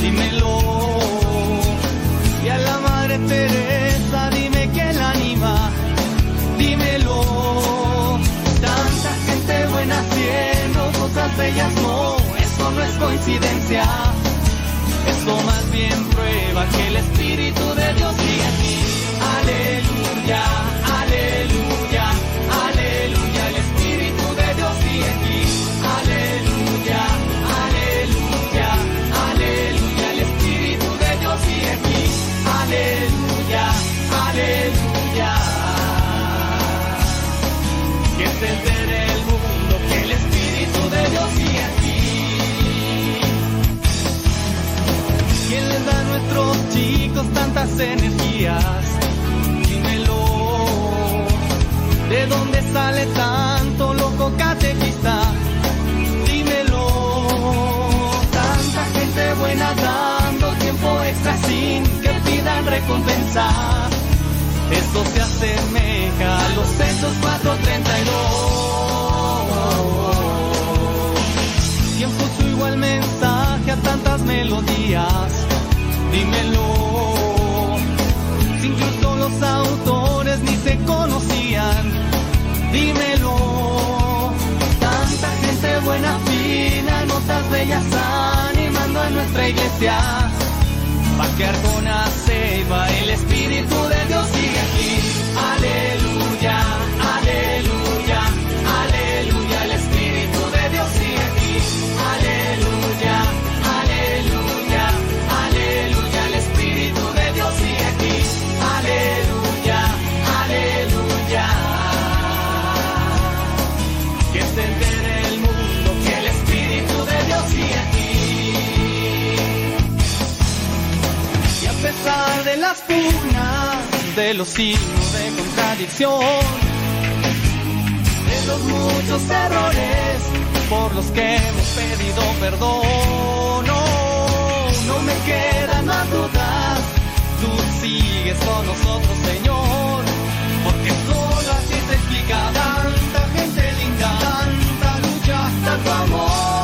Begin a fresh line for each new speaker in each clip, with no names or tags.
dímelo. Y a la Madre Teresa, dime que la anima, dímelo. Tanta gente buena haciendo cosas bellas, no, eso no es coincidencia. Esto más bien prueba que el Espíritu de Dios sigue aquí. Aleluya, tantas energías? Dímelo. ¿De dónde sale tanto loco catequista? Dímelo. Tanta gente buena dando tiempo extra sin que pidan recompensa. Esto se asemeja a los Hechos 432. ¿Quién puso igual mensaje a tantas melodías? Dímelo. Si incluso los autores ni se conocían. Dímelo. Tanta gente buena, fina, notas bellas animando a nuestra iglesia. Pa' que Arjona va el Espíritu de Dios sigue aquí. Aleluya, de los signos de contradicción, de los muchos errores por los que hemos pedido perdón, no, no me quedan más dudas, tú sigues con nosotros, Señor, porque solo así se explica tanta gente linda, tanta lucha, tanto amor.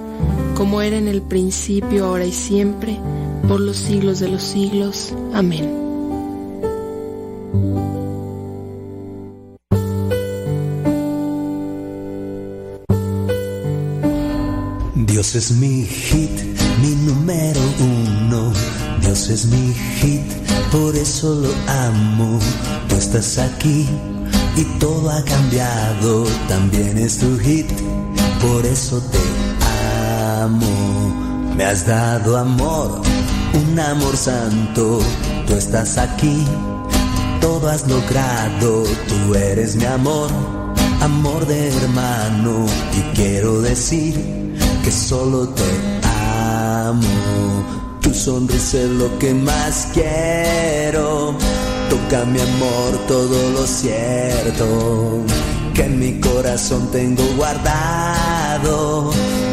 como era en el principio, ahora y siempre, por los siglos de los siglos. Amén.
Dios es mi hit, mi número uno. Dios es mi hit, por eso lo amo. Tú estás aquí y todo ha cambiado, también es tu hit, por eso te Me has dado amor, un amor santo, tú estás aquí, todo has logrado, tú eres mi amor, amor de hermano, y quiero decir que solo te amo. Tu sonrisa es lo que más quiero Toca mi amor todo lo cierto que en mi corazón tengo guardado.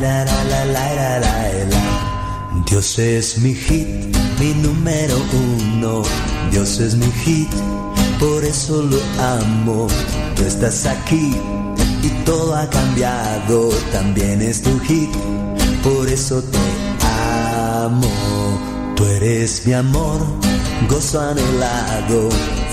la la la Dios es mi hit, mi número uno. Dios es mi hit, por eso lo amo. Tú estás aquí y todo ha cambiado. También es tu hit, por eso te amo. Tú eres mi amor gozo anhelado,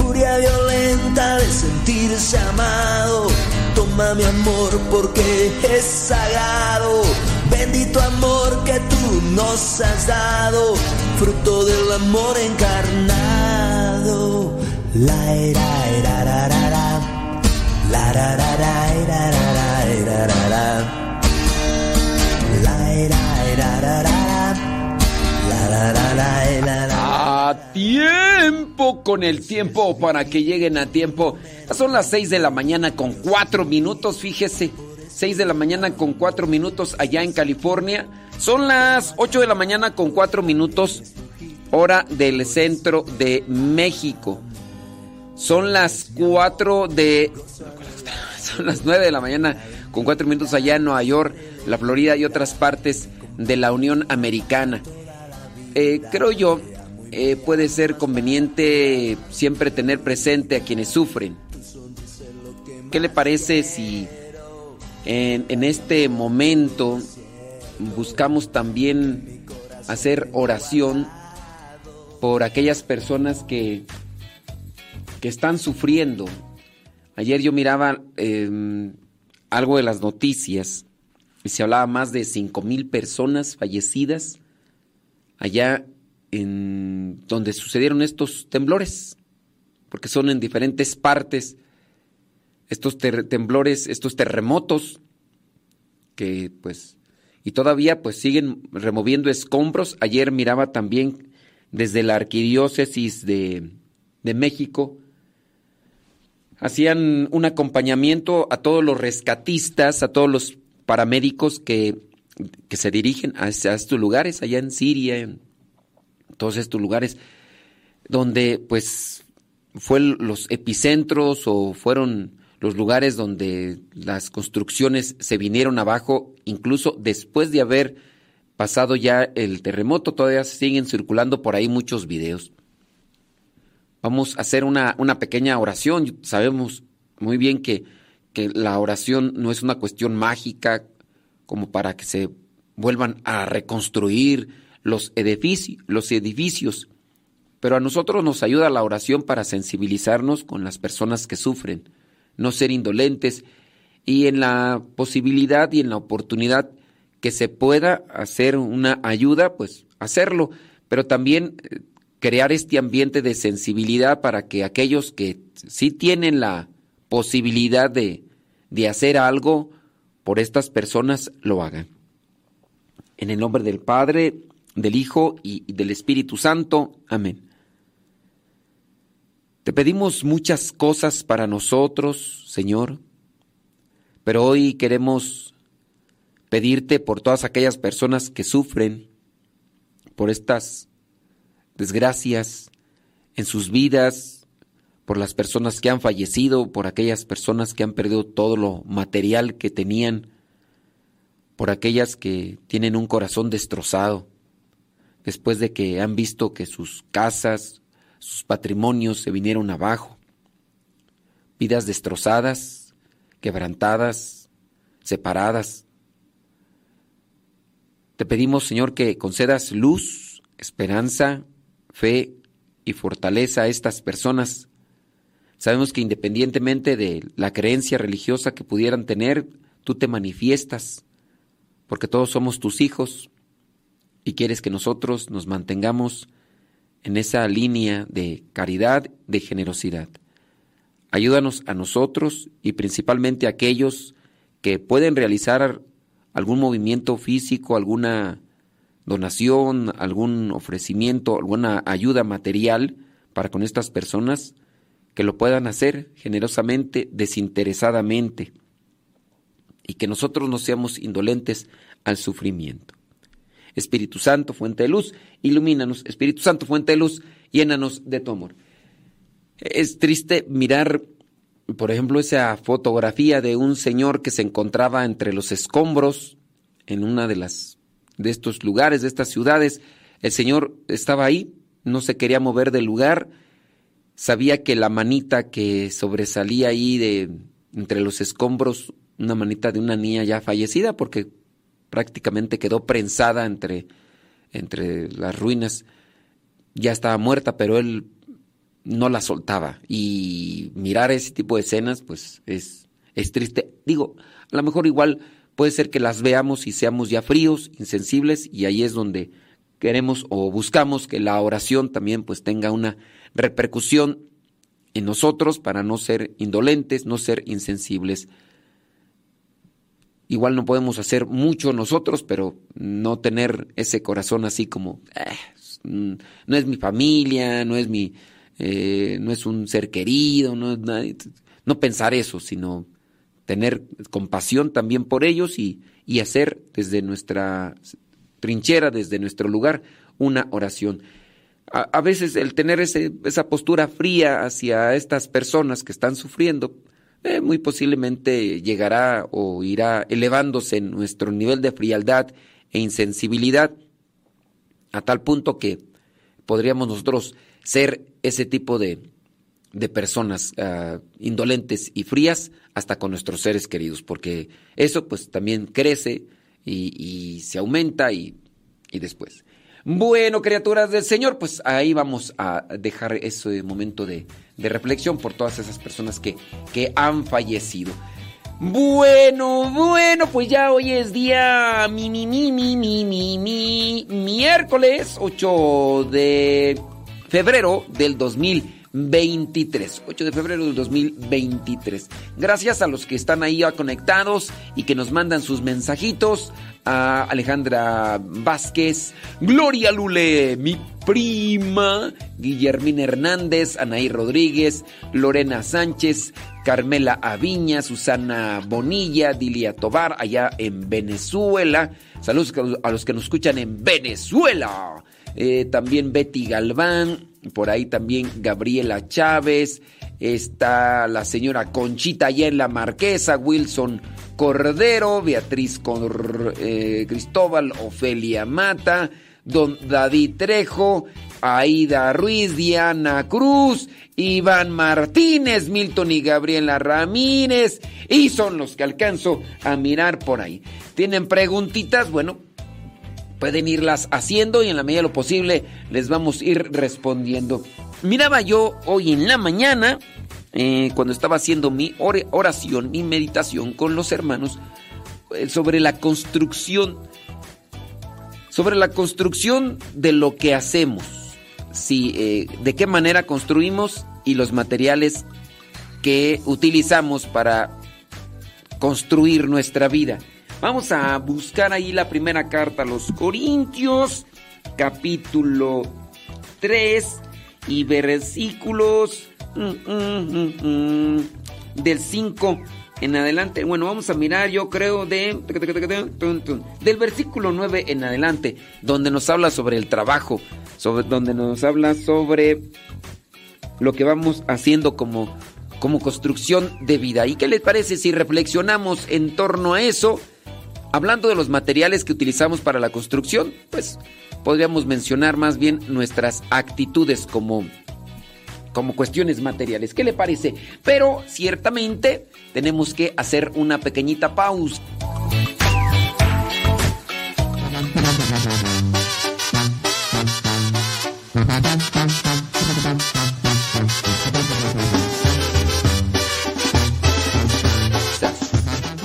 furia violenta de sentirse amado. Toma mi amor porque es sagrado. Bendito amor que tú nos has dado, fruto del amor encarnado. La era, era, la, la, la, la, la, la, la, la,
a tiempo con el tiempo para que lleguen a tiempo. Son las 6 de la mañana con 4 minutos, fíjese. 6 de la mañana con 4 minutos allá en California. Son las 8 de la mañana con 4 minutos hora del centro de México. Son las 4 de... Son las 9 de la mañana con 4 minutos allá en Nueva York, la Florida y otras partes de la Unión Americana. Eh, creo yo, eh, puede ser conveniente siempre tener presente a quienes sufren. ¿Qué le parece si en, este momento buscamos también hacer oración por aquellas personas que, que están sufriendo? Ayer yo miraba em, algo de las noticias y se hablaba más de 5 mil personas fallecidas allá en donde sucedieron estos temblores, porque son en diferentes partes estos temblores, estos terremotos que pues y todavía pues siguen removiendo escombros. Ayer miraba también desde la arquidiócesis de, de México hacían un acompañamiento a todos los rescatistas, a todos los paramédicos que que se dirigen a, estos lugares, allá en Siria, en todos estos lugares, donde pues fue los epicentros o fueron los lugares donde las construcciones se vinieron abajo, incluso después de haber pasado ya el terremoto, todavía siguen circulando por ahí muchos videos. Vamos a hacer una, una pequeña oración. Sabemos muy bien que, que la oración no es una cuestión mágica, como para que se vuelvan a reconstruir los edificios. Pero a nosotros nos ayuda la oración para sensibilizarnos con las personas que sufren, no ser indolentes y en la posibilidad y en la oportunidad que se pueda hacer una ayuda, pues hacerlo, pero también eh, crear este ambiente de sensibilidad para que aquellos que sí tienen la posibilidad de, de hacer algo por estas personas lo hagan. En el nombre del Padre, del Hijo y del Espíritu Santo. Amén. Te pedimos muchas cosas para nosotros, Señor, pero hoy queremos pedirte por todas aquellas personas que sufren por estas desgracias en sus vidas, por las personas que han fallecido, por aquellas personas que han perdido todo lo material que tenían, por aquellas que tienen un corazón destrozado, después de que han visto que sus casas, sus patrimonios se vinieron abajo, vidas destrozadas, quebrantadas, separadas. Te pedimos, Señor, que concedas luz, esperanza, fe y fortaleza a estas personas. Sabemos que independientemente de la creencia religiosa que pudieran tener, tú te manifiestas, porque todos somos tus hijos y quieres que nosotros nos mantengamos en esa línea de caridad, de generosidad. Ayúdanos a nosotros y principalmente a aquellos que pueden realizar algún movimiento físico, alguna donación, algún ofrecimiento, alguna ayuda material para con estas personas, que lo puedan hacer generosamente, desinteresadamente, y que nosotros no seamos indolentes al sufrimiento. Espíritu Santo, fuente de luz, ilumínanos. Espíritu Santo, fuente de luz, llénanos de tu amor. Es triste mirar, por ejemplo, esa fotografía de un señor que se encontraba entre los escombros en una de las de estos lugares, de estas ciudades. El señor estaba ahí, no se quería mover del lugar, sabía que la manita que sobresalía ahí de entre los escombros, una manita de una niña ya fallecida, porque prácticamente quedó prensada entre, entre las ruinas. Ya estaba muerta, pero él no la soltaba. Y mirar ese tipo de escenas, pues es, es triste. Digo, a lo mejor igual puede ser que las veamos y seamos ya fríos, insensibles, y ahí es donde queremos o buscamos que la oración también pues tenga una repercusión en nosotros para no ser indolentes, no ser insensibles Igual no podemos hacer mucho nosotros, pero no tener ese corazón así como, ah, no es mi familia, no es mi, eh, no es un ser querido, no, no pensar eso, sino tener compasión también por ellos y, y hacer desde nuestra trinchera, desde nuestro lugar, una oración. A, a veces el tener ese, esa postura fría hacia estas personas que están sufriendo, eh, muy posiblemente llegará o irá elevándose nuestro nivel de frialdad e insensibilidad a tal punto que podríamos nosotros ser ese tipo de, de personas ah, indolentes y frías hasta con nuestros seres queridos, porque eso pues también crece y, y se aumenta y, y después. Bueno, criaturas del Señor, pues ahí vamos a dejar ese momento de, reflexión por todas esas personas que, que han fallecido. Bueno, bueno, pues ya hoy es día mi, mi, mi, mi, mi, mi, mi, miércoles 8 de febrero del 2023. 8 de febrero del 2023. Gracias a los que están ahí conectados y que nos mandan sus mensajitos a Alejandra Vázquez, Gloria Lule, mi prima, Guillermina Hernández, Anaí Rodríguez, Lorena Sánchez, Carmela Aviña, Susana Bonilla, Dilia Tobar, allá en Venezuela. Saludos a los que nos escuchan en Venezuela. Eh, también Betty Galván, por ahí también Gabriela Chávez, está la señora Conchita allá en la Marquesa, Wilson Cordero, Beatriz eh, Cristóbal, Ofelia Mata, Don David Trejo, Aida Ruiz, Diana Cruz, Iván Martínez, Milton y Gabriela Ramírez, y son los que alcanzo a mirar por ahí. ¿Tienen preguntitas? Bueno, pueden irlas haciendo y en la medida de lo posible les vamos a ir respondiendo. Miraba yo hoy en la mañana eh, cuando estaba haciendo mi oración, mi meditación con los hermanos, eh, sobre la construcción, sobre la construcción de lo que hacemos, si, eh, de qué manera construimos y los materiales que utilizamos para construir nuestra vida. Vamos a buscar ahí la primera carta a los Corintios, capítulo 3 y versículos mm, mm, mm, del 5 en adelante. Bueno, vamos a mirar, yo creo, de del versículo 9 en adelante, donde nos habla sobre el trabajo, sobre, donde nos habla sobre lo que vamos haciendo como, como construcción de vida. ¿Y qué les parece si reflexionamos en torno a eso? Hablando de los materiales que utilizamos para la construcción, pues podríamos mencionar más bien nuestras actitudes como, como cuestiones materiales. ¿Qué le parece? Pero ciertamente tenemos que hacer una pequeñita pausa.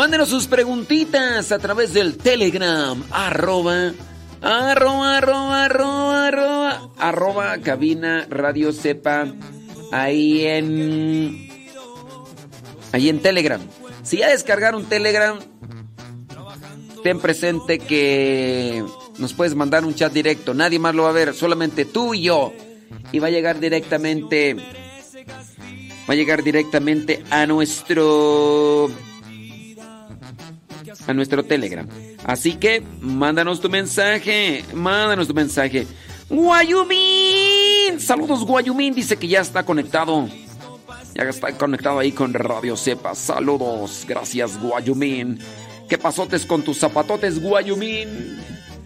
Mándenos sus preguntitas a través del Telegram, arroba, arroba, arroba, arroba, arroba, arroba, cabina radio sepa, ahí en, ahí en Telegram. Si ya descargaron Telegram, ten presente que nos puedes mandar un chat directo, nadie más lo va a ver, solamente tú y yo. Y va a llegar directamente, va a llegar directamente a nuestro a nuestro Telegram. Así que mándanos tu mensaje, mándanos tu mensaje. Guayumín, saludos Guayumín, dice que ya está conectado. Ya está conectado ahí con Radio Cepa. Saludos, gracias Guayumín. ¿Qué pasotes con tus zapatotes Guayumín?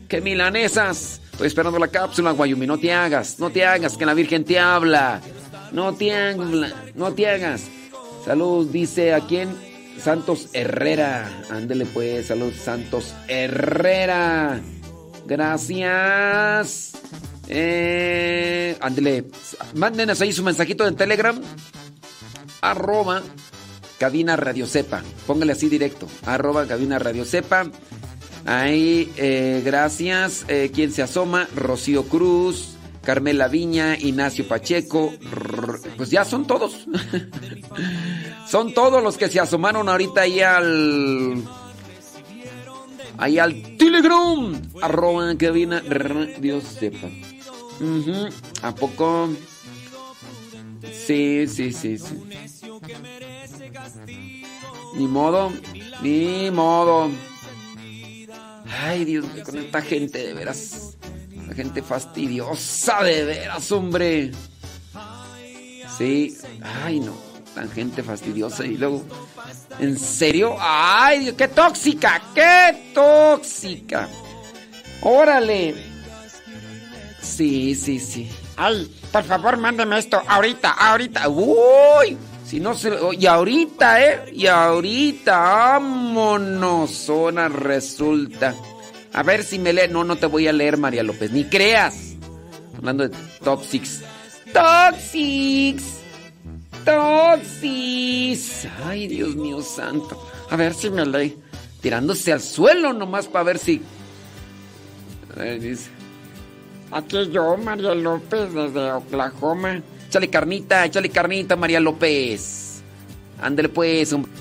¿Qué milanesas? Estoy esperando la cápsula Guayumín, no te hagas, no te hagas, que la Virgen te habla. No te hagas, no te hagas. Saludos, dice a quién Santos Herrera. Ándele pues, saludos Santos Herrera. Gracias. Eh, ándele. Mándenos ahí su mensajito en Telegram. Arroba cabina radio sepa. Póngale así directo. Arroba cabina radio sepa. Ahí, eh, gracias. Eh, ¿Quién se asoma? Rocío Cruz. Carmela Viña, Ignacio Pacheco, pues ya son todos. son todos los que se asomaron ahorita ahí al. Ahí al Telegram. Arroba cabina. Dios sepa. ¿A poco? Sí, sí, sí, sí. Ni modo. Ni modo. Ay, Dios con esta gente de veras. La gente fastidiosa de veras, hombre. Sí, ay no, tan gente fastidiosa y luego, ¿en serio? ¡Ay, qué tóxica! ¡Qué tóxica! ¡Órale! Sí, sí, sí.
Ay, por favor, mándeme esto ahorita, ahorita.
¡Uy! Si no se. Y ahorita, ¿eh? Y ahorita, vámonos. Zona resulta. A ver si me lee. No, no te voy a leer, María López. Ni creas. Hablando de Toxics. Toxics. Toxics. Ay, Dios mío santo. A ver si me lee. Tirándose al suelo nomás para ver si. A ver, dice.
Aquí yo, María López, desde Oklahoma.
Échale carnita, échale carnita, María López. Ándale pues, hombre.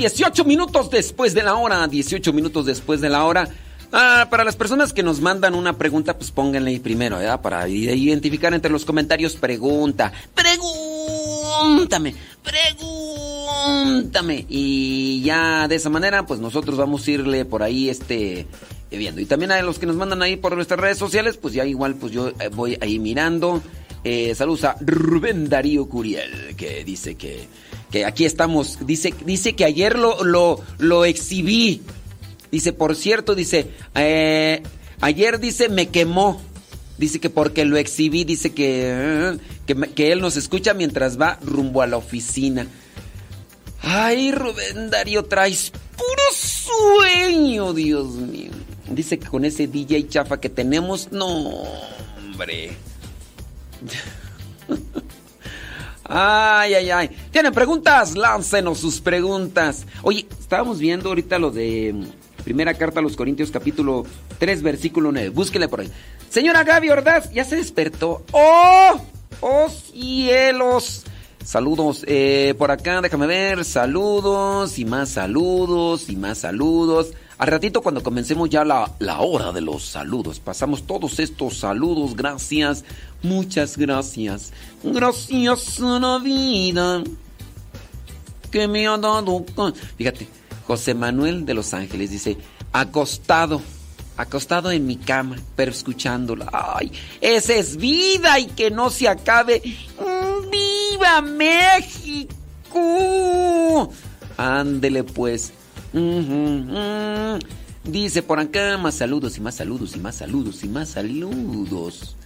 18 minutos después de la hora, 18 minutos después de la hora. Ah, para las personas que nos mandan una pregunta, pues pónganle ahí primero, ¿verdad? Para identificar entre los comentarios, pregunta. Pregúntame, pregúntame. Y ya de esa manera, pues nosotros vamos a irle por ahí, este, viendo. Y también a los que nos mandan ahí por nuestras redes sociales, pues ya igual, pues yo eh, voy ahí mirando. Eh, saludos a Rubén Darío Curiel, que dice que, que aquí estamos. Dice, dice que ayer lo, lo, lo exhibí. Dice, por cierto, dice, eh, ayer dice, me quemó. Dice que porque lo exhibí, dice que, que, él nos escucha mientras va rumbo a la oficina. Ay, Rubén Darío, traes puro sueño, Dios mío. Dice que con ese DJ chafa que tenemos, no, hombre. Ay, ay, ay. ¿Tienen preguntas? Láncenos sus preguntas. Oye, estábamos viendo ahorita lo de Primera carta a los Corintios, capítulo 3, versículo 9. Búsquele por ahí. Señora Gaby Ordaz, ya se despertó. ¡Oh! ¡Oh cielos! Saludos eh, por acá, déjame ver. Saludos y más saludos y más saludos. Al ratito cuando comencemos ya la, la hora de los saludos, pasamos todos estos saludos. Gracias, muchas gracias. Gracias a la vida que me ha dado. Fíjate, José Manuel de Los Ángeles dice, acostado, acostado en mi cama, pero escuchándola. Ay, esa es vida y que no se acabe. ¡Viva México! Ándele pues. Dice por acá, más saludos y más saludos y más saludos y más saludos.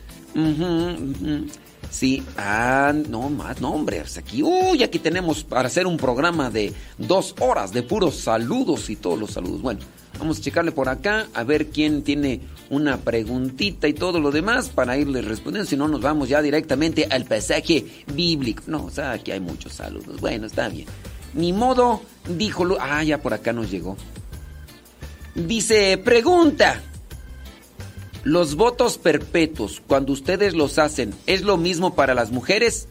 Sí, ah, no más, no, hombre, aquí, uy, aquí tenemos para hacer un programa de dos horas de puros saludos y todos los saludos. Bueno, vamos a checarle por acá a ver quién tiene una preguntita y todo lo demás para irle respondiendo. Si no, nos vamos ya directamente al pasaje bíblico. No, o sea, aquí hay muchos saludos. Bueno, está bien. Ni modo, dijo. Ah, ya por acá nos llegó. Dice, pregunta. Los votos perpetuos, cuando ustedes los hacen, ¿es lo mismo para las mujeres?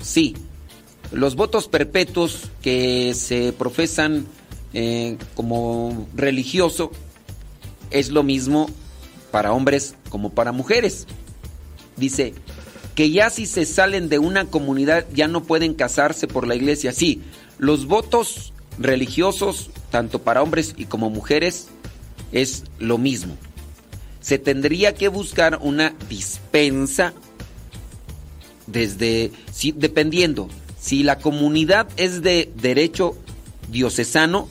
Sí. Los votos perpetuos que se profesan eh, como religioso es lo mismo para hombres como para mujeres. Dice que ya si se salen de una comunidad ya no pueden casarse por la iglesia. Sí, los votos religiosos, tanto para hombres y como mujeres, es lo mismo se tendría que buscar una dispensa desde, si, dependiendo, si la comunidad es de derecho diocesano,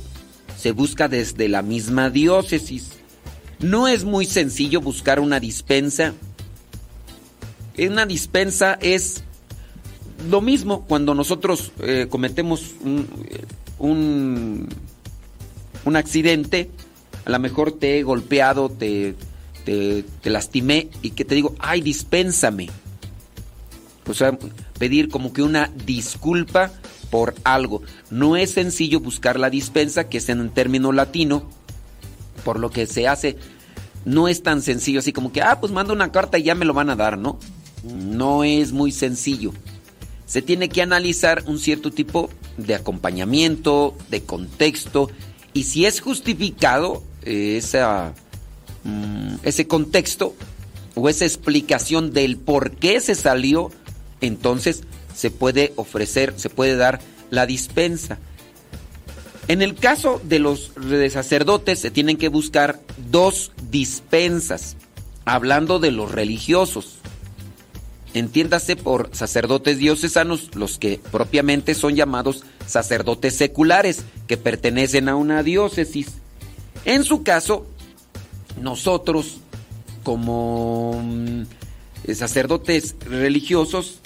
se busca desde la misma diócesis. No es muy sencillo buscar una dispensa. Una dispensa es lo mismo cuando nosotros eh, cometemos un, un, un accidente, a lo mejor te he golpeado, te, te, lastimé y que te digo, ay, dispénsame. O sea, pedir como que una disculpa por algo. No es sencillo buscar la dispensa, que es en un término latino, por lo que se hace, no es tan sencillo así como que, ah, pues manda una carta y ya me lo van a dar, ¿no? No es muy sencillo. Se tiene que analizar un cierto tipo de acompañamiento, de contexto, y si es justificado eh, Mm, ese contexto o esa explicación del por qué se salió, entonces se puede ofrecer, se puede dar la dispensa. En el caso de los sacerdotes se tienen que buscar dos dispensas, hablando de los religiosos. Entiéndase por sacerdotes diocesanos los que propiamente son llamados sacerdotes seculares, que pertenecen a una diócesis. En su caso, nosotros como mm, sacerdotes religiosos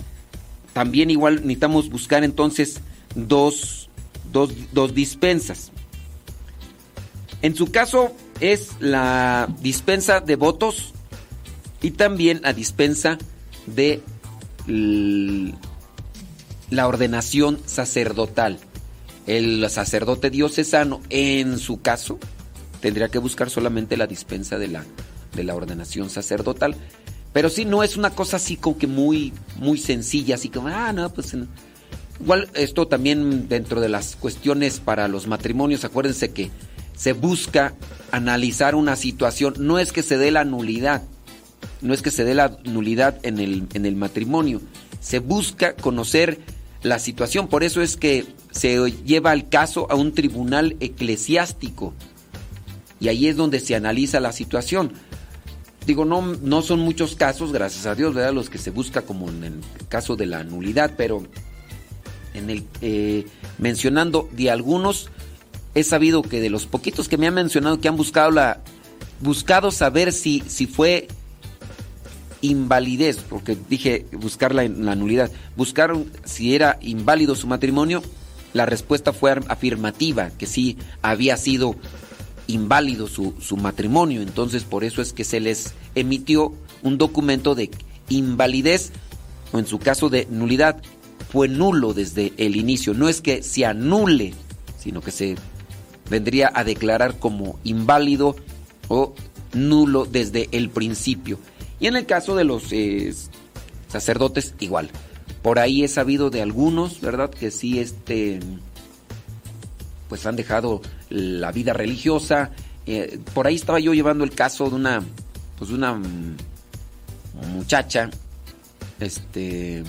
también igual necesitamos buscar entonces dos, dos, dispensas. En su caso es la dispensa de votos y también la dispensa de la ordenación sacerdotal. El sacerdote diocesano, en su caso, tendría que buscar solamente la dispensa de la, de la ordenación sacerdotal. Pero sí, no es una cosa así como que muy, muy sencilla, así como, ah, no, pues Igual esto también dentro de las cuestiones para los matrimonios, acuérdense que se busca analizar una situación, no es que se dé la nulidad, no es que se dé la nulidad en el, en el matrimonio, se busca conocer la situación, por eso es que se lleva el caso a un tribunal eclesiástico y ahí es donde se analiza la situación. Digo, no, no son muchos casos, gracias a Dios, ¿verdad? Los que se busca como en el caso de la nulidad, pero en el, eh, mencionando de algunos, he sabido que de los poquitos que me han mencionado que han buscado la buscado saber si, si fue invalidez, porque dije buscar la, la nulidad, buscaron si era inválido su matrimonio, la respuesta fue afirmativa, que sí había sido inválido su, su matrimonio, entonces por eso es que se les emitió un documento de invalidez o en su caso de nulidad fue nulo desde el inicio. No es que se anule, sino que se vendría a declarar como inválido o nulo desde el principio. Y en el caso de los eh, sacerdotes, igual. Por ahí he sabido de algunos, ¿verdad? Que sí, este, pues han dejado la vida religiosa. Eh, por ahí estaba yo llevando el caso de una, pues de una muchacha, este,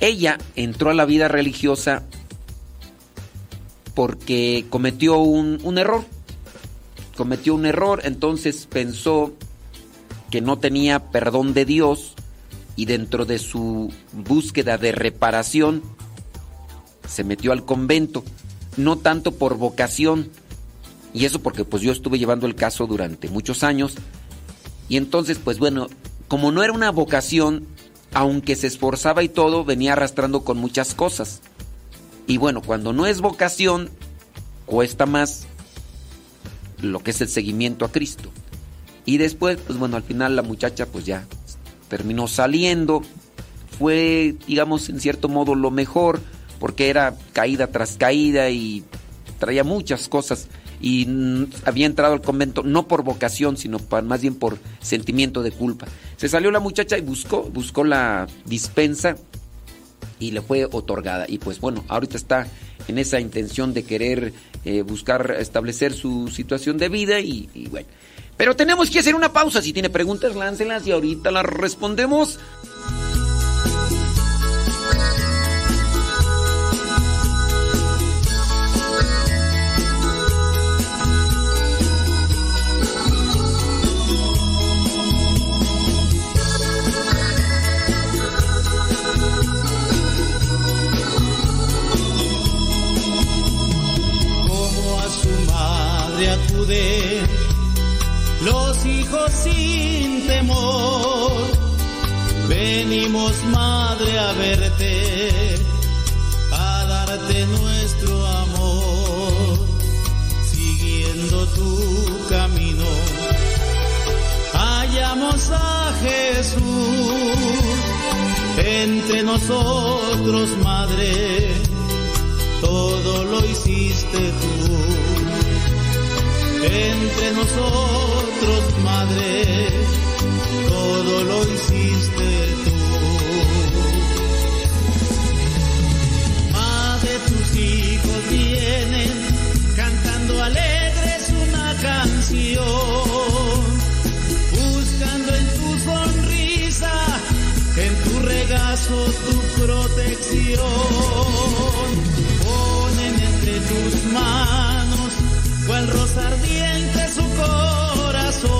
ella entró a la vida religiosa porque cometió un, error. Cometió un error, entonces pensó que no tenía perdón de Dios y dentro de su búsqueda de reparación se metió al convento, no tanto por vocación, y eso porque pues yo estuve llevando el caso durante muchos años, y entonces pues bueno, como no era una vocación, aunque se esforzaba y todo, venía arrastrando con muchas cosas. Y bueno, cuando no es vocación, cuesta más lo que es el seguimiento a Cristo. Y después, pues bueno, al final la muchacha pues ya terminó saliendo. Fue, digamos, en cierto modo lo mejor, porque era caída tras caída y traía muchas cosas y había entrado al convento no por vocación, sino más bien por sentimiento de culpa. Se salió la muchacha y buscó, buscó la dispensa y le fue otorgada. Y pues bueno, ahorita está en esa intención de querer eh, buscar establecer su situación de vida y bueno. Pero tenemos que hacer una pausa. Si tiene preguntas, láncelas y ahorita las respondemos.
Venimos, madre, a verte, a darte nuestro amor, siguiendo tu camino. Hallamos a Jesús entre nosotros, madre, todo lo hiciste tú entre nosotros, madre, todo lo hiciste tú. Hijos vienen cantando alegres una canción, buscando en tu sonrisa, en tu regazo tu protección. Ponen entre tus manos cual rosa ardiente su corazón.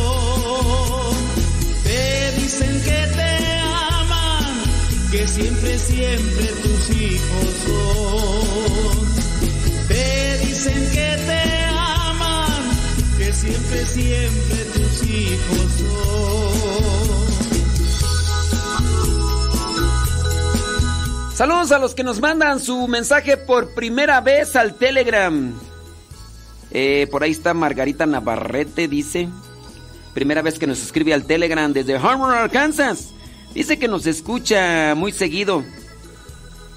Te dicen que te aman, que siempre, siempre tus hijos son. Siempre, siempre tus hijos son.
Saludos a los que nos mandan su mensaje por primera vez al Telegram. Eh, por ahí está Margarita Navarrete, dice. Primera vez que nos escribe al Telegram desde Harmon, Arkansas. Dice que nos escucha muy seguido.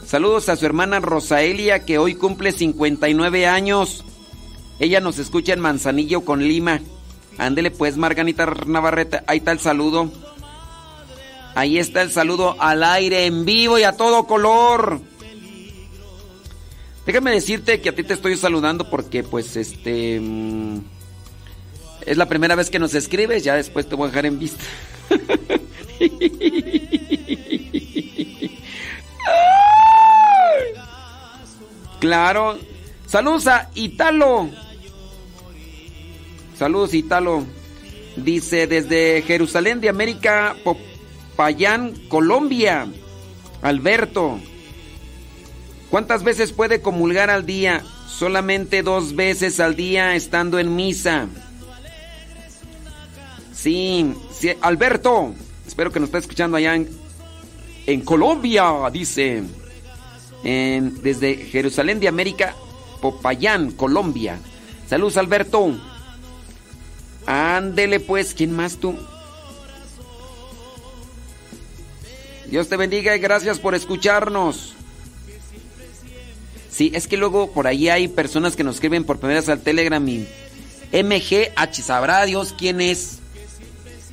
Saludos a su hermana Rosaelia, que hoy cumple 59 años. Ella nos escucha en Manzanillo con Lima. Ándele pues, Margarita Navarrete. Ahí está el saludo. Ahí está el saludo al aire, en vivo y a todo color. Déjame decirte que a ti te estoy saludando porque pues este... Mm, es la primera vez que nos escribes, ya después te voy a dejar en vista. claro. Saludos a Italo. Saludos Italo. Dice desde Jerusalén de América, Popayán, Colombia. Alberto. ¿Cuántas veces puede comulgar al día? Solamente dos veces al día estando en misa. Sí, sí Alberto. Espero que nos esté escuchando allá en, Colombia, dice. desde Jerusalén de América, Popayán, Colombia. Saludos, Alberto. Ándele pues, ¿quién más tú? Dios te bendiga y gracias por escucharnos. Sí, es que luego por ahí hay personas que nos escriben por primera vez al Telegram y MGH, sabrá Dios quién es.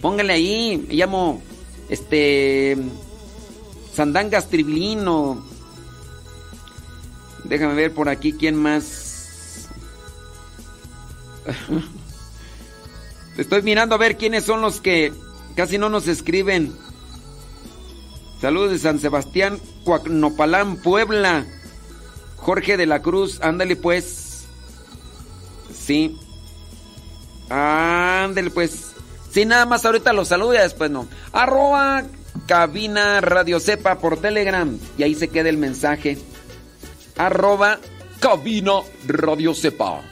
Póngale ahí, me llamo este Sandangas Triblino. Déjame ver por aquí quién más. Estoy mirando a ver quiénes son los que casi no nos escriben. Saludos de San Sebastián, Cuacnopalán, Puebla. Jorge de la Cruz, ándale pues. Sí. Ándale pues. Sí, nada más ahorita los saludo y después no. Arroba cabina Radio Cepa por Telegram. Y ahí se queda el mensaje. Arroba cabina Radio Cepa.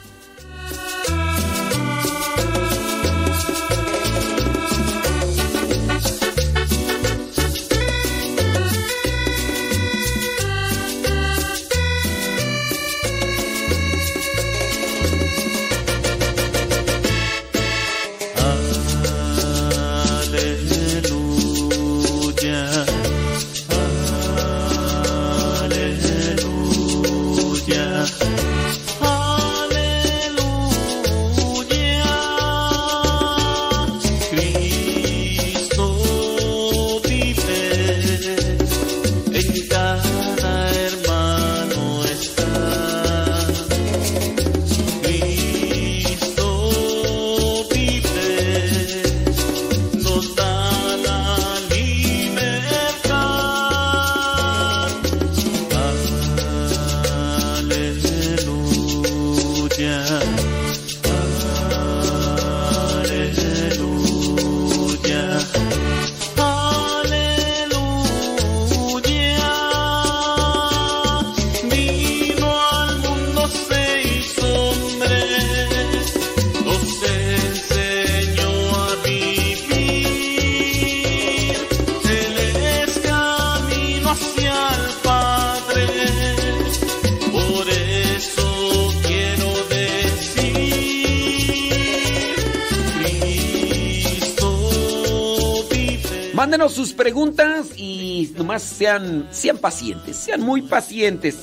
Preguntas y nomás sean, sean pacientes, sean muy pacientes.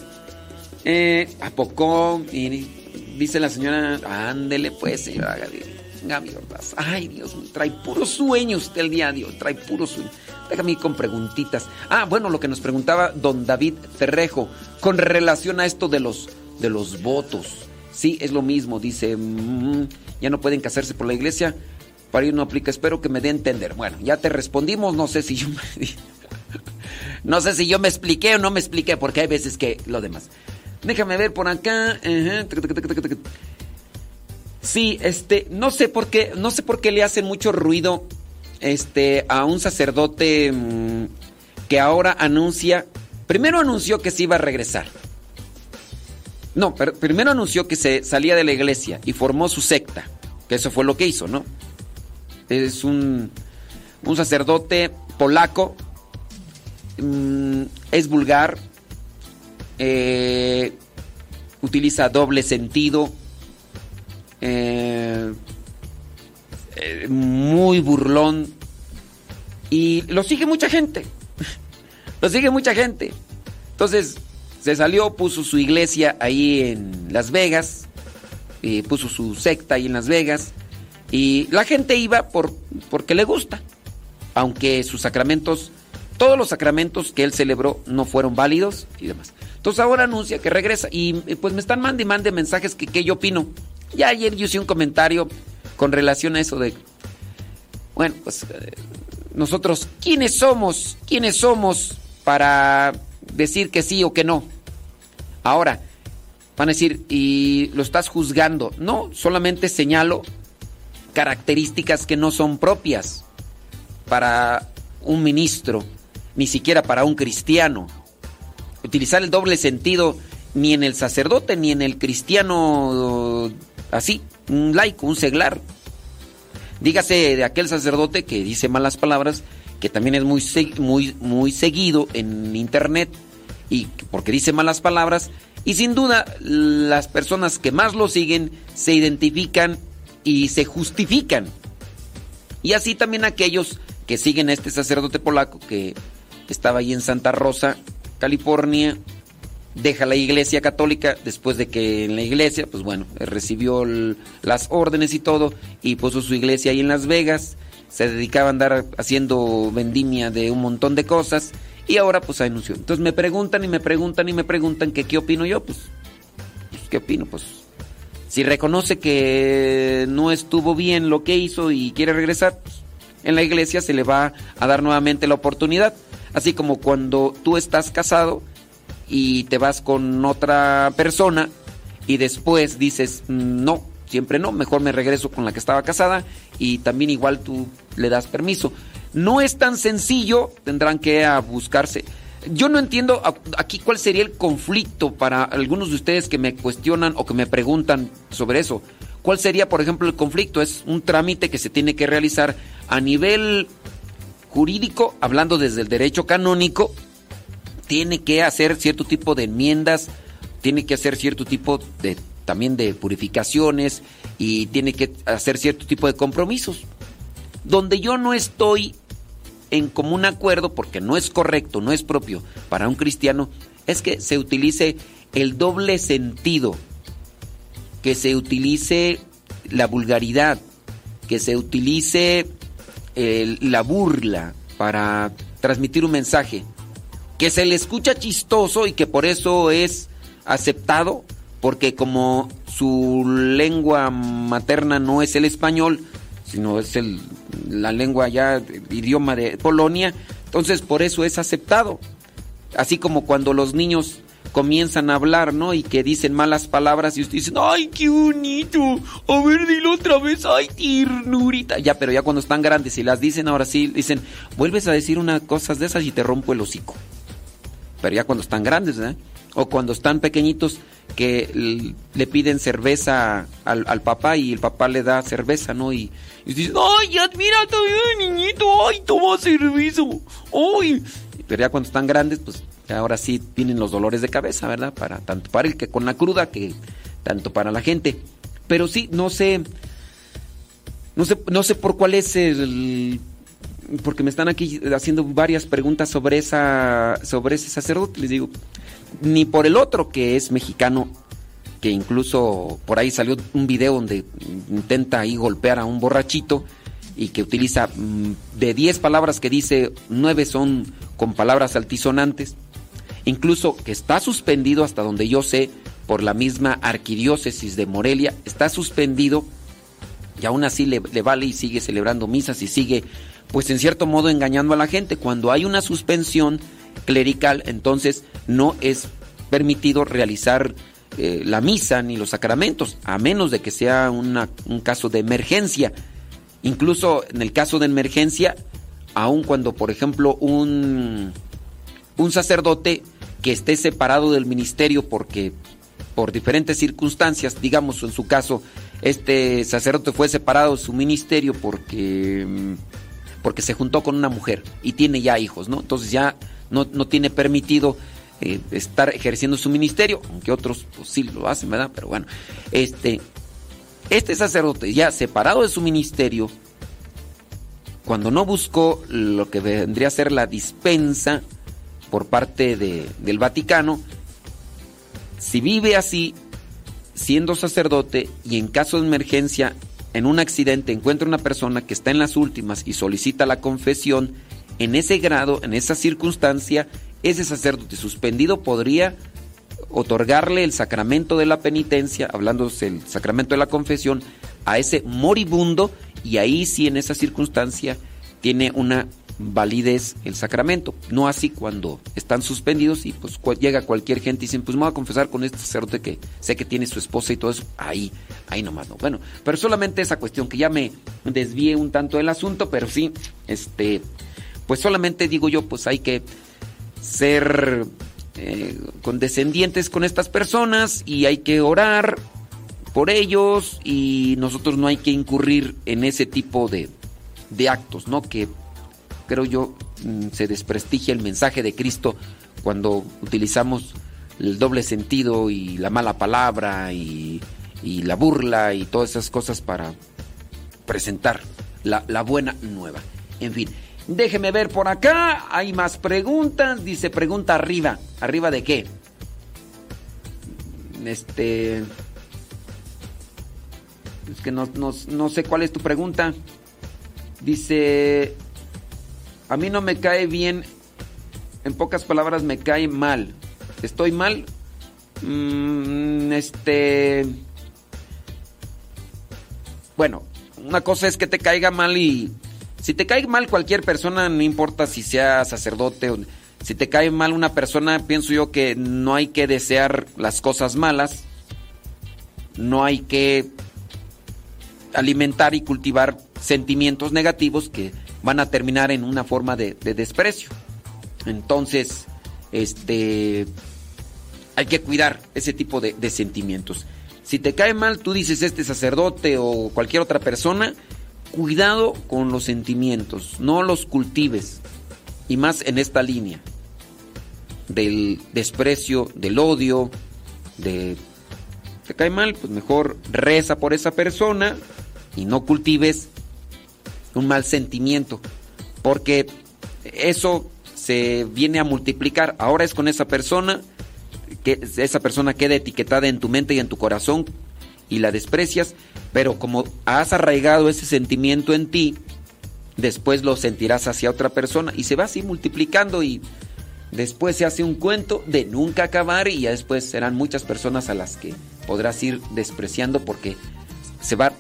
Eh, ¿A poco? dice la señora, ándele pues, señora Gaby. Ay, Dios trae puro sueño usted el día de hoy, trae puro sueño. Déjame ir con preguntitas. Ah, bueno, lo que nos preguntaba don David Ferrejo con relación a esto de los, de los votos. Sí, es lo mismo, dice, mm, ya no pueden casarse por la iglesia para ir no aplica. Espero que me dé a entender. Bueno, ya te respondimos. No sé si yo me... no sé si yo me expliqué o no me expliqué, porque hay veces que lo demás. Déjame ver por acá. Sí, este, no sé por qué, no sé por qué le hacen mucho ruido este a un sacerdote mm, que ahora anuncia, primero anunció que se iba a regresar. No, primero anunció que se salía de la iglesia y formó su secta, que eso fue lo que hizo, ¿no? Es un, sacerdote polaco, mm, es vulgar, eh, utiliza doble sentido, eh, eh, muy burlón y lo sigue mucha gente, lo sigue mucha gente. Entonces se salió, puso su iglesia ahí en Las Vegas, puso su secta ahí en Las Vegas y la gente iba por, porque le gusta, aunque sus sacramentos todos los sacramentos que él celebró no fueron válidos y demás. Entonces ahora anuncia que regresa y pues me están mandando y mande mensajes que qué yo opino. Ya ayer yo hice un comentario con relación a eso de, bueno, pues eh, nosotros, ¿quiénes somos? ¿Quiénes somos para decir que sí o que no? Ahora, van a decir, y lo estás juzgando. No, solamente señalo características que no son propias para un ministro, ni siquiera para un cristiano. Utilizar el doble sentido ni en el sacerdote ni en el cristiano así, un laico, un seglar. Dígase de aquel sacerdote que dice malas palabras, que también es muy, muy, muy seguido en internet, y porque dice malas palabras, y sin duda las personas que más lo siguen se identifican y se justifican. Y así también aquellos que siguen a este sacerdote polaco que estaba ahí en Santa Rosa, California, deja la iglesia católica después de que en la iglesia, pues bueno, recibió las órdenes y todo y puso su iglesia ahí en Las Vegas, se dedicaba a andar haciendo vendimia de un montón de cosas y ahora pues anunció. Entonces me preguntan y me preguntan y me preguntan que qué opino yo, pues, pues ¿qué opino? Pues si reconoce que no estuvo bien lo que hizo y quiere regresar, pues, en la iglesia se le va a dar nuevamente la oportunidad. Así como cuando tú estás casado y te vas con otra persona y después dices, no, siempre no, mejor me regreso con la que estaba casada y también igual tú le das permiso. No es tan sencillo, tendrán que buscarse. Yo no entiendo aquí cuál sería el conflicto para algunos de ustedes que me cuestionan o que me preguntan sobre eso. ¿Cuál sería, por ejemplo, el conflicto? Es un trámite que se tiene que realizar a nivel jurídico, hablando desde el derecho canónico, tiene que hacer cierto tipo de enmiendas, tiene que hacer cierto tipo de también de purificaciones y tiene que hacer cierto tipo de compromisos. Donde yo no estoy en común acuerdo, porque no es correcto, no es propio para un cristiano, es que se utilice el doble sentido, que se utilice la vulgaridad, que se utilice la burla para transmitir un mensaje que se le escucha chistoso y que por eso es aceptado, porque como su lengua materna no es el español, sino es el, la lengua ya, idioma de Polonia, entonces por eso es aceptado. Así como cuando los niños comienzan a hablar, ¿no? Y que dicen malas palabras y ustedes dicen, ¡ay, qué bonito! A ver, dilo otra vez, ¡ay, ternurita! Ya, pero ya cuando están grandes y las dicen, ahora sí, dicen, vuelves a decir unas cosas de esas y te rompo el hocico. Pero ya cuando están grandes, ¿eh? O cuando están pequeñitos que le piden cerveza al, papá y el papá le da cerveza, ¿no? Y, y dicen, ¡ay, admira todavía, niñito! ¡Ay, toma cerveza! ¡Ay! Pero ya cuando están grandes, pues ahora sí tienen los dolores de cabeza, ¿verdad? Para tanto para el que con la cruda que tanto para la gente. Pero sí, no sé no sé no sé por cuál es el porque me están aquí haciendo varias preguntas sobre esa sobre ese sacerdote, les digo, ni por el otro que es mexicano que incluso por ahí salió un video donde intenta ahí golpear a un borrachito y que utiliza mm, de 10 palabras que dice, 9 son con palabras altisonantes. Incluso que está suspendido hasta donde yo sé por la misma arquidiócesis de Morelia, está suspendido y aún así le, vale y sigue celebrando misas y sigue pues en cierto modo engañando a la gente. Cuando hay una suspensión clerical, entonces no es permitido realizar eh, la misa ni los sacramentos, a menos de que sea un caso de emergencia. Incluso en el caso de emergencia, aun cuando, por ejemplo, un, un sacerdote que esté separado del ministerio porque por diferentes circunstancias, digamos en su caso, este sacerdote fue separado de su ministerio porque, porque se juntó con una mujer y tiene ya hijos, ¿no? Entonces ya no, tiene permitido eh, estar ejerciendo su ministerio, aunque otros pues, sí lo hacen, ¿verdad? Pero bueno, este, este sacerdote ya separado de su ministerio, cuando no buscó lo que vendría a ser la dispensa por parte del Vaticano, si vive así, siendo sacerdote y en caso de emergencia, en un accidente encuentra una persona que está en las últimas y solicita la confesión, en ese grado, en esa circunstancia, ese sacerdote suspendido podría otorgarle el sacramento de la penitencia, hablándose del sacramento de la confesión, a ese moribundo y ahí sí en esa circunstancia tiene una validez el sacramento. No así cuando están suspendidos y pues llega cualquier gente y dicen, pues me voy a confesar con este sacerdote que sé que tiene su esposa y todo eso. Ahí, ahí nomás no. Bueno, pero solamente esa cuestión que ya me desvié un tanto del asunto, pero sí, este, pues solamente digo yo, pues hay que ser eh, condescendientes con estas personas y hay que orar por ellos y nosotros no hay que incurrir en ese tipo de, de actos, ¿no? Que creo yo mm, se desprestigia el mensaje de Cristo cuando utilizamos el doble sentido y la mala palabra y, la burla y todas esas cosas para presentar la buena nueva. En fin, déjeme ver por acá, hay más preguntas, dice pregunta arriba, arriba de qué? Este... Es que no, no, sé cuál es tu pregunta. Dice, a mí no me cae bien, en pocas palabras me cae mal. ¿Estoy mal? Mm, este... Bueno, una cosa es que te caiga mal y... Si te cae mal cualquier persona, no importa si sea sacerdote o... Si te cae mal una persona, pienso yo que no hay que desear las cosas malas. No hay que alimentar y cultivar sentimientos negativos que van a terminar en una forma de, desprecio. Entonces, este, hay que cuidar ese tipo de, de, sentimientos. Si te cae mal, tú dices este sacerdote o cualquier otra persona, cuidado con los sentimientos, no los cultives. Y más en esta línea del desprecio, del odio, de... ¿Te cae mal? Pues mejor reza por esa persona y no cultives un mal sentimiento, porque eso se viene a multiplicar. Ahora es con esa persona, que esa persona queda etiquetada en tu mente y en tu corazón y la desprecias, pero como has arraigado ese sentimiento en ti, después lo sentirás hacia otra persona y se va así multiplicando y después se hace un cuento de nunca acabar y ya después serán muchas personas a las que podrás ir despreciando porque se va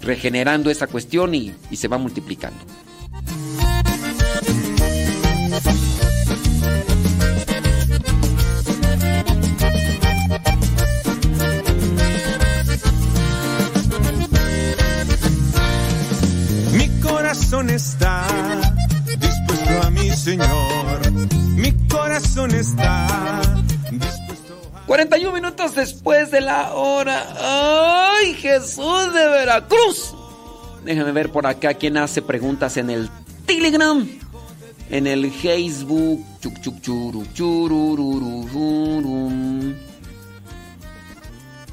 regenerando esa cuestión y, y se va multiplicando.
Está dispuesto a mi Señor. Mi corazón está
41 minutos después de la hora. ¡Ay, Jesús de Veracruz! Déjame ver por acá quién hace preguntas en el Telegram. En el Facebook.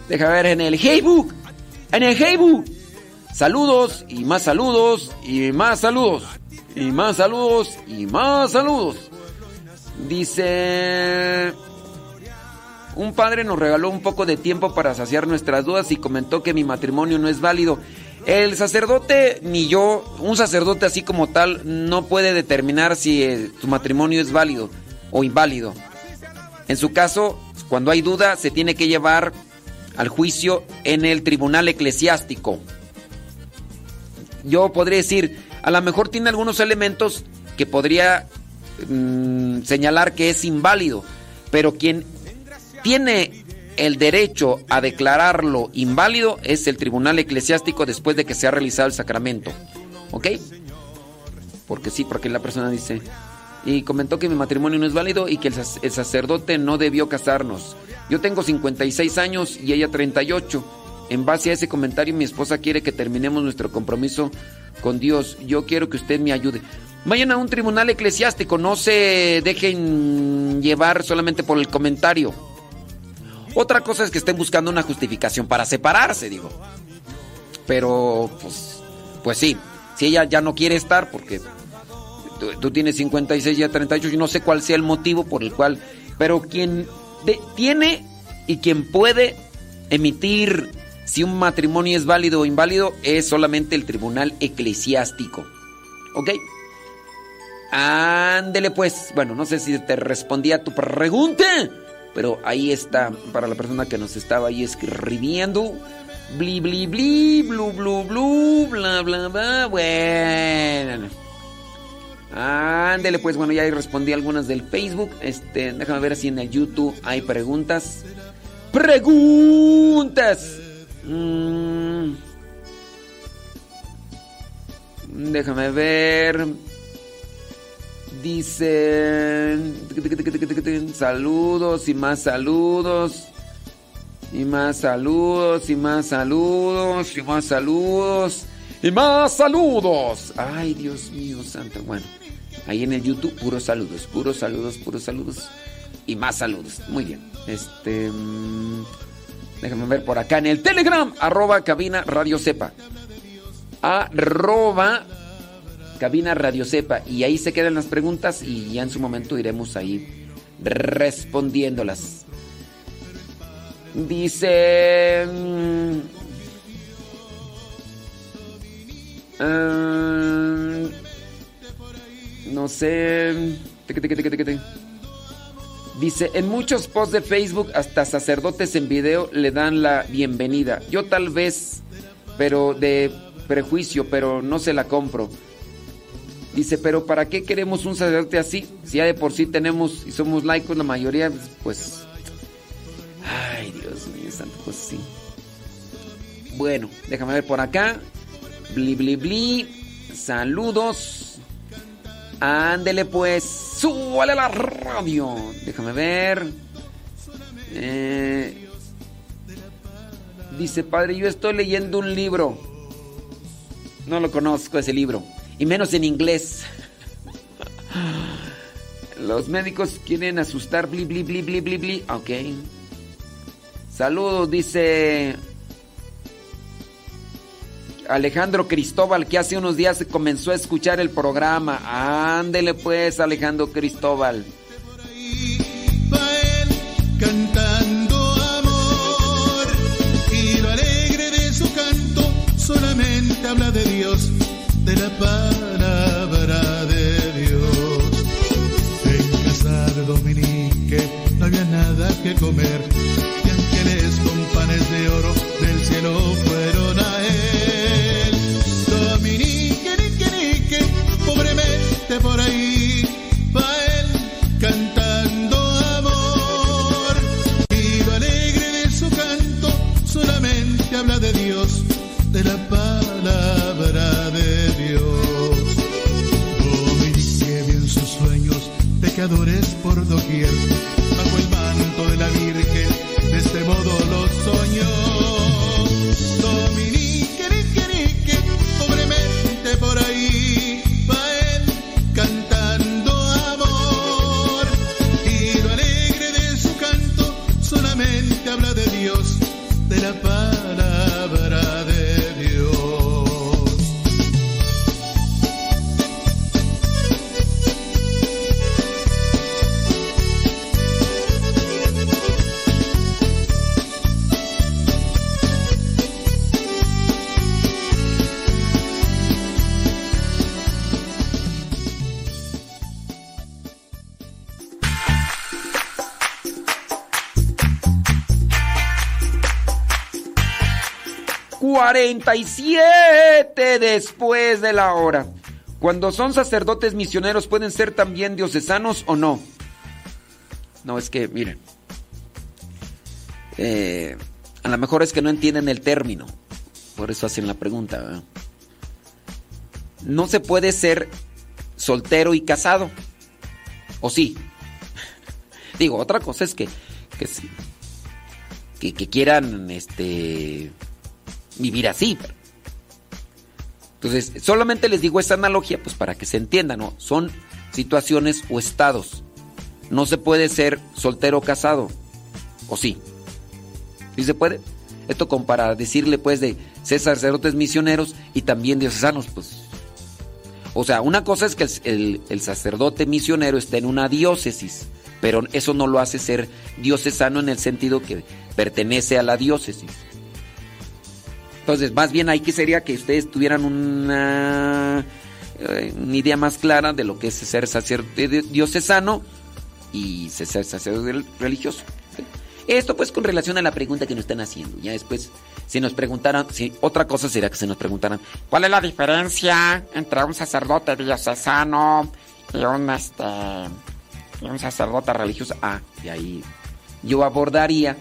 Déjame ver en el Facebook. En el Facebook. Saludos y más saludos y más saludos. Y más saludos y más saludos. Dice... Un padre nos regaló un poco de tiempo para saciar nuestras dudas y comentó que mi matrimonio no es válido. El sacerdote, ni yo, un sacerdote así como tal, no puede determinar si eh, tu matrimonio es válido o inválido. En su caso, cuando hay duda, se tiene que llevar al juicio en el tribunal eclesiástico. Yo podría decir, a lo mejor tiene algunos elementos que podría mm, señalar que es inválido, pero quien tiene el derecho a declararlo inválido es el tribunal eclesiástico después de que se ha realizado el sacramento. ¿Ok? Porque sí, porque la persona dice, y comentó que mi matrimonio no es válido y que el, sacerdote no debió casarnos. Yo tengo 56 años y ella 38. En base a ese comentario mi esposa quiere que terminemos nuestro compromiso con Dios. Yo quiero que usted me ayude. Vayan a un tribunal eclesiástico, no se dejen llevar solamente por el comentario. Otra cosa es que estén buscando una justificación para separarse, digo. Pero, pues, pues sí, si ella ya no quiere estar porque tú, tienes 56 y ya 38 y no sé cuál sea el motivo por el cual, pero quien tiene y quien puede emitir si un matrimonio es válido o inválido es solamente el tribunal eclesiástico. ¿Ok? Ándele pues. Bueno, no sé si te respondí a tu pregunta, pero ahí está para la persona que nos estaba ahí escribiendo. Bli, bli, bli, blu, blu, blu, bla, bla, bla. Bueno. Ándele pues, bueno, ya ahí respondí algunas del Facebook. Este, déjame ver si en el YouTube hay preguntas. ¡Preguntas! Mm. Déjame ver. Dicen. Saludos y más saludos. Y más saludos y más saludos y más saludos. Y más saludos. Ay, Dios mío, santo. Bueno, ahí en el YouTube, puros saludos, puros saludos, puros saludos. Y más saludos. Muy bien. Este. Déjame ver por acá en el Telegram, arroba cabina radio sepa. Arroba cabina radio sepa. Y ahí se quedan las preguntas y ya en su momento iremos ahí respondiéndolas. Dice... mm, ah, no sé... Teque, teque, teque. Dice, en muchos posts de Facebook hasta sacerdotes en video le dan la bienvenida. Yo tal vez, pero de prejuicio, pero no se la compro. Dice, pero ¿para qué queremos un sacerdote así? Si ya de por sí tenemos y somos laicos la mayoría, pues... Ay, Dios mío, santo, pues sí. Bueno, déjame ver por acá. Bli, bli, bli. Saludos. Ándele pues, súbale la radio. Déjame ver. Eh, dice, padre, yo estoy leyendo un libro. No lo conozco ese libro. Y menos en inglés. Los médicos quieren asustar, bli, bli, bli, bli, bli, bli. Ok. Saludos, dice Alejandro Cristóbal, que hace unos días comenzó a escuchar el programa. Ándele pues, Alejandro Cristóbal.
cantando amor y lo alegre de su canto solamente habla de Dios, de la palabra de Dios. En casa de Dominique no había nada que comer y ángeles con panes de oro
...47 después de la hora. Cuando son sacerdotes misioneros, ¿pueden ser también diocesanos o no? No, es que, miren. eh, a lo mejor es que no entienden el término. Por eso hacen la pregunta. No se puede ser soltero y casado. ¿O sí? Digo, otra cosa es que, que, que, que quieran este, vivir así. Entonces, solamente les digo esta analogía, pues para que se entienda, ¿no? Son situaciones o estados. No se puede ser soltero o casado. ¿O sí? ¿Sí se puede? Esto como para decirle, pues, de ser sacerdotes misioneros y también diocesanos, pues. O sea, una cosa es que el, el- sacerdote misionero esté en una diócesis, pero eso no lo hace ser diocesano en el sentido que pertenece a la diócesis. Entonces, más bien ahí que sería que ustedes tuvieran una eh, idea más clara de lo que es ser sacerdote diocesano y ser sacerdote religioso. Esto pues con relación a la pregunta que nos están haciendo. Ya después, si nos preguntaran, otra cosa sería que se nos preguntaran,
¿cuál es la diferencia entre un sacerdote diocesano y un este y un sacerdote religioso?
Ah, y ahí yo abordaría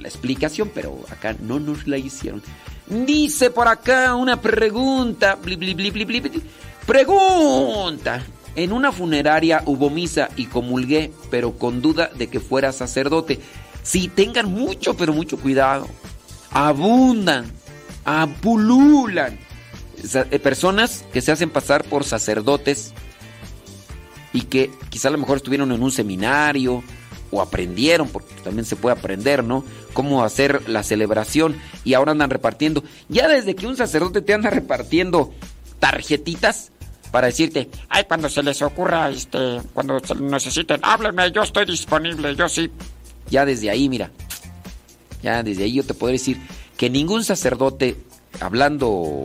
la explicación, pero acá no nos la hicieron. Dice por acá una pregunta. pregunta. En una funeraria hubo misa y comulgué, pero con duda de que fuera sacerdote. Sí, tengan mucho, pero mucho cuidado. Abundan, apululan. Eh, personas que se hacen pasar por sacerdotes y que quizá a lo mejor estuvieron en un seminario o aprendieron, porque también se puede aprender, ¿no? Cómo hacer la celebración y ahora andan repartiendo. Ya desde que un sacerdote te anda repartiendo tarjetitas para decirte,
ay, cuando se les ocurra, este, cuando se necesiten, háblenme, yo estoy disponible, yo sí.
Ya desde ahí, mira, ya desde ahí yo te puedo decir que ningún sacerdote, hablando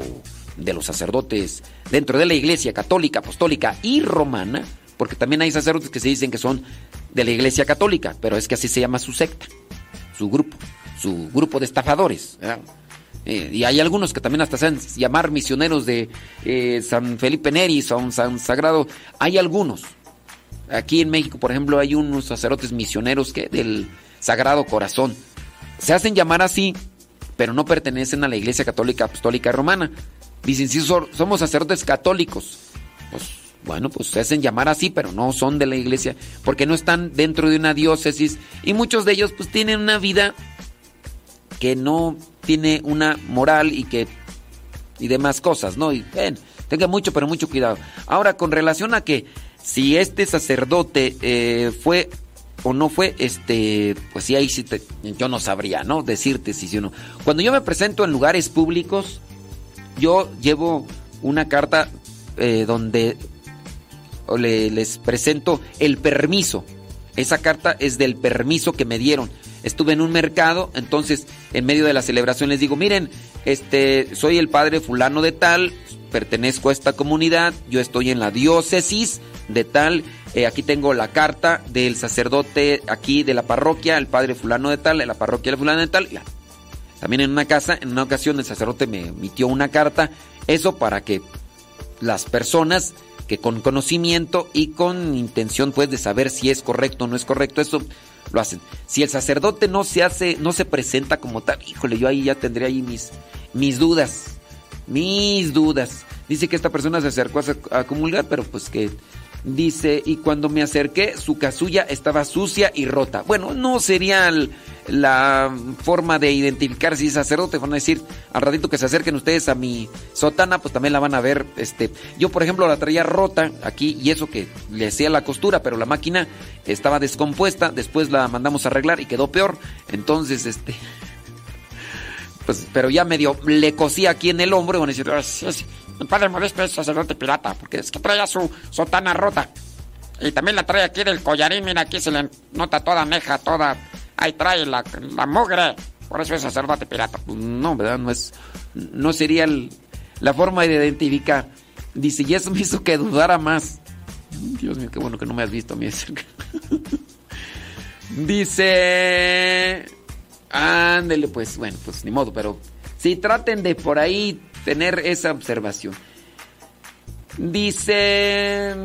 de los sacerdotes dentro de la iglesia católica, apostólica y romana, porque también hay sacerdotes que se dicen que son de la Iglesia Católica, pero es que así se llama su secta, su grupo, su grupo de estafadores. Eh, y hay algunos que también hasta se hacen llamar misioneros de eh, San Felipe Neri, San, San Sagrado. Hay algunos. Aquí en México, por ejemplo, hay unos sacerdotes misioneros que del Sagrado Corazón. Se hacen llamar así, pero no pertenecen a la Iglesia Católica Apostólica Romana. Dicen, sí, somos sacerdotes católicos. Pues bueno, pues se hacen llamar así, pero no son de la iglesia, porque no están dentro de una diócesis y muchos de ellos pues tienen una vida que no tiene una moral y que y demás cosas, ¿no? Y ven, tenga mucho, pero mucho cuidado. Ahora, con relación a que si este sacerdote eh, fue o no fue, este, pues sí, ahí sí te, yo no sabría, ¿no? Decirte si sí o no. Cuando yo me presento en lugares públicos, yo llevo una carta eh, donde les presento el permiso. Esa carta es del permiso que me dieron. Estuve en un mercado, entonces en medio de la celebración les digo, miren, este, soy el padre fulano de tal, pertenezco a esta comunidad, yo estoy en la diócesis de tal, eh, aquí tengo la carta del sacerdote aquí de la parroquia, el padre fulano de tal, de la parroquia de fulano de tal. También en una casa, en una ocasión el sacerdote me emitió una carta, eso para que las personas que con conocimiento y con intención pues de saber si es correcto o no es correcto, eso lo hacen. Si el sacerdote no se hace, no se presenta como tal, híjole, yo ahí ya tendría ahí mis, mis dudas, mis dudas. Dice que esta persona se acercó a, a comulgar, pero pues que Dice, y cuando me acerqué, su casulla estaba sucia y rota. Bueno, no sería la forma de identificar si es sacerdote. Van a decir, al ratito que se acerquen ustedes a mi sotana, pues también la van a ver. Este, yo, por ejemplo, la traía rota aquí y eso que le hacía la costura, pero la máquina estaba descompuesta. Después la mandamos a arreglar y quedó peor. Entonces, este. Pues, pero ya medio le cosí aquí en el hombro y van a decir,
el padre Modesto es sacerdote pirata, porque es que traía su sotana rota. Y también la trae aquí del collarín, mira, aquí se le nota toda meja, toda... Ahí trae la, la mugre. Por eso es sacerdote pirata.
No, ¿verdad? No es... No sería la forma de identificar. Dice, y eso me hizo que dudara más. Dios mío, qué bueno que no me has visto a mí Dice... Ándele, pues, bueno, pues ni modo, pero si traten de por ahí tener esa observación. Dice,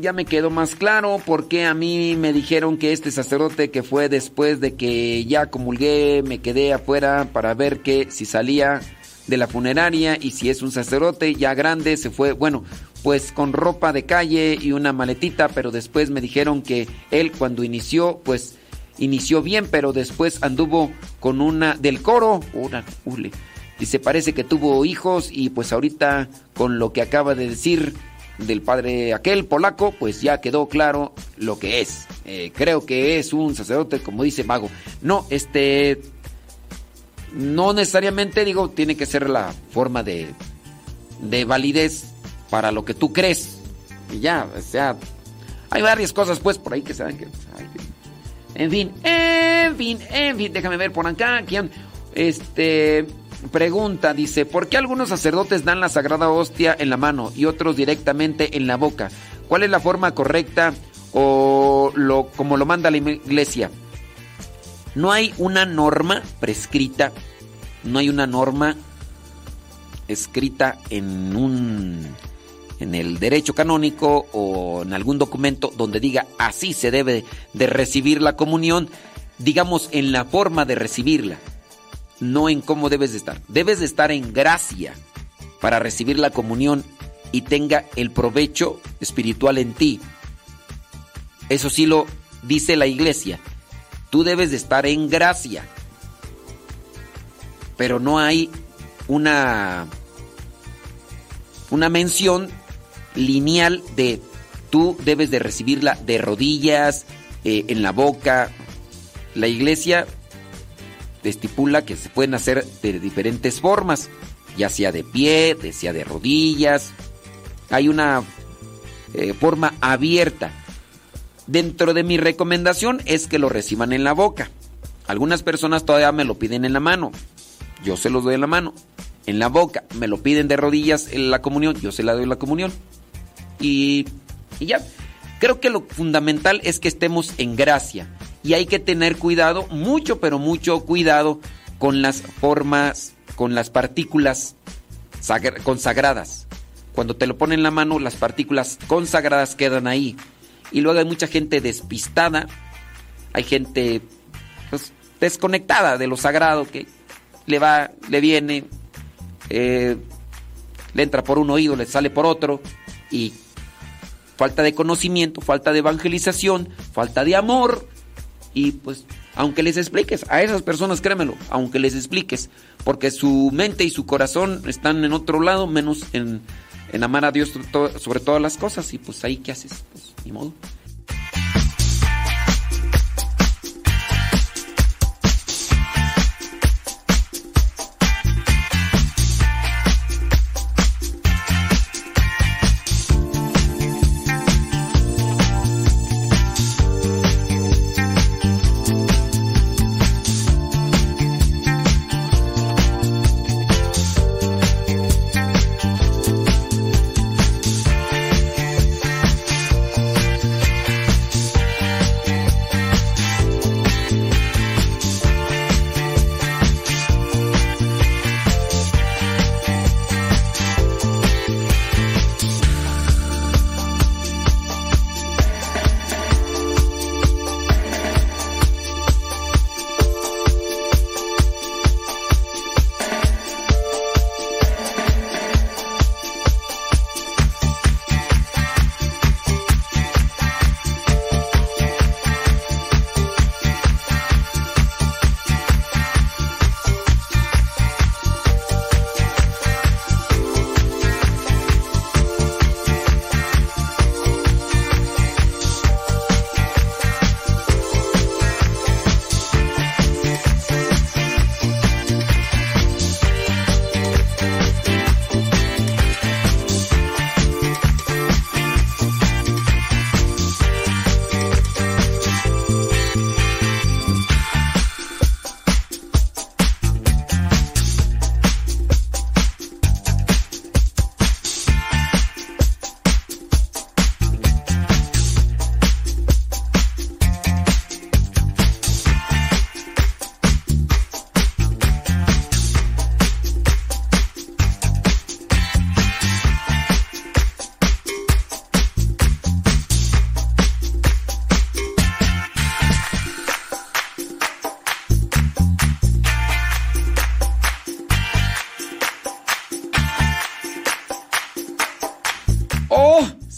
ya me quedó más claro porque a mí me dijeron que este sacerdote que fue después de que ya comulgué, me quedé afuera para ver que si salía de la funeraria y si es un sacerdote ya grande, se fue, bueno, pues con ropa de calle y una maletita, pero después me dijeron que él cuando inició, pues inició bien, pero después anduvo con una del coro, una, ule, y se parece que tuvo hijos y pues ahorita con lo que acaba de decir del padre aquel polaco, pues ya quedó claro lo que es. Eh, creo que es un sacerdote, como dice Mago. No, este... No necesariamente digo, tiene que ser la forma de, de validez para lo que tú crees. Y ya, o sea, hay varias cosas pues por ahí que saben que... En fin, en fin, en fin, déjame ver por acá. ¿quién? Este, pregunta, dice, ¿por qué algunos sacerdotes dan la sagrada hostia en la mano y otros directamente en la boca? ¿Cuál es la forma correcta o lo, como lo manda la iglesia? No hay una norma prescrita, no hay una norma escrita en un en el derecho canónico o en algún documento donde diga así se debe de recibir la comunión, digamos en la forma de recibirla, no en cómo debes de estar. Debes de estar en gracia para recibir la comunión y tenga el provecho espiritual en ti. Eso sí lo dice la iglesia. Tú debes de estar en gracia. Pero no hay una una mención lineal de tú debes de recibirla de rodillas, eh, en la boca. La iglesia estipula que se pueden hacer de diferentes formas, ya sea de pie, ya sea de rodillas. Hay una eh, forma abierta. Dentro de mi recomendación es que lo reciban en la boca. Algunas personas todavía me lo piden en la mano. Yo se los doy en la mano. En la boca. Me lo piden de rodillas en la comunión. Yo se la doy la comunión. Y, y ya. Creo que lo fundamental es que estemos en gracia. Y hay que tener cuidado, mucho, pero mucho cuidado con las formas, con las partículas consagradas. Cuando te lo ponen en la mano, las partículas consagradas quedan ahí. Y luego hay mucha gente despistada, hay gente pues, desconectada de lo sagrado que le va, le viene, eh, le entra por un oído, le sale por otro y falta de conocimiento, falta de evangelización, falta de amor. Y pues, aunque les expliques, a esas personas créemelo, aunque les expliques, porque su mente y su corazón están en otro lado, menos en, en amar a Dios sobre todas las cosas. Y pues ahí, ¿qué haces? Pues, ni modo.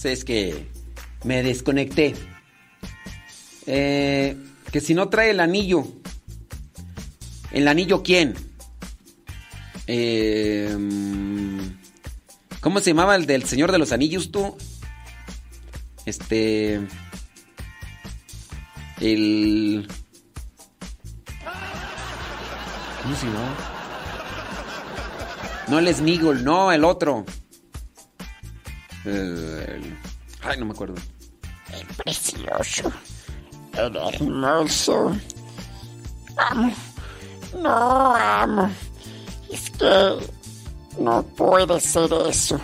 Es que me desconecté. Eh, que si no trae el anillo. ¿El anillo quién? Eh, ¿Cómo se llamaba el del Señor de los Anillos tú? Este... El... ¿Cómo se llamaba? No el Smigol, no, el otro. El... Ay, no me acuerdo.
El precioso. El hermoso. Amo. No amo. Es que no puede ser eso.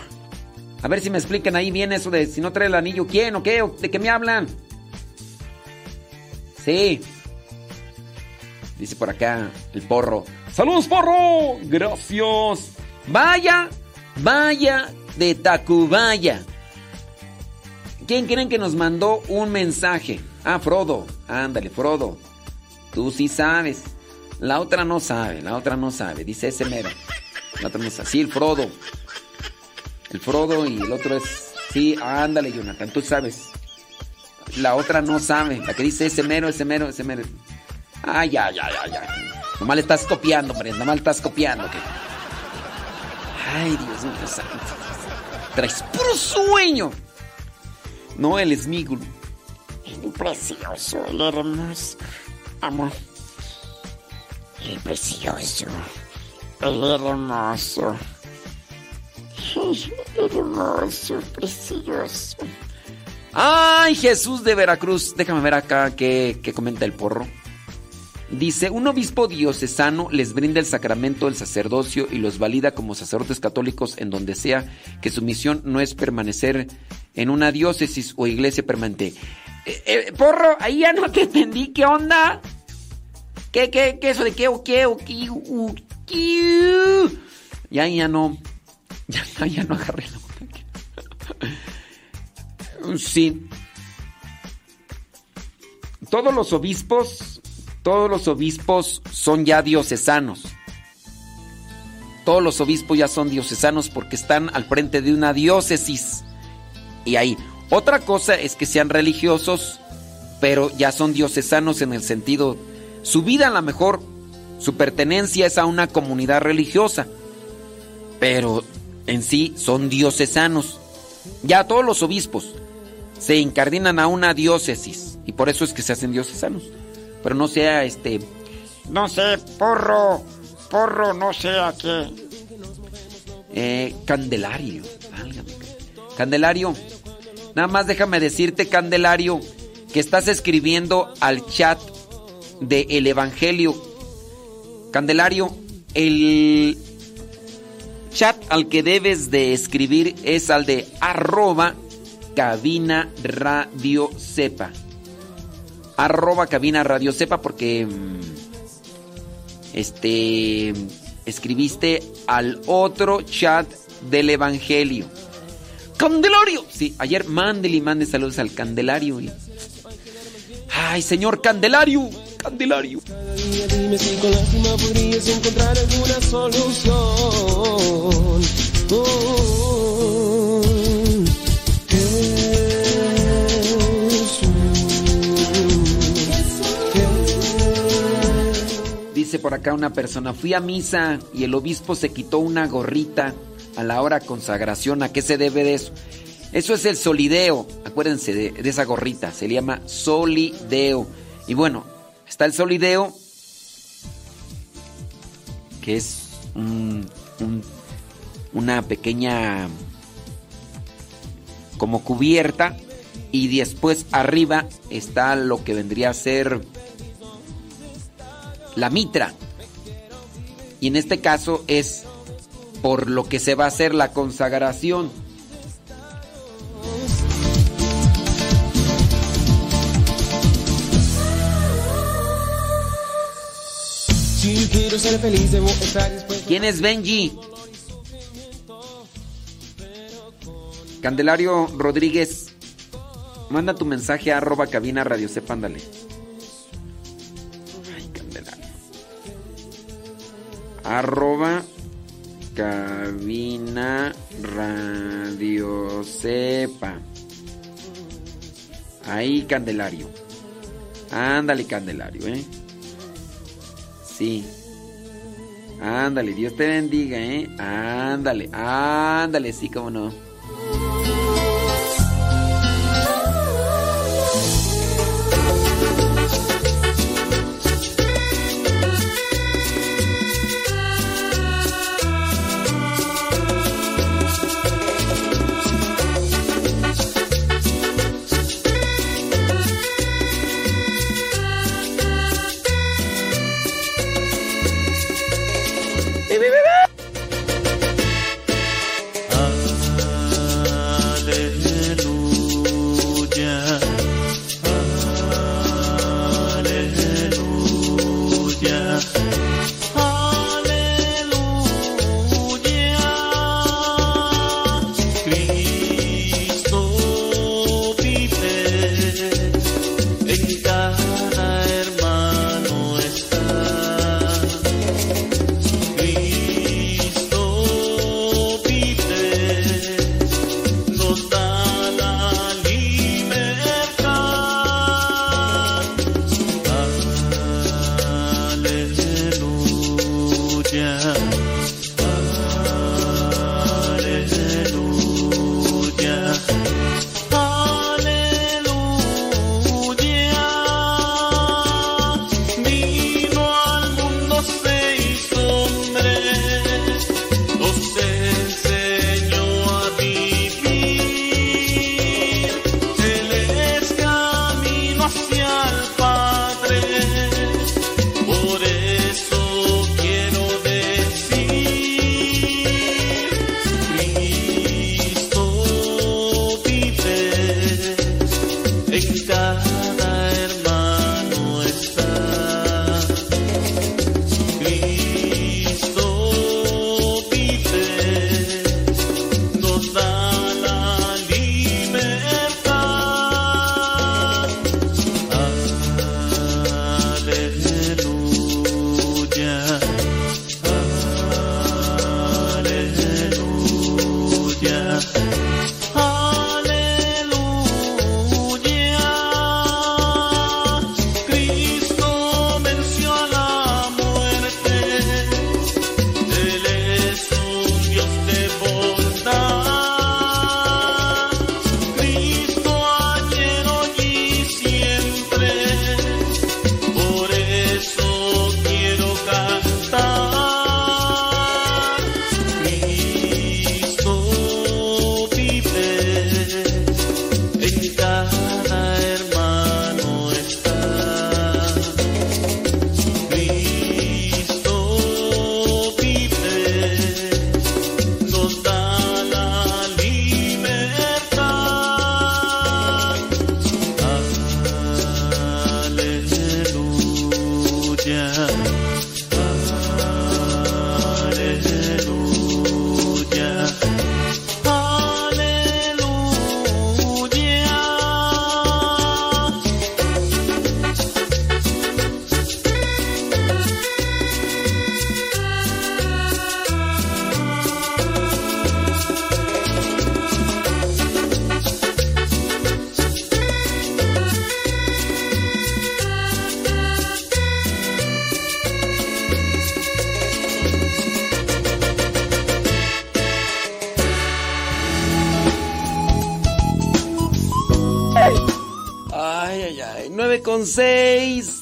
A ver si me explican ahí bien eso de si no trae el anillo, ¿quién o qué? ¿O ¿De qué me hablan? Sí. Dice por acá el porro. ¡Saludos, porro! Gracias. Vaya, vaya de Tacubaya. ¿Quién creen que nos mandó un mensaje? Ah, Frodo. Ándale, Frodo. Tú sí sabes. La otra no sabe, la otra no sabe. Dice ese mero. La otra no sabe. Sí, el Frodo. El Frodo y el otro es. Sí, ándale, Jonathan, tú sabes. La otra no sabe. La que dice ese mero, ese mero, ese mero. Ay, ya, ya, ya, ya. Nomás le estás copiando, María. Nomás le estás copiando. Ay, Dios mío santo. Traes puro sueño. No el esmígulo.
El precioso, el hermoso. Amor. El precioso. El hermoso. El hermoso, precioso.
Ay, Jesús de Veracruz. Déjame ver acá qué, qué comenta el porro. Dice, un obispo diocesano les brinda el sacramento del sacerdocio y los valida como sacerdotes católicos en donde sea que su misión no es permanecer en una diócesis o iglesia permanente. Eh, eh, porro, ahí ya no te entendí, ¿qué onda? ¿Qué, qué, qué eso de qué o qué o qué? u, qué? Ya, ya no, ya, no, ya no agarré la Sí. Todos los obispos, todos los obispos son ya diocesanos. Todos los obispos ya son diocesanos porque están al frente de una diócesis. Y ahí. Otra cosa es que sean religiosos, pero ya son diocesanos en el sentido, su vida a lo mejor, su pertenencia es a una comunidad religiosa, pero en sí son diocesanos. Ya todos los obispos se encardinan a una diócesis y por eso es que se hacen diocesanos. Pero no sea este.
No sé, porro. Porro, no sé a qué.
Eh, Candelario. Válgame. Candelario. Nada más déjame decirte, Candelario, que estás escribiendo al chat de El Evangelio. Candelario, el chat al que debes de escribir es al de arroba cabina radio. Arroba cabina radio sepa porque mm, este escribiste al otro chat del evangelio. Candelario. Sí, ayer mándele y mande saludos al Candelario. y- Ay, señor Candelario. Candelario.
Dime si con lástima podrías encontrar alguna solución. Oh,
Por acá una persona, fui a misa y el obispo se quitó una gorrita a la hora consagración. ¿A qué se debe de eso? Eso es el solideo. Acuérdense de, esa gorrita. Se le llama solideo. Y bueno, está el solideo, que es un- una pequeña como cubierta. Y después arriba está lo que vendría a ser la mitra. Y en este caso es por lo que se va a hacer la consagración. ¿Quién es Benji? Candelario Rodríguez, manda tu mensaje a arroba cabina radio ándale. Arroba cabina radio sepa. Ahí, Candelario. Ándale, Candelario, ¿eh? Sí. Ándale, Dios te bendiga, ¿eh? Ándale, ándale, sí, cómo no.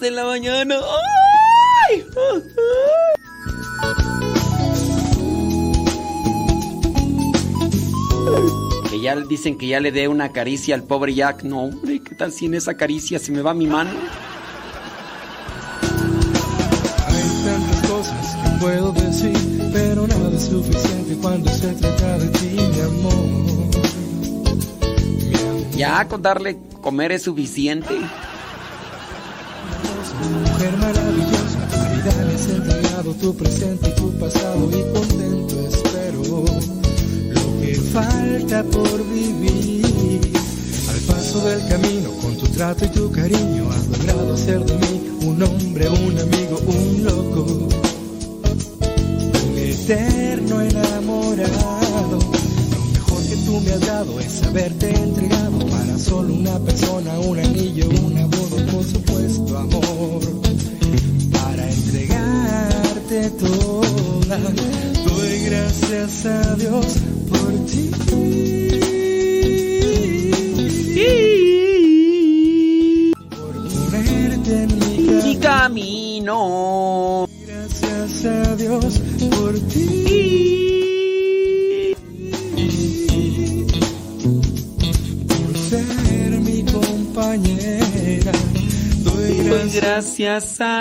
De la mañana. ¡Ay! Que ya dicen que ya le dé una caricia al pobre Jack. No, hombre, ¿qué tal si en esa caricia se me va mi mano?
Hay tantas cosas que puedo decir, pero nada es suficiente cuando se trata de ti, mi amor.
Ya con darle comer es suficiente.
Mujer maravillosa, tu vida me has entregado tu presente y tu pasado y contento espero lo que falta por vivir. Al paso del camino, con tu trato y tu cariño, has logrado hacer de mí un hombre, un amigo, un loco, gracias a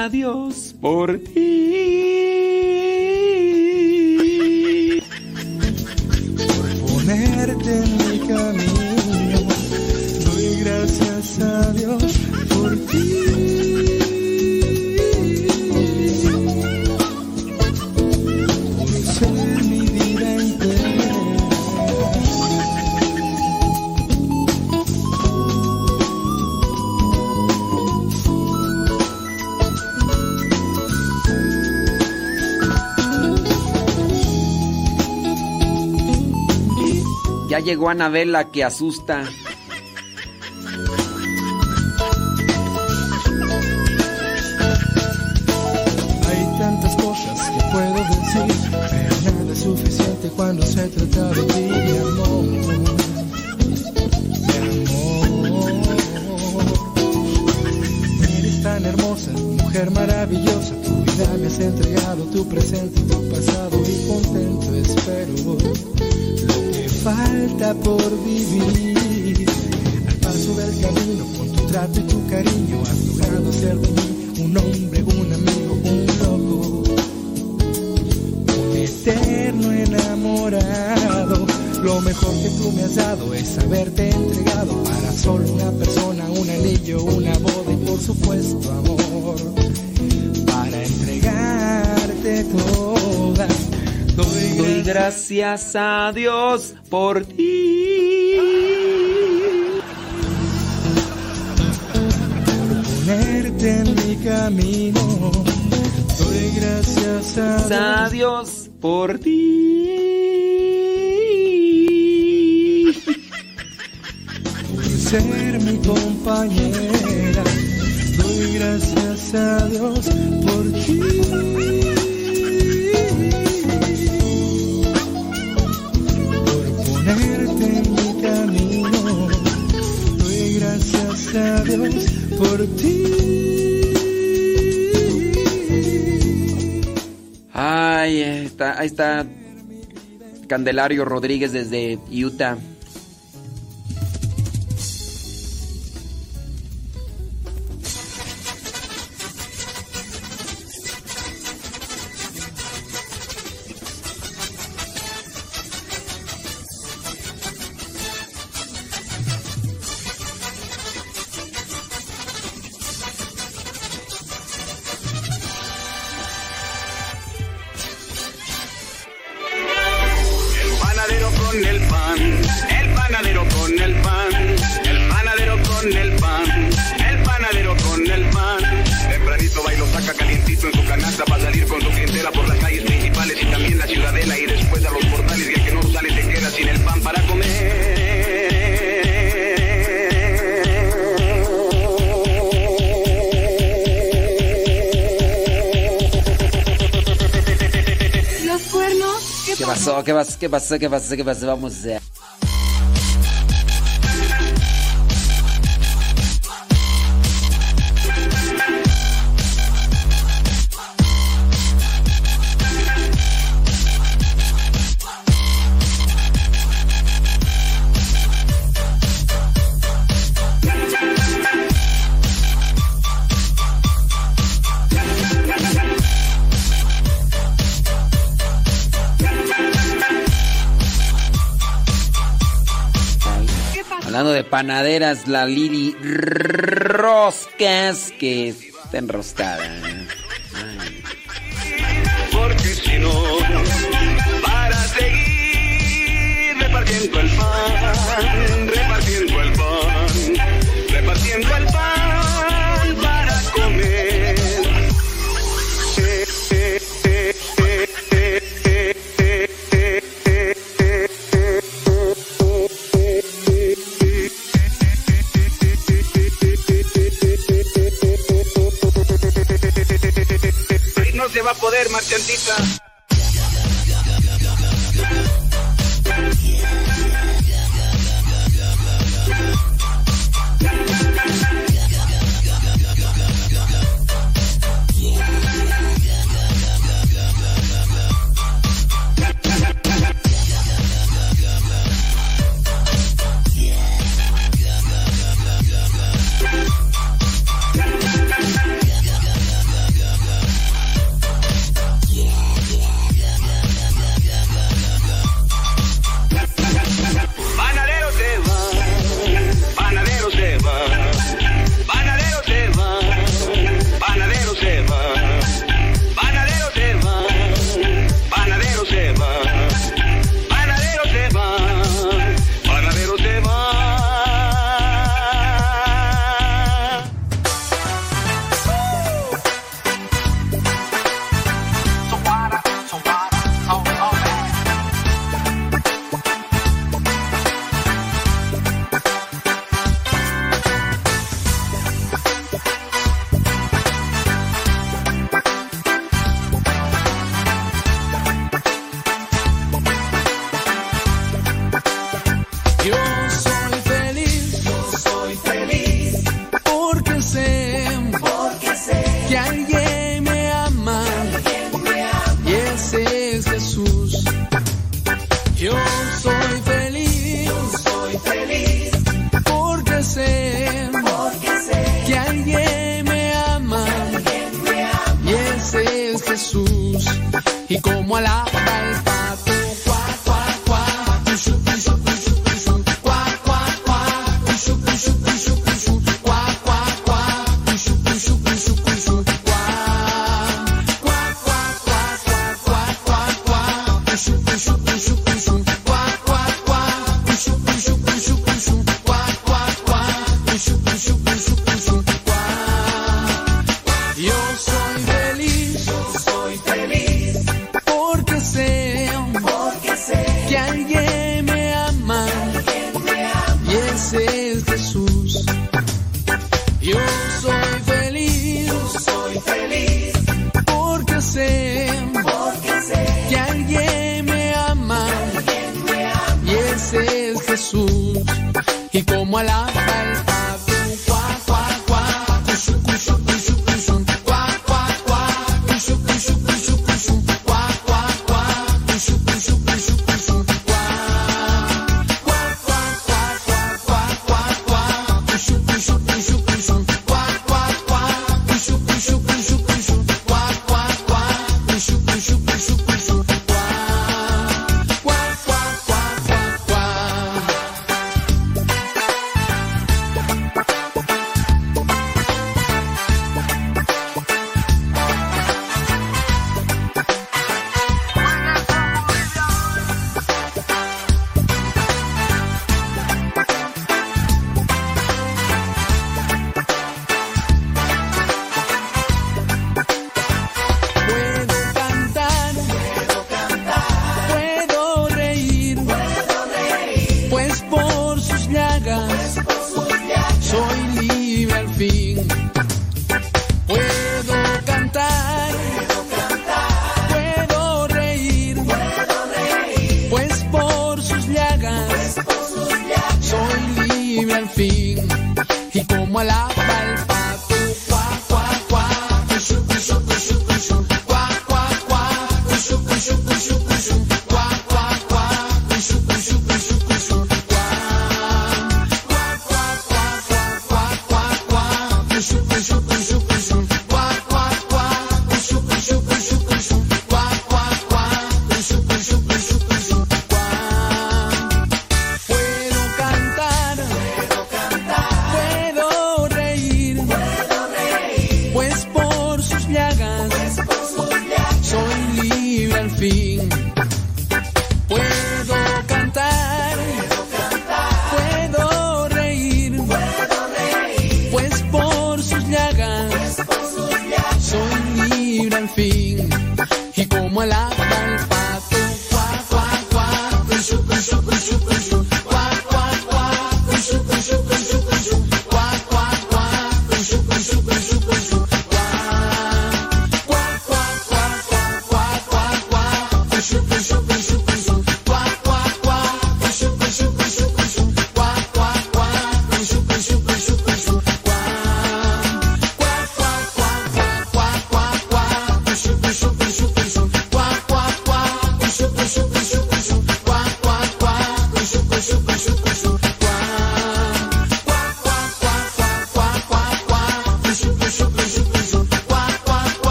Ya llegó Anabela que asusta.
Doy
Doy gracias a Dios por ti.
ponerte en mi camino. Doy gracias a
a Dios por ti.
por ser mi compañera. Doy gracias a Dios por ti. Por ti.
Ay, está, ahí está Candelario Rodríguez desde Utah. que
passa, que passa, que passa, vamos é. panaderas La Lili Roscas, que está enroscada. ¿eh?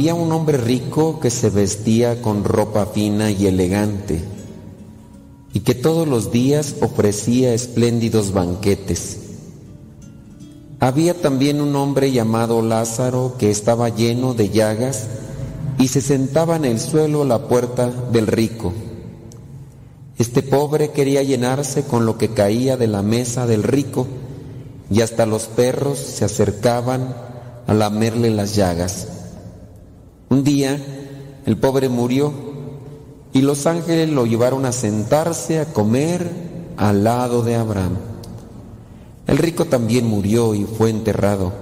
Había un hombre rico que se vestía con ropa fina y elegante y que todos los días ofrecía espléndidos banquetes. Había también un hombre llamado Lázaro que estaba lleno de llagas y se sentaba en el suelo a la puerta del rico. Este pobre quería llenarse con lo que caía de la mesa del rico y hasta los perros se acercaban a lamerle las llagas. Un día el pobre murió y los ángeles lo llevaron a sentarse a comer al lado de Abraham. El rico también murió y fue enterrado.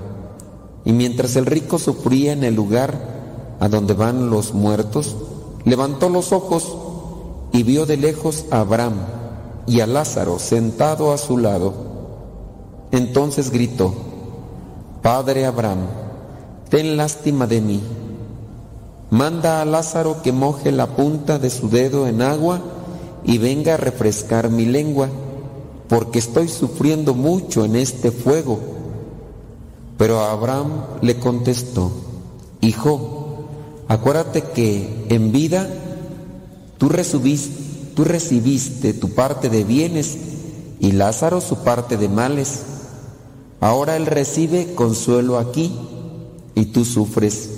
Y mientras el rico sufría en el lugar a donde van los muertos, levantó los ojos y vio de lejos a Abraham y a Lázaro sentado a su lado. Entonces gritó, Padre Abraham, ten lástima de mí. Manda a Lázaro que moje la punta de su dedo en agua y venga a refrescar mi lengua, porque estoy sufriendo mucho en este fuego. Pero Abraham le contestó, Hijo, acuérdate que en vida tú recibiste, tú recibiste tu parte de bienes y Lázaro su parte de males. Ahora él recibe consuelo aquí y tú sufres.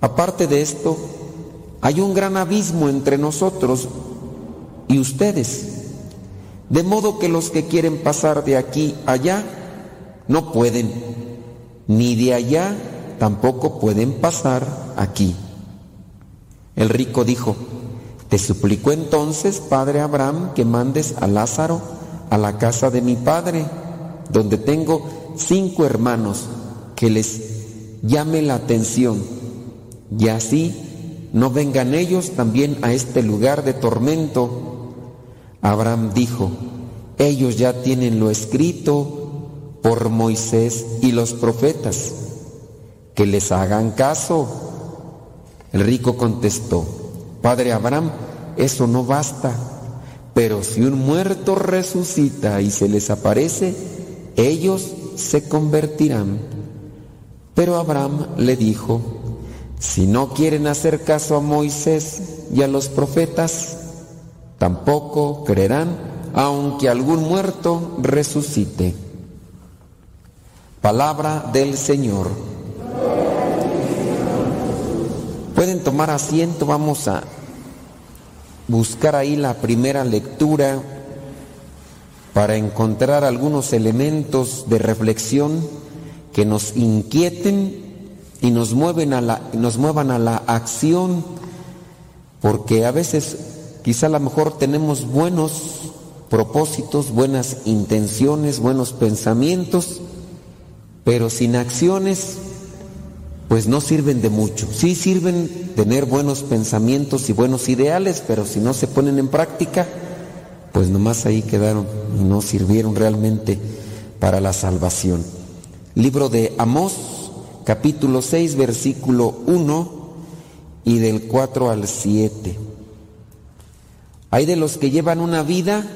Aparte de esto, hay un gran abismo entre nosotros y ustedes, de modo que los que quieren pasar de aquí allá no pueden, ni de allá tampoco pueden pasar aquí. El rico dijo, te suplico entonces, padre Abraham, que mandes a Lázaro a la casa de mi padre, donde tengo cinco hermanos, que les llame la atención y así no vengan ellos también a este lugar de tormento. Abraham dijo, ellos ya tienen lo escrito por Moisés y los profetas, que les hagan caso. El rico contestó, Padre Abraham, eso no basta, pero si un muerto resucita y se les aparece, ellos se convertirán. Pero Abraham le dijo, si no quieren hacer caso a Moisés y a los profetas, tampoco creerán aunque algún muerto resucite. Palabra del Señor. Pueden tomar asiento, vamos a buscar ahí la primera lectura para encontrar algunos elementos de reflexión que nos inquieten y nos, mueven a la, nos muevan a la acción, porque a veces quizá a lo mejor tenemos buenos propósitos, buenas intenciones, buenos pensamientos, pero sin acciones, pues no sirven de mucho. Sí sirven tener buenos pensamientos y buenos ideales, pero si no se ponen en práctica, pues nomás ahí quedaron y no sirvieron realmente para la salvación. Libro de Amós, capítulo 6, versículo 1 y del 4 al 7. Hay de los que llevan una vida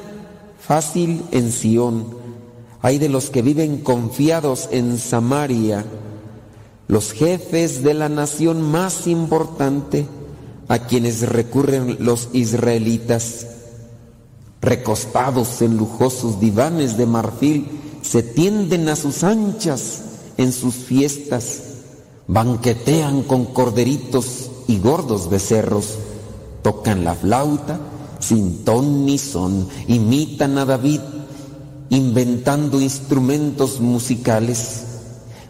fácil en Sión, hay de los que viven confiados en Samaria, los jefes de la nación más importante a quienes recurren los israelitas, recostados en lujosos divanes de marfil, se tienden a sus anchas en sus fiestas, banquetean con corderitos y gordos becerros, tocan la flauta sin ton ni son, imitan a David inventando instrumentos musicales,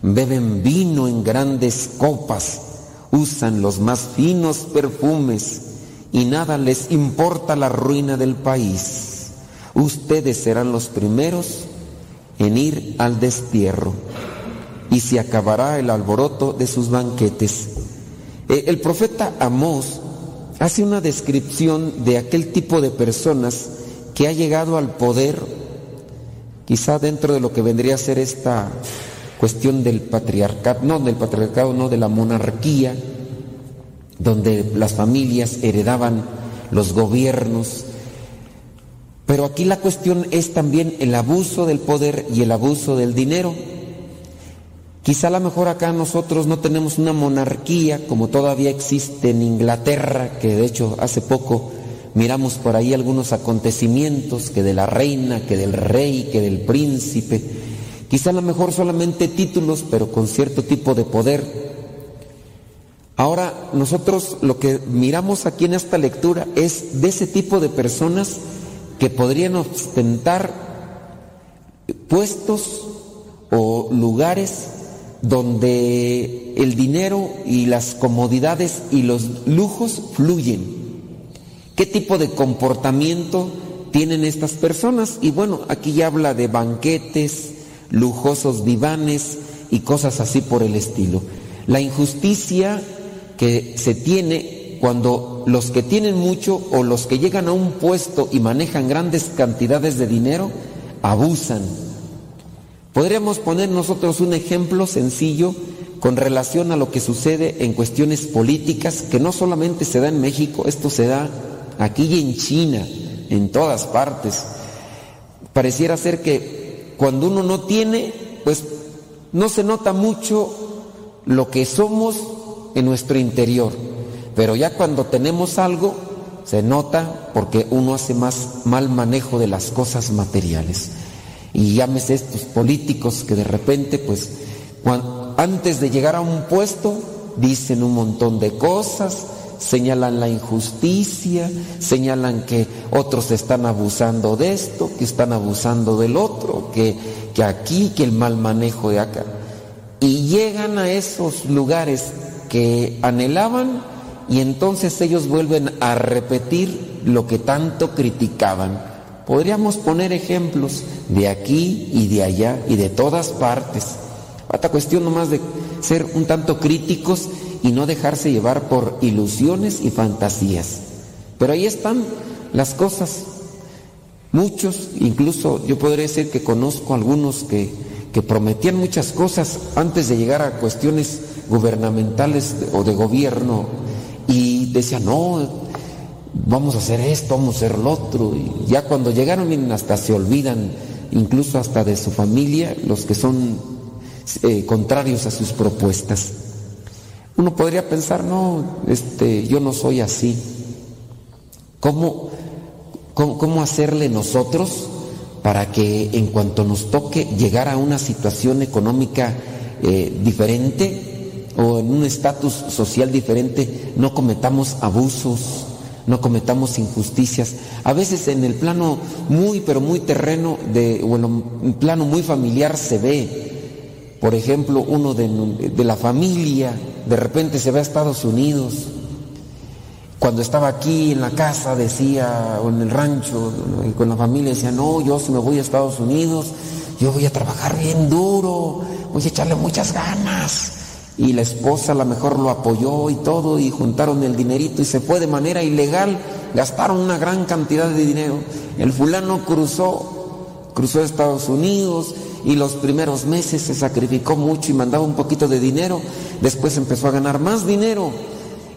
beben vino en grandes copas, usan los más finos perfumes y nada les importa la ruina del país. Ustedes serán los primeros en ir al destierro y se acabará el alboroto de sus banquetes. Eh, el profeta Amós hace una descripción de aquel tipo de personas que ha llegado al poder, quizá dentro de lo que vendría a ser esta cuestión del patriarcado, no del patriarcado, no de la monarquía, donde las familias heredaban los gobiernos. Pero aquí la cuestión es también el abuso del poder y el abuso del dinero. Quizá a lo mejor acá nosotros no tenemos una monarquía como todavía existe en Inglaterra, que de hecho hace poco miramos por ahí algunos acontecimientos, que de la reina, que del rey, que del príncipe. Quizá a lo mejor solamente títulos, pero con cierto tipo de poder. Ahora nosotros lo que miramos aquí en esta lectura es de ese tipo de personas que podrían ostentar puestos o lugares donde el dinero y las comodidades y los lujos fluyen. ¿Qué tipo de comportamiento tienen estas personas? Y bueno, aquí ya habla de banquetes, lujosos divanes y cosas así por el estilo. La injusticia que se tiene cuando los que tienen mucho o los que llegan a un puesto y manejan grandes cantidades de dinero abusan Podríamos poner nosotros un ejemplo sencillo con relación a lo que sucede en cuestiones políticas, que no solamente se da en México, esto se da aquí y en China, en todas partes. Pareciera ser que cuando uno no tiene, pues no se nota mucho lo que somos en nuestro interior, pero ya cuando tenemos algo, se nota porque uno hace más mal manejo de las cosas materiales y llámese estos políticos que de repente, pues, antes de llegar a un puesto, dicen un montón de cosas, señalan la injusticia, señalan que otros están abusando de esto, que están abusando del otro, que, que aquí, que el mal manejo de acá. Y llegan a esos lugares que anhelaban y entonces ellos vuelven a repetir lo que tanto criticaban. Podríamos poner ejemplos de aquí y de allá y de todas partes. Falta cuestión nomás de ser un tanto críticos y no dejarse llevar por ilusiones y fantasías. Pero ahí están las cosas. Muchos, incluso yo podría decir que conozco algunos que, que prometían muchas cosas antes de llegar a cuestiones gubernamentales o de gobierno y decían, no, vamos a hacer esto, vamos a hacer lo otro. Y ya cuando llegaron, miren, hasta se olvidan, incluso hasta de su familia, los que son eh, contrarios a sus propuestas. Uno podría pensar, no, este, yo no soy así. ¿Cómo, cómo, hacerle nosotros para que en cuanto nos toque llegar a una situación económica eh, diferente o en un estatus social diferente, no cometamos abusos, no cometamos injusticias. A veces en el plano muy, pero muy terreno, de, o en un plano muy familiar se ve. Por ejemplo, uno de, de la familia de repente se ve a Estados Unidos. Cuando estaba aquí en la casa decía, o en el rancho, con la familia decía, no, yo si me voy a Estados Unidos, yo voy a trabajar bien duro, voy a echarle muchas ganas y la esposa a lo mejor lo apoyó y todo y juntaron el dinerito y se fue de manera ilegal, gastaron una gran cantidad de dinero. El fulano cruzó, cruzó Estados Unidos y los primeros meses se sacrificó mucho y mandaba un poquito de dinero, después empezó a ganar más dinero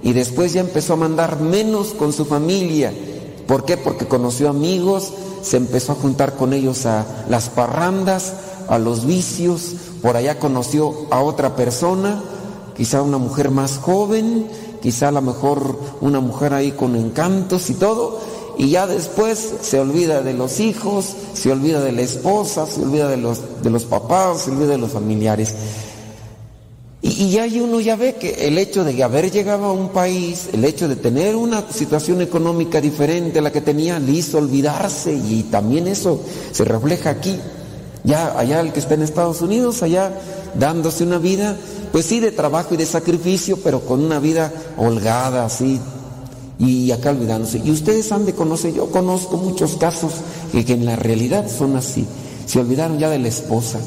y después ya empezó a mandar menos con su familia. ¿Por qué? Porque conoció amigos, se empezó a juntar con ellos a las parrandas, a los vicios, por allá conoció a otra persona, quizá una mujer más joven, quizá a lo mejor una mujer ahí con encantos y todo, y ya después se olvida de los hijos, se olvida de la esposa, se olvida de los, de los papás, se olvida de los familiares. Y, y ya uno ya ve que el hecho de haber llegado a un país, el hecho de tener una situación económica diferente a la que tenía, le hizo olvidarse y también eso se refleja aquí. Ya allá el que está en Estados Unidos, allá dándose una vida, pues sí, de trabajo y de sacrificio, pero con una vida holgada, así, y acá olvidándose. Y ustedes han de conocer, yo conozco muchos casos que, que en la realidad son así. Se olvidaron ya de la esposa,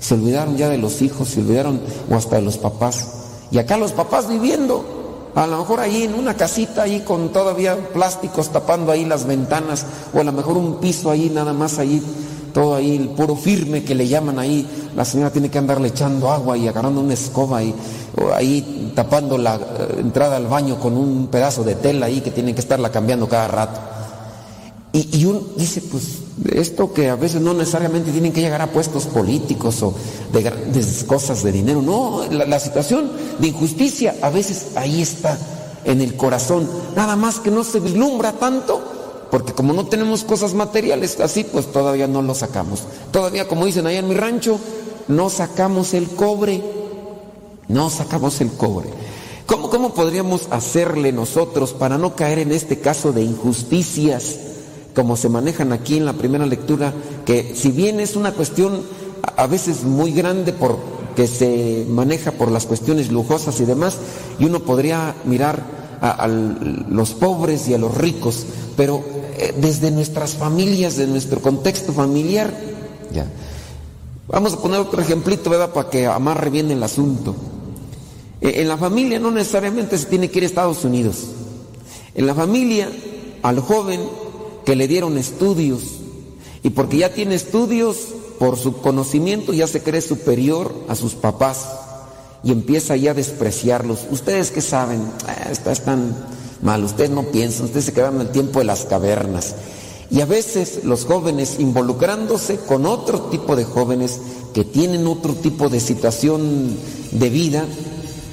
se olvidaron ya de los hijos, se olvidaron o hasta de los papás. Y acá los papás viviendo, a lo mejor ahí en una casita ahí con todavía plásticos tapando ahí las ventanas, o a lo mejor un piso ahí nada más ahí, todo ahí, el puro firme que le llaman ahí. La señora tiene que andarle echando agua y agarrando una escoba y ahí tapando la eh, entrada al baño con un pedazo de tela ahí que tienen que estarla cambiando cada rato. Y, uno dice, pues esto que a veces no necesariamente tienen que llegar a puestos políticos o de cosas de dinero, no, la situación de injusticia a veces ahí está en el corazón, nada más que no se vislumbra tanto, porque como no tenemos cosas materiales así, pues todavía no lo sacamos. Todavía, como dicen allá en mi rancho, no sacamos el cobre, no sacamos el cobre. ¿Cómo, ¿Cómo podríamos hacerle nosotros para no caer en este caso de injusticias? como se manejan aquí en la primera lectura, que si bien es una cuestión a veces muy grande porque se maneja por las cuestiones lujosas y demás, y uno podría mirar a, a los pobres y a los ricos, pero eh, desde nuestras familias, de nuestro contexto familiar, ya. Vamos a poner otro ejemplito, ¿verdad? Para que amarre bien el asunto. En la familia no necesariamente se tiene que ir a Estados Unidos. En la familia, al joven que le dieron estudios y porque ya tiene estudios, por su conocimiento ya se cree superior a sus papás y empieza ya a despreciarlos. Ustedes que saben, ah, están mal, ustedes no piensan, ustedes se quedan en el tiempo de las cavernas. Y a veces los jóvenes involucrándose con otro tipo de jóvenes que tienen otro tipo de situación de vida,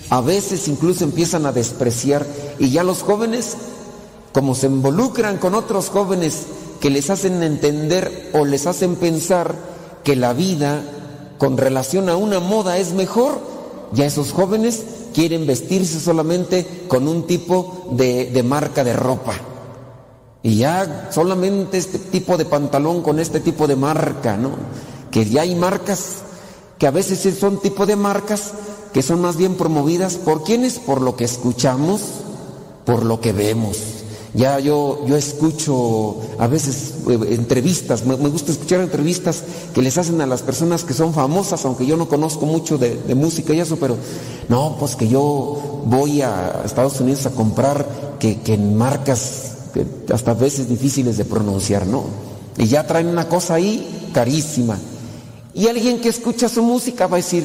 a veces incluso empiezan a despreciar y ya los jóvenes como se involucran con otros jóvenes que les hacen entender o les hacen pensar que la vida con relación a una moda es mejor, ya esos jóvenes quieren vestirse solamente con un tipo de, marca de ropa. Y ya solamente este tipo de pantalón con este tipo de marca, ¿no? Que ya hay marcas que a veces son tipo de marcas que son más bien promovidas por quienes, por lo que escuchamos, por lo que vemos. Ya yo, yo escucho a veces eh, entrevistas, me, gusta escuchar entrevistas que les hacen a las personas que son famosas, aunque yo no conozco mucho de, música y eso, pero no, pues que yo voy a Estados Unidos a comprar que, que marcas hasta a veces difíciles de pronunciar, ¿no? Y ya traen una cosa ahí carísima. Y alguien que escucha su música va a decir,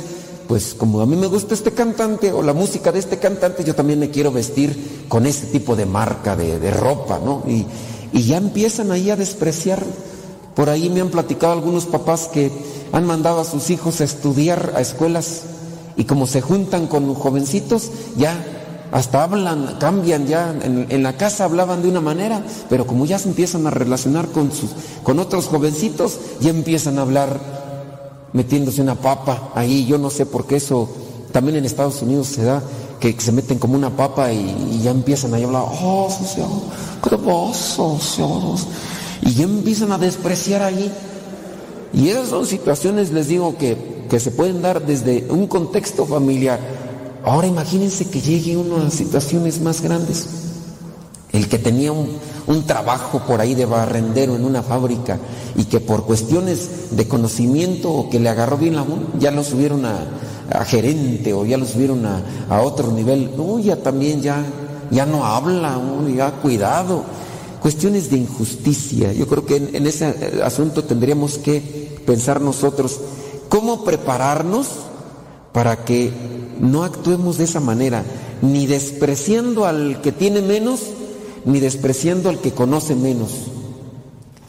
pues como a mí me gusta este cantante o la música de este cantante, yo también me quiero vestir con ese tipo de marca de, de ropa, ¿no? Y, y, ya empiezan ahí a despreciar. Por ahí me han platicado algunos papás que han mandado a sus hijos a estudiar a escuelas y como se juntan con jovencitos, ya hasta hablan, cambian ya, en, en, la casa hablaban de una manera, pero como ya se empiezan a relacionar con, sus, con otros jovencitos, ya empiezan a hablar metiéndose una papa ahí, yo no sé por qué eso también en Estados Unidos se da, que se meten como una papa y, ya empiezan a hablar, oh, socio, qué socios, y ya empiezan a despreciar ahí. Y esas son situaciones, les digo, que, que se pueden dar desde un contexto familiar. Ahora imagínense que llegue uno a situaciones más grandes. El que tenía un, un trabajo por ahí de barrendero en una fábrica y que por cuestiones de conocimiento o que le agarró bien la ya lo subieron a, a gerente o ya lo subieron a, a, otro nivel, no, ya también ya, ya no habla, ya cuidado. Cuestiones de injusticia. Yo creo que en, en ese asunto tendríamos que pensar nosotros cómo prepararnos para que no actuemos de esa manera, ni despreciando al que tiene menos, ni despreciando al que conoce menos.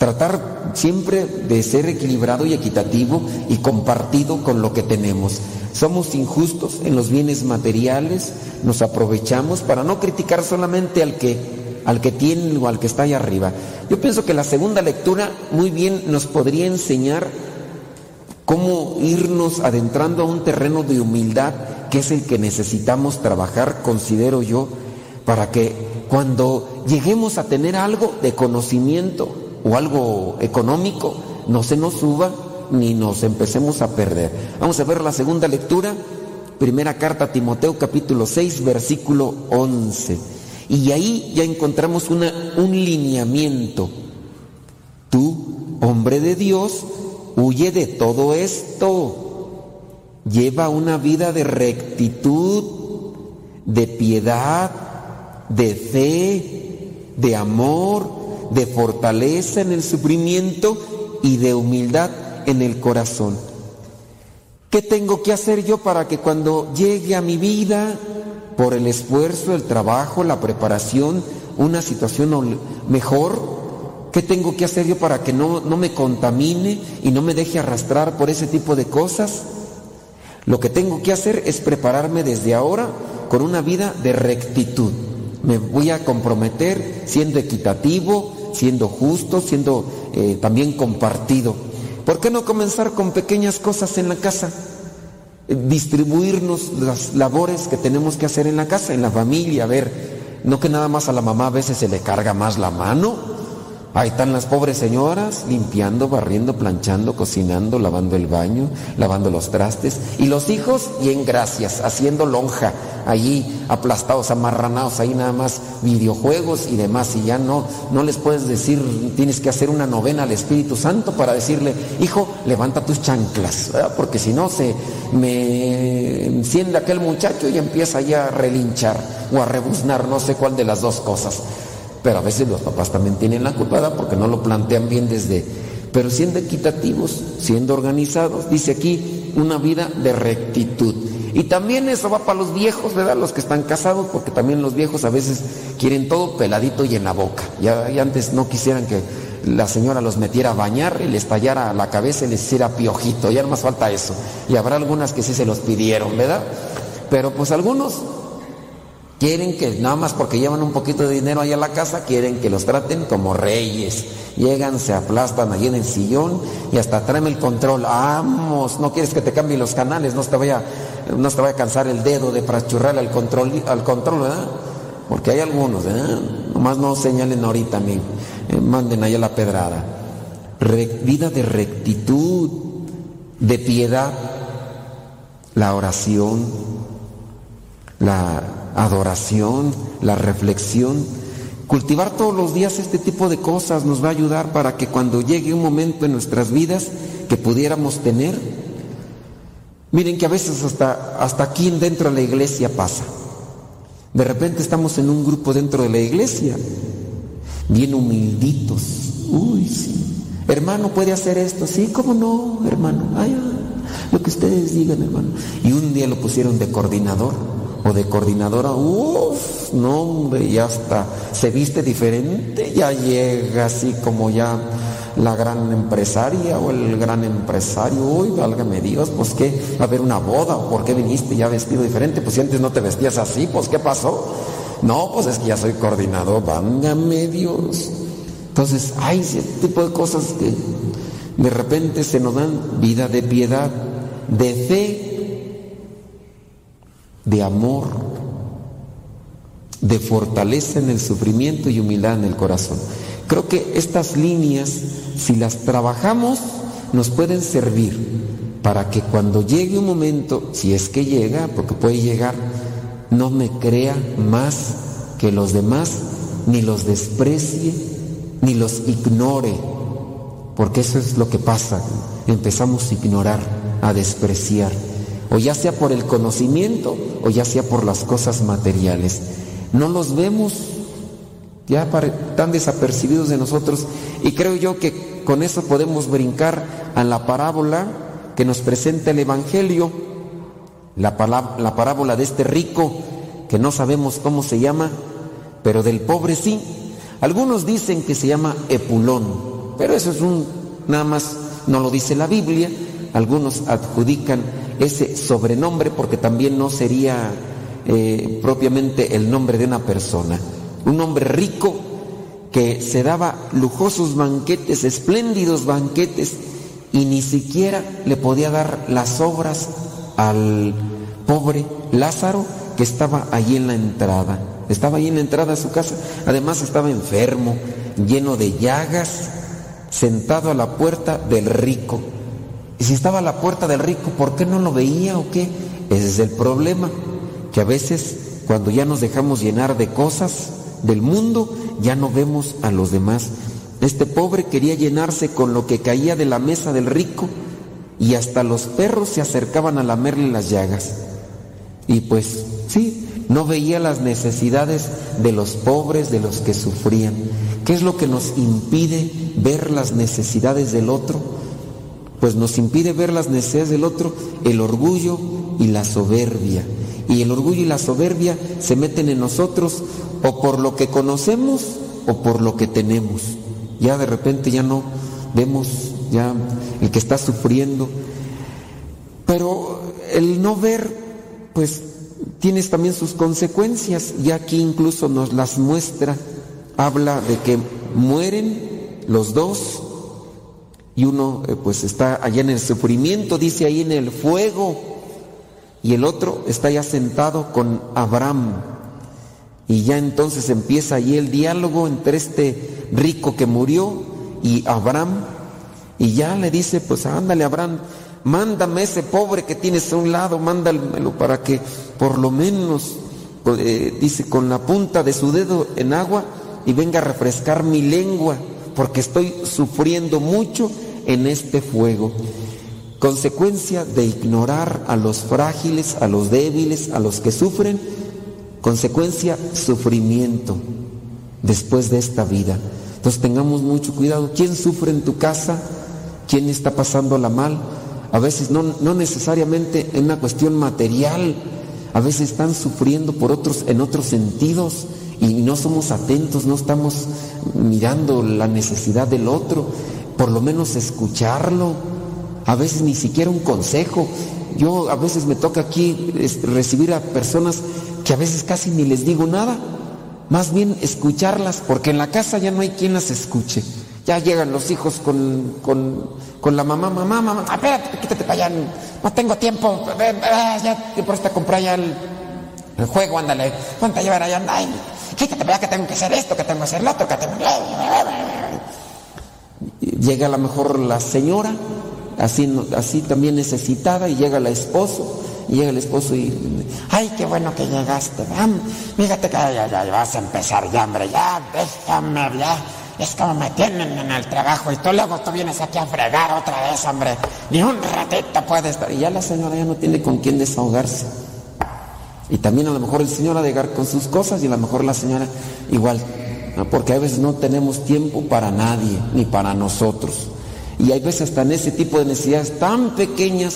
Tratar siempre de ser equilibrado y equitativo y compartido con lo que tenemos. Somos injustos en los bienes materiales, nos aprovechamos para no criticar solamente al que al que tiene o al que está allá arriba. Yo pienso que la segunda lectura muy bien nos podría enseñar cómo irnos adentrando a un terreno de humildad que es el que necesitamos trabajar, considero yo, para que cuando lleguemos a tener algo de conocimiento o algo económico, no se nos suba ni nos empecemos a perder. Vamos a ver la segunda lectura, primera carta a Timoteo capítulo 6, versículo 11. Y ahí ya encontramos un lineamiento. Tú, hombre de Dios, huye de todo esto. Lleva una vida de rectitud, de piedad, de fe, de amor, de fortaleza en el sufrimiento y de humildad en el corazón. ¿Qué tengo que hacer yo para que cuando llegue a mi vida, por el esfuerzo, el trabajo, la preparación, una situación mejor, ¿Qué tengo que hacer yo para que no, no, me contamine y no me deje arrastrar por ese tipo de cosas? Lo que tengo que hacer es prepararme desde ahora con una vida de rectitud. Me voy a comprometer siendo equitativo, siendo justo, siendo eh, también compartido. ¿Por qué no comenzar con pequeñas cosas en la casa? distribuirnos las labores que tenemos que hacer en la casa, en la familia, a ver, no que nada más a la mamá a veces se le carga más la mano, Ahí están las pobres señoras limpiando, barriendo, planchando, cocinando, lavando el baño, lavando los trastes. Y los hijos, bien gracias, haciendo lonja, allí aplastados, amarranados, ahí nada más videojuegos y demás. Y ya no, no les puedes decir, tienes que hacer una novena al Espíritu Santo para decirle, hijo, levanta tus chanclas, porque si no se me enciende aquel muchacho y empieza ya a relinchar o a rebuznar, no sé cuál de las dos cosas. Pero a veces los papás también tienen la culpa porque no lo plantean bien desde... Pero siendo equitativos, siendo organizados, dice aquí, una vida de rectitud. Y también eso va para los viejos, ¿verdad? Los que están casados, porque también los viejos a veces quieren todo peladito y en la boca. Ya, antes no quisieran que la señora los metiera a bañar y les tallara la cabeza y les hiciera piojito. Ya no más falta eso. Y habrá algunas que sí se los pidieron, ¿verdad? Pero pues algunos Quieren que, nada más porque llevan un poquito de dinero ahí a la casa, quieren que los traten como reyes. Llegan, se aplastan allí en el sillón y hasta tráeme el control. Vamos, no quieres que te cambie los canales, no te vaya, no te vaya a cansar el dedo de frachurrarle al control, al control, ¿verdad? Porque hay algunos, ¿verdad? Nomás no señalen ahorita mí, eh, manden allá la pedrada. vida de rectitud, de piedad, la oración, la adoración, la reflexión. Cultivar todos los días este tipo de cosas nos va a ayudar para que cuando llegue un momento en nuestras vidas que pudiéramos tener, miren que a veces hasta, hasta aquí dentro de la iglesia pasa. De repente estamos en un grupo dentro de la iglesia, bien humilditos. Uy, sí. Hermano, ¿puede hacer esto? Sí, ¿cómo no, hermano? Ay, lo que ustedes digan, hermano. Y un día lo pusieron de coordinador o de coordinadora, uff, no hombre, ya está, se viste diferente, ya llega así como ya la gran empresaria o el gran empresario, uy, válgame Dios, pues qué, va a haber una boda, ¿por qué viniste ya vestido diferente? Pues si antes no te vestías así, pues ¿qué pasó? No, pues es que ya soy coordinador, válgame Dios. Entonces, hay ese tipo de cosas que de repente se nos dan vida de piedad, de fe de amor, de fortaleza en el sufrimiento y humildad en el corazón. Creo que estas líneas, si las trabajamos, nos pueden servir para que cuando llegue un momento, si es que llega, porque puede llegar, no me crea más que los demás, ni los desprecie, ni los ignore, porque eso es lo que pasa, empezamos a ignorar, a despreciar o ya sea por el conocimiento o ya sea por las cosas materiales. No los vemos ya tan desapercibidos de nosotros y creo yo que con eso podemos brincar a la parábola que nos presenta el Evangelio, la, la parábola de este rico que no sabemos cómo se llama, pero del pobre sí. Algunos dicen que se llama Epulón, Pero eso es un, nada más, no lo dice la Biblia. Algunos adjudican ese sobrenombre porque también no sería eh, propiamente el nombre de una persona. Un hombre rico que se daba lujosos banquetes, espléndidos banquetes, y ni siquiera le podía dar las obras al pobre Lázaro que estaba allí en la entrada. Estaba ahí en la entrada a su casa. Además estaba enfermo, lleno de llagas, sentado a la puerta del rico. Y si estaba a la puerta del rico, ¿por qué no lo veía o qué? Ese es el problema, que a veces cuando ya nos dejamos llenar de cosas del mundo, ya no vemos a los demás. Este pobre quería llenarse con lo que caía de la mesa del rico y hasta los perros se acercaban a lamerle las llagas. Y pues sí, no veía las necesidades de los pobres, de los que sufrían. ¿Qué es lo que nos impide ver las necesidades del otro? Pues nos impide ver las necesidades del otro el orgullo y la soberbia. Y el orgullo y la soberbia se meten en nosotros o por lo que conocemos o por lo que tenemos. Ya de repente ya no vemos ya el que está sufriendo. Pero el no ver, pues tienes también sus consecuencias y aquí incluso nos las muestra. Habla de que mueren los dos y uno eh, pues está allá en el sufrimiento, dice ahí en el fuego, y el otro está ya sentado con Abraham. Y ya entonces empieza ahí el diálogo entre este rico que murió y Abraham. Y ya le dice, pues ándale Abraham, mándame ese pobre que tienes a un lado, mándamelo para que por lo menos, eh, dice, con la punta de su dedo en agua y venga a refrescar mi lengua, porque estoy sufriendo mucho en este fuego. Consecuencia de ignorar a los frágiles, a los débiles, a los que sufren, consecuencia sufrimiento después de esta vida. Entonces tengamos mucho cuidado. ¿Quién sufre en tu casa? ¿Quién está pasando la mal? A veces no, no necesariamente en una cuestión material, a veces están sufriendo por otros, en otros sentidos y no somos atentos, no estamos mirando la necesidad del otro, por lo menos escucharlo, a veces ni siquiera un consejo. Yo a veces me toca aquí recibir a personas que a veces casi ni les digo nada, más bien escucharlas, porque en la casa ya no hay quien las escuche. Ya llegan los hijos con, con, la mamá, mamá, mamá, espérate, quítate para allá, no tengo tiempo, ya te por esta comprar ya el, juego, ándale, ponte a llevar allá, ay, quítate para allá que tengo que hacer esto, que tengo que hacer lo otro, que Llega a lo mejor la señora, así, así también necesitada, y llega el esposo, y llega el esposo y, ay, qué bueno que llegaste, fíjate que ya, ya, vas a empezar ya, hombre, ya, déjame, ya, es como me tienen en el trabajo y tú luego tú vienes aquí a fregar otra vez, hombre, ni un ratito puede estar, y ya la señora ya no tiene con quién desahogarse. Y también a lo mejor el señor de llegar con sus cosas y a lo mejor la señora igual, porque a veces no tenemos tiempo para nadie, ni para nosotros. Y hay veces hasta en ese tipo de necesidades tan pequeñas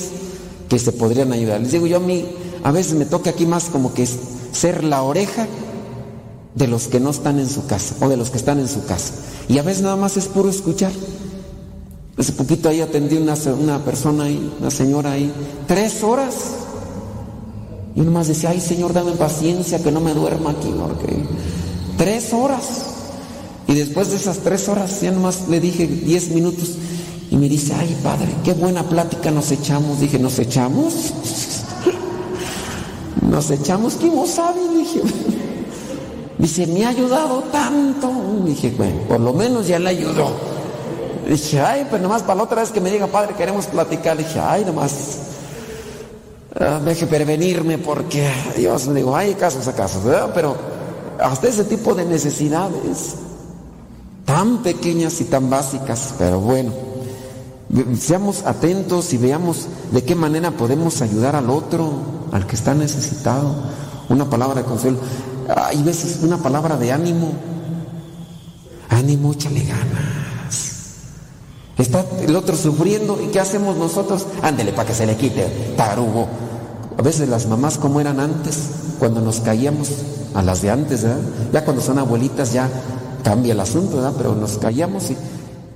que se podrían ayudar. Les digo yo a mí, a veces me toca aquí más como que ser la oreja de los que no están en su casa o de los que están en su casa. Y a veces nada más es puro escuchar. Hace poquito ahí atendí una, una persona ahí, una señora ahí, tres horas. Y uno más decía, ay Señor, dame paciencia que no me duerma aquí, porque tres horas. Y después de esas tres horas, ya nomás le dije diez minutos, y me dice, ay padre, qué buena plática nos echamos. Dije, ¿nos echamos? ¿Nos echamos? ¿Quién sabe? Dije, dice, me ha ayudado tanto. Dije, bueno, por lo menos ya le ayudó. Dije, ay, pues nomás para la otra vez que me diga, padre, queremos platicar. Dije, ay, nomás, ah, deje prevenirme porque, Dios, me digo, hay casos a casos, ¿verdad? Pero hasta ese tipo de necesidades, tan pequeñas y tan básicas, pero bueno. Seamos atentos y veamos de qué manera podemos ayudar al otro, al que está necesitado. Una palabra de consuelo. Hay veces una palabra de ánimo. Ánimo, échale ganas. Está el otro sufriendo y ¿qué hacemos nosotros? Ándele para que se le quite, tarugo. A veces las mamás como eran antes, cuando nos caíamos, a las de antes, Ya cuando son abuelitas ya cambia el asunto, ¿verdad? Pero nos caíamos y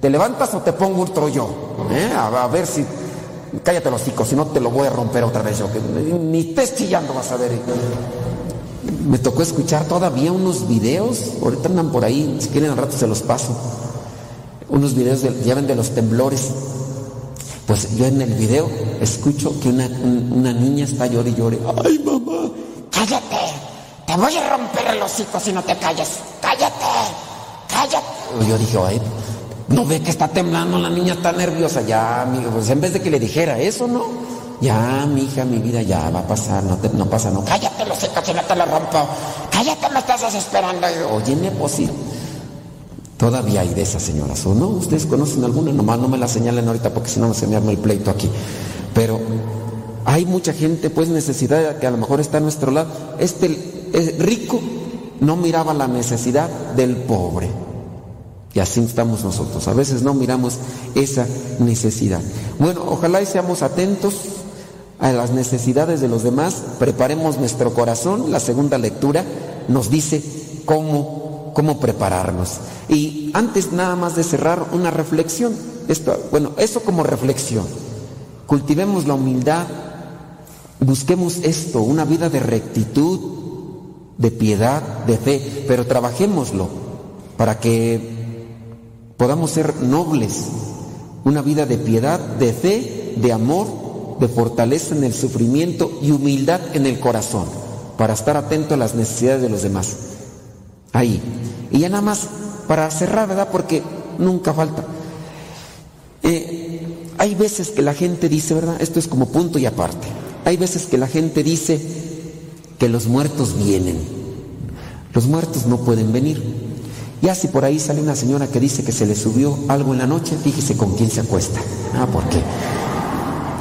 ¿Te levantas o te pongo otro yo? ¿Eh? A, ver si... Cállate los hocico, si no te lo voy a romper otra vez yo. Que ni estés chillando vas a ver. Me tocó escuchar todavía unos videos, ahorita andan por ahí, si quieren al rato se los paso. Unos videos de, ya ven de los temblores. Pues yo en el video escucho que una, una niña está llorando y llore. ¡Ay, mamá!
¡Cállate! Te voy a romper el hocico si no te callas. ¡Cállate! ¡Cállate!
Yo dije, ay, no ve que está temblando, la niña está nerviosa. Ya, amigo, pues en vez de que le dijera eso, ¿no? Ya, mi hija, mi vida, ya va a pasar, no, te, no pasa, no.
Cállate, los hijos, si no te lo rompo. Cállate, me estás desesperando.
Oye, pues sí. Todavía hay de esas señoras, ¿o no? ¿Ustedes conocen alguna? Nomás no me la señalen ahorita porque si no se me arma el pleito aquí. Pero hay mucha gente, pues, necesidad que a lo mejor está a nuestro lado. Este rico no miraba la necesidad del pobre. Y así estamos nosotros. A veces no miramos esa necesidad. Bueno, ojalá y seamos atentos a las necesidades de los demás, preparemos nuestro corazón. La segunda lectura nos dice cómo, cómo prepararnos. Y antes nada más de cerrar una reflexión, esto, bueno, eso como reflexión. Cultivemos la humildad, busquemos esto, una vida de rectitud, de piedad, de fe, pero trabajémoslo para que podamos ser nobles, una vida de piedad, de fe, de amor, de fortaleza en el sufrimiento y humildad en el corazón, para estar atento a las necesidades de los demás. Ahí. Y ya nada más, para cerrar, ¿verdad? Porque nunca falta. Eh, hay veces que la gente dice, ¿verdad? Esto es como punto y aparte. Hay veces que la gente dice que los muertos vienen. Los muertos no pueden venir. Ya si por ahí sale una señora que dice que se le subió algo en la noche, fíjese con quién se acuesta. Ah, ¿por qué?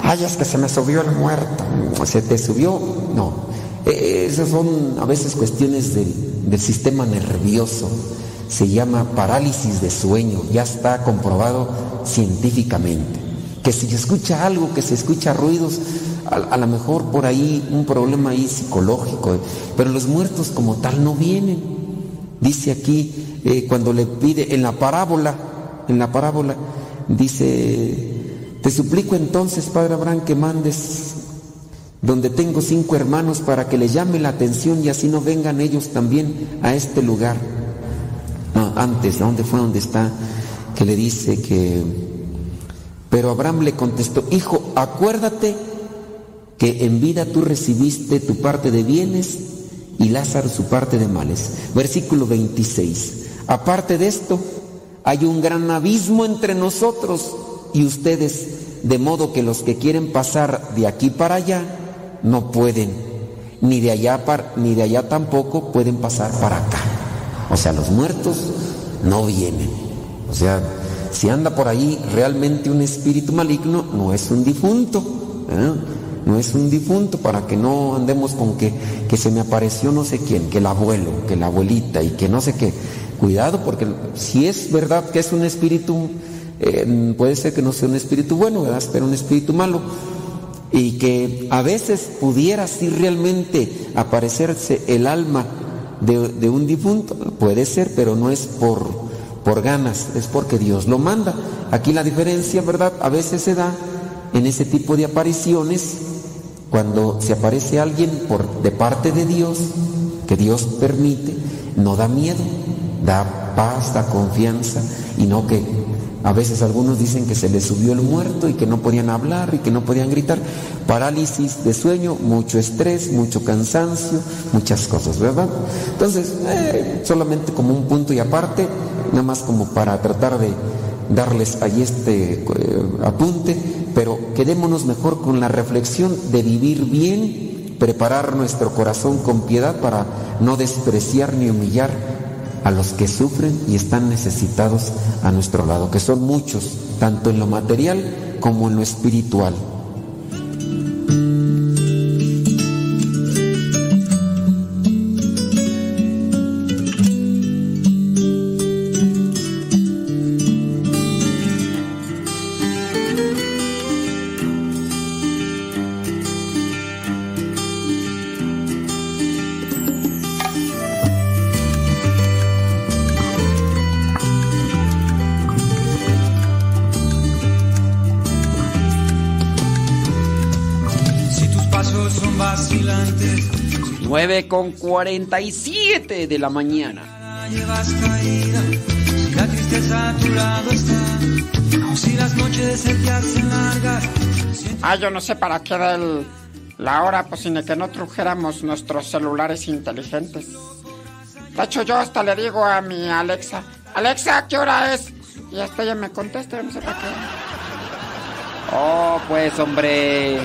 Ay, es que se me subió el muerto. ¿Se te subió? No. Eh, esas son a veces cuestiones del, del sistema nervioso. Se llama parálisis de sueño. Ya está comprobado científicamente. Que si escucha algo, que se escucha ruidos, a, a lo mejor por ahí un problema ahí psicológico. Pero los muertos como tal no vienen. Dice aquí, eh, cuando le pide en la parábola, en la parábola, dice, te suplico entonces, Padre Abraham, que mandes donde tengo cinco hermanos para que les llame la atención y así no vengan ellos también a este lugar. Antes, ¿dónde fue donde está? Que le dice que... Pero Abraham le contestó, hijo, acuérdate que en vida tú recibiste tu parte de bienes y Lázaro su parte de males. Versículo 26. Aparte de esto, hay un gran abismo entre nosotros y ustedes, de modo que los que quieren pasar de aquí para allá no pueden, ni de allá para, ni de allá tampoco pueden pasar para acá. O sea, los muertos no vienen. O sea, si anda por ahí realmente un espíritu maligno, no es un difunto. ¿eh? No es un difunto para que no andemos con que, que se me apareció no sé quién, que el abuelo, que la abuelita y que no sé qué. Cuidado porque si es verdad que es un espíritu, eh, puede ser que no sea un espíritu bueno, ¿verdad? pero un espíritu malo. Y que a veces pudiera sí realmente aparecerse el alma de, de un difunto, puede ser, pero no es por, por ganas, es porque Dios lo manda. Aquí la diferencia, ¿verdad? A veces se da en ese tipo de apariciones cuando se aparece alguien por, de parte de Dios, que Dios permite, no da miedo, da paz, da confianza y no que a veces algunos dicen que se les subió el muerto y que no podían hablar y que no podían gritar. Parálisis de sueño, mucho estrés, mucho cansancio, muchas cosas, ¿verdad? Entonces, eh, solamente como un punto y aparte, nada más como para tratar de darles ahí este eh, apunte, pero quedémonos mejor con la reflexión de vivir bien, preparar nuestro corazón con piedad para no despreciar ni humillar a los que sufren y están necesitados a nuestro lado, que son muchos, tanto en lo material como en lo espiritual. Con 47 de la mañana.
Llevas caída, la tristeza a tu lado está, si las noches se te hacen largas.
Ah, yo no sé para qué era el, la hora, pues sin que no trujéramos nuestros celulares inteligentes. De hecho, yo hasta le digo a mi Alexa, Alexa, ¿qué hora es? Y hasta ella me contesta, yo no sé para qué.
Oh, pues hombre.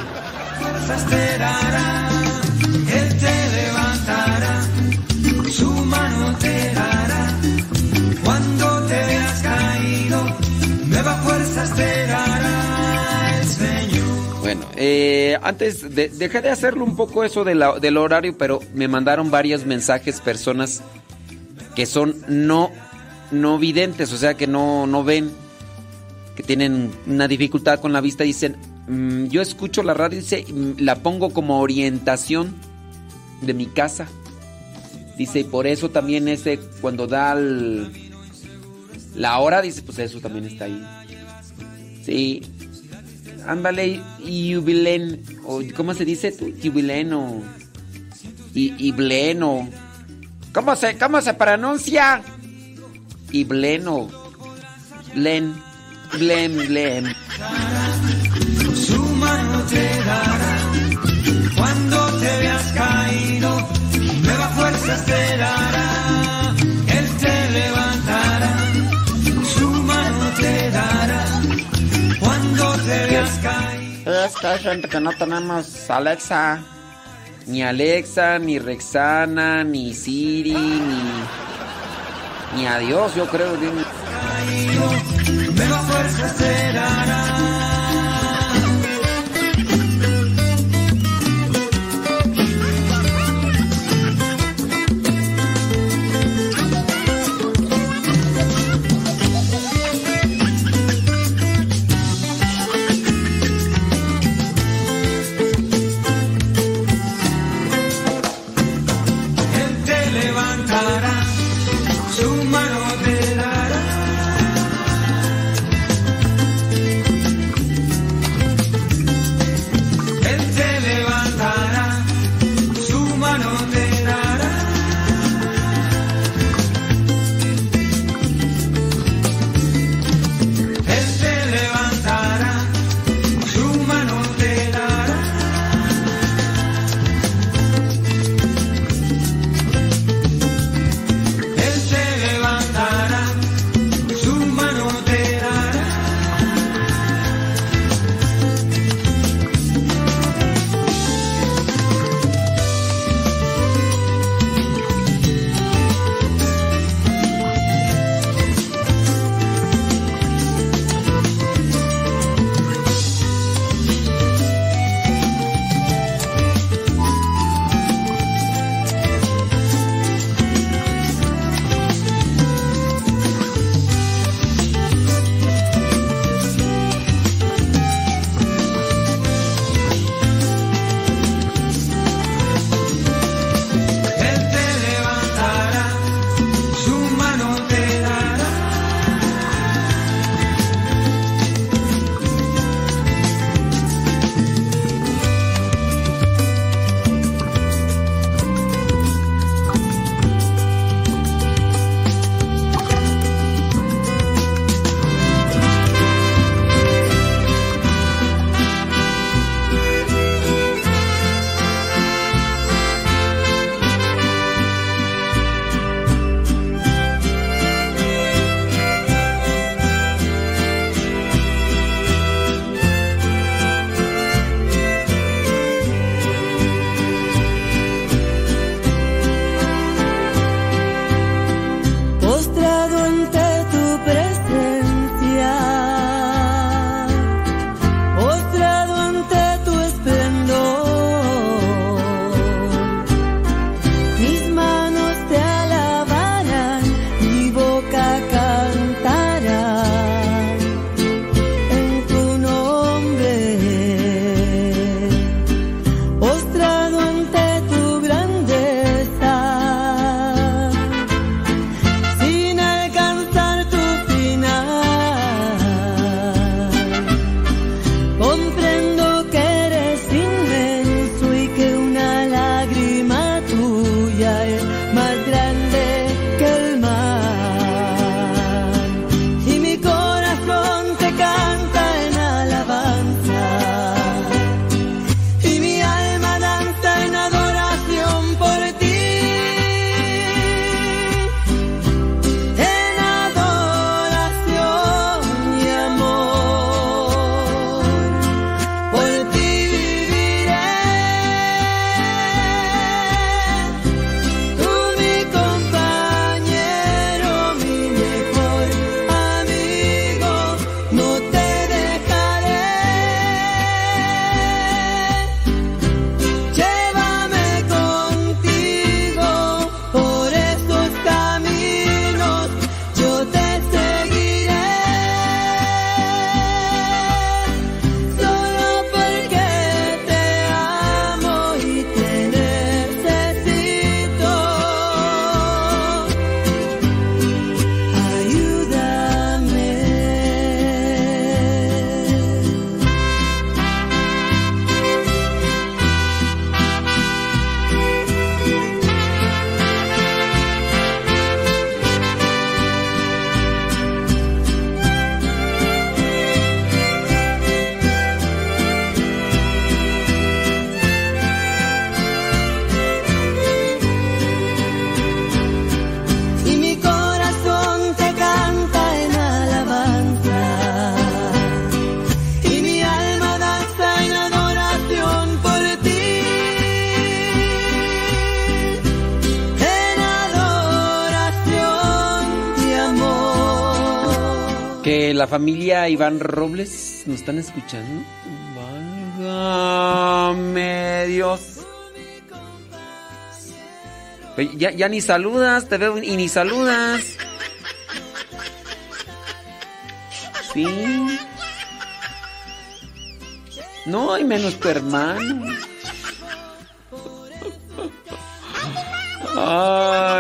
Él te
Bueno, eh, antes de, dejé de hacerlo un poco eso de la- del horario, pero me mandaron varios mensajes personas que son no, no videntes, o sea que no, no ven, que tienen una dificultad con la vista. Dicen, "Mm, yo escucho la radio, dice, "mm, la pongo como orientación de mi casa. Dice, y por eso también ese, cuando da el- la hora, dice, pues eso también está ahí. Sí, Ándale, Yubilen, o ¿cómo se dice tú? Yubilen o Ibleno. ¿Cómo se cómo se pronuncia? Ibleno. Blen, Blen, Blen.
Su mano te dará, cuando te veas caído, fuerzas te dará. Él te levantará, su mano te dará, cuando te veas caído.
Es que hay gente que no tenemos Alexa.
Ni Alexa, ni Rexana, ni Siri, ni ni adiós, yo creo.
Nuevas fuerzas te dará.
La familia Iván Robles nos están escuchando. Válgame Dios. Ya, ya ni saludas, te veo y ni saludas. Sí. No, y menos tu hermano. Ay.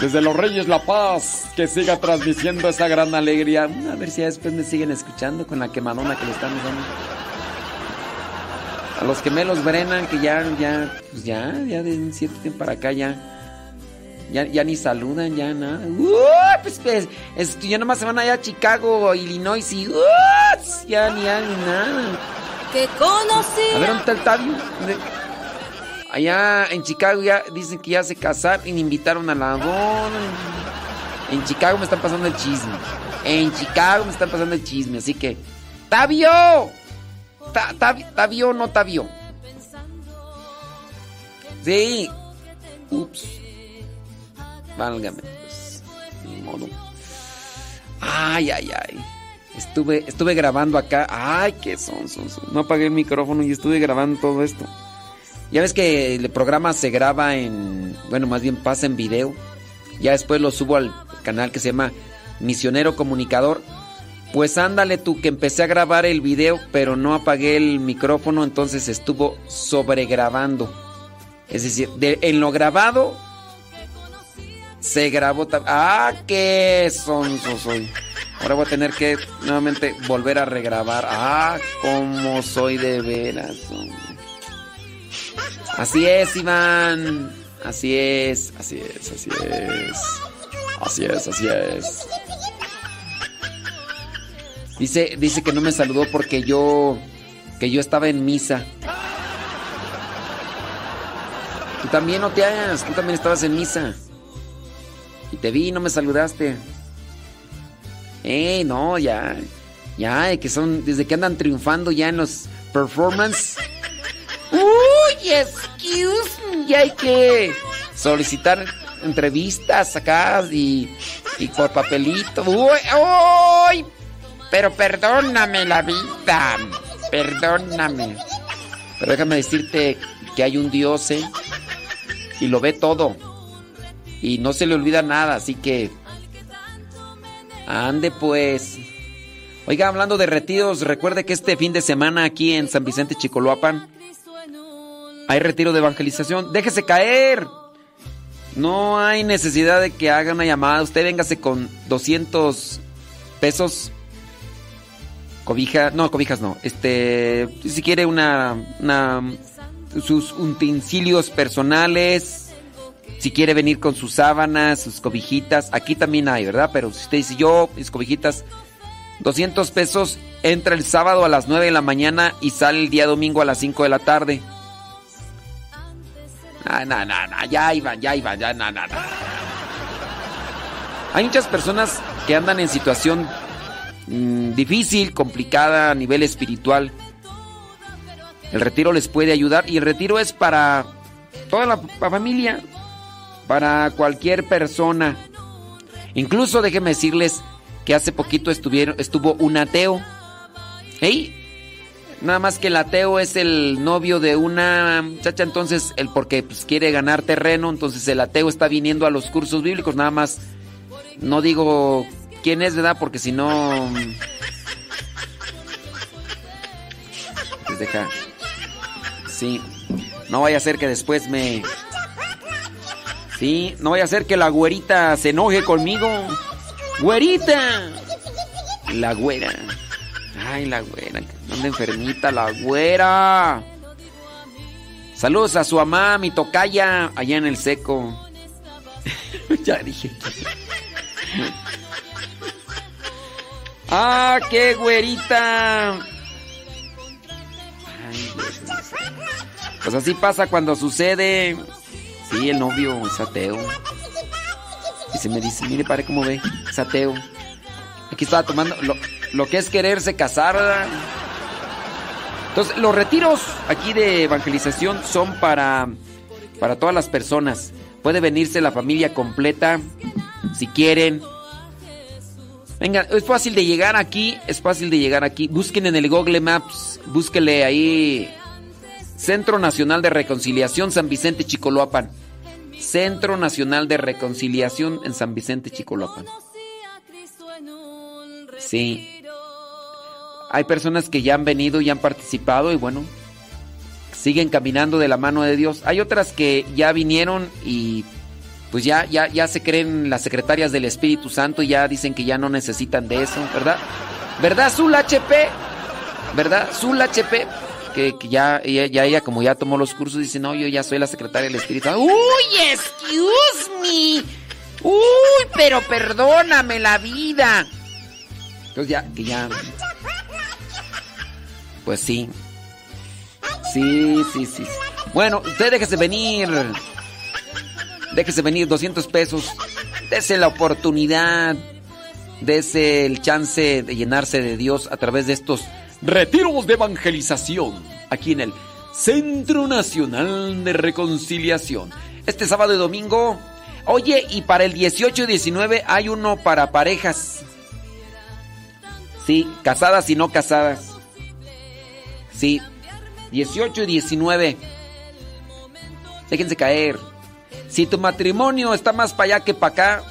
Desde Los Reyes La Paz, que siga transmitiendo esa gran alegría. A ver si después me siguen escuchando con la quemadona que le están dando. A los gemelos Brennan, que ya, ya, pues ya, ya de un cierto tiempo para acá ya. Ya, ya ni saludan, ya nada. ¡Uh! pues, pues es, ya nomás se van allá a Chicago, Illinois y ¡uh! ya ni, ya, ni nada.
Que conocí.
A ver, ¿dónde está el Tabio? Allá en Chicago ya dicen que ya se casaron y invitaron a la boda. En Chicago me están pasando el chisme. En Chicago me están pasando el chisme, así que. ¡Tabio! Ta- Tab- ¿Tabio no Tabio? Sí. Ups. Válgame. Pues, ni modo. Ay, ay, ay. Estuve, estuve grabando acá. Ay, qué son, son, son. No apagué el micrófono y estuve grabando todo esto. Ya ves que el programa se graba en. Bueno, más bien pasa en video. Ya después lo subo al canal que se llama Misionero Comunicador. Pues ándale tú, que empecé a grabar el video, pero no apagué el micrófono, entonces estuvo sobregrabando. Es decir, de- en lo grabado se grabó. ¡Ah, qué sonso soy! Ahora voy a tener que nuevamente volver a regrabar. ¡Ah, cómo soy de veras! Así es, Iván. Así es, así es, así es. Así es, así es. Dice, dice que no me saludó porque yo que yo estaba en misa. Tú también no te hagas, tú también estabas en misa. Y te vi y no me saludaste. Eh, no, ya. Ya, que son desde que andan triunfando ya en los performance. Excuse me, ya hay que solicitar entrevistas acá y, y por papelito. Uy,
Pero perdóname la vida. Perdóname.
Pero déjame decirte que hay un Dios, ¿eh? Y lo ve todo. Y no se le olvida nada, así que... Ande pues. Oiga, hablando de retiros, recuerde que este fin de semana aquí en San Vicente Chicoloapan hay retiro de evangelización. Déjese caer. No hay necesidad de que haga una llamada. Usted véngase con 200 pesos. Cobija, no, cobijas no. Este, si quiere una, sus utensilios personales, si quiere venir con sus sábanas, sus cobijitas, aquí también hay, ¿verdad? Pero si usted dice yo, mis cobijitas, 200 pesos, entra el sábado a las 9 de la mañana y sale el día domingo a las 5 de la tarde. Ah, no, no, no, ya iban, ya iban, ya, no, no, no. Hay muchas personas que andan en situación mm, difícil, complicada a nivel espiritual. El retiro les puede ayudar y el retiro es para toda la familia, para cualquier persona. Incluso déjenme decirles que hace poquito estuvieron, estuvo un ateo. ¿Hey? Nada más que el ateo es el novio de una muchacha, entonces el porque pues, quiere ganar terreno, entonces el ateo está viniendo a los cursos bíblicos, nada más no digo quién es, ¿verdad? Porque si no pues deja Sí, no vaya a ser que después me Sí, no vaya a ser que la güerita se enoje conmigo. ¡Güerita! La güera. Ay, la güera. Anda enfermita la güera. Saludos a su mamá, mi tocaya, allá en el seco. ya dije. ¡Ah, qué güerita! Pues así pasa cuando sucede. Sí, el novio es ateo. Y se me dice, mire, padre, cómo ve, es ateo. Aquí estaba tomando lo que es quererse casar. Entonces, los retiros aquí de evangelización son para, para todas las personas. Puede venirse la familia completa, si quieren. Venga, es fácil de llegar aquí, es fácil de llegar aquí. Busquen en el Google Maps, búsquele ahí Centro Nacional de Reconciliación San Vicente Chicoloapan. Centro Nacional de Reconciliación en San Vicente Chicoloapan. Sí. Hay personas que ya han venido y han participado y bueno, siguen caminando de la mano de Dios. Hay otras que ya vinieron y pues ya, ya, ya se creen las secretarias del Espíritu Santo y ya dicen que ya no necesitan de eso, ¿verdad? ¿Verdad, Zul HP? ¿Verdad? Zul HP. Que, que ya, ella, ya ella, como ya tomó los cursos, dice, no, yo ya soy la secretaria del Espíritu Santo. ¡Uy, excuse me! ¡Uy, pero perdóname la vida! Entonces ya, que ya... Pues sí. Sí, sí, sí. Bueno, usted déjese venir. Déjese venir 200 pesos. Dese la oportunidad. Dese el chance de llenarse de Dios a través de estos retiros de evangelización. Aquí en el Centro Nacional de Reconciliación. Este sábado y domingo. Oye, y para el 18 y 19 hay uno para parejas. Sí, casadas y no casadas. Sí, 18 y 19. Déjense caer. Si tu matrimonio está más para allá que para acá,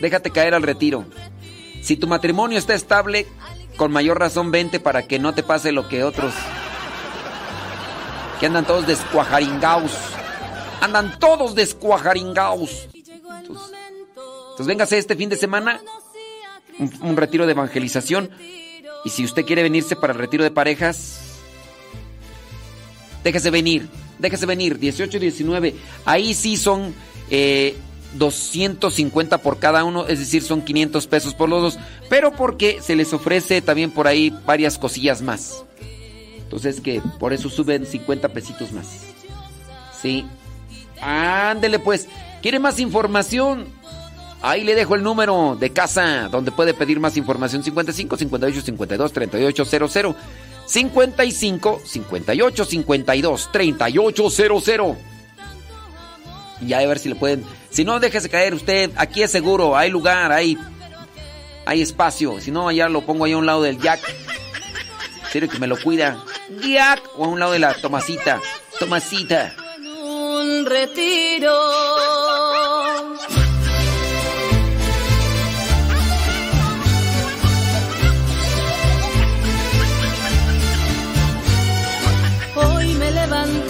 déjate caer al retiro. Si tu matrimonio está estable, con mayor razón vente para que no te pase lo que otros. Que andan todos descuajaringaos. Andan todos descuajaringaos. Entonces, entonces véngase este fin de semana. Un, un retiro de evangelización. Y si usted quiere venirse para el retiro de parejas, déjese venir, déjese venir, 18 y 19. Ahí sí son eh, 250 por cada uno, es decir, son 500 pesos por los dos, pero porque se les ofrece también por ahí varias cosillas más. Entonces que por eso suben 50 pesitos más. Sí. Ándele pues. ¿Quiere más información? Ahí le dejo el número de casa donde puede pedir más información 55 58 52 38 00. 55 58 52 3800. Y a ver si le pueden. Si no, déjese caer usted. Aquí es seguro, hay lugar, hay, hay espacio. Si no, allá lo pongo ahí a un lado del Jack. Serio que me lo cuida. Jack. O a un lado de la Tomasita. Tomasita.
Un retiro. Hoy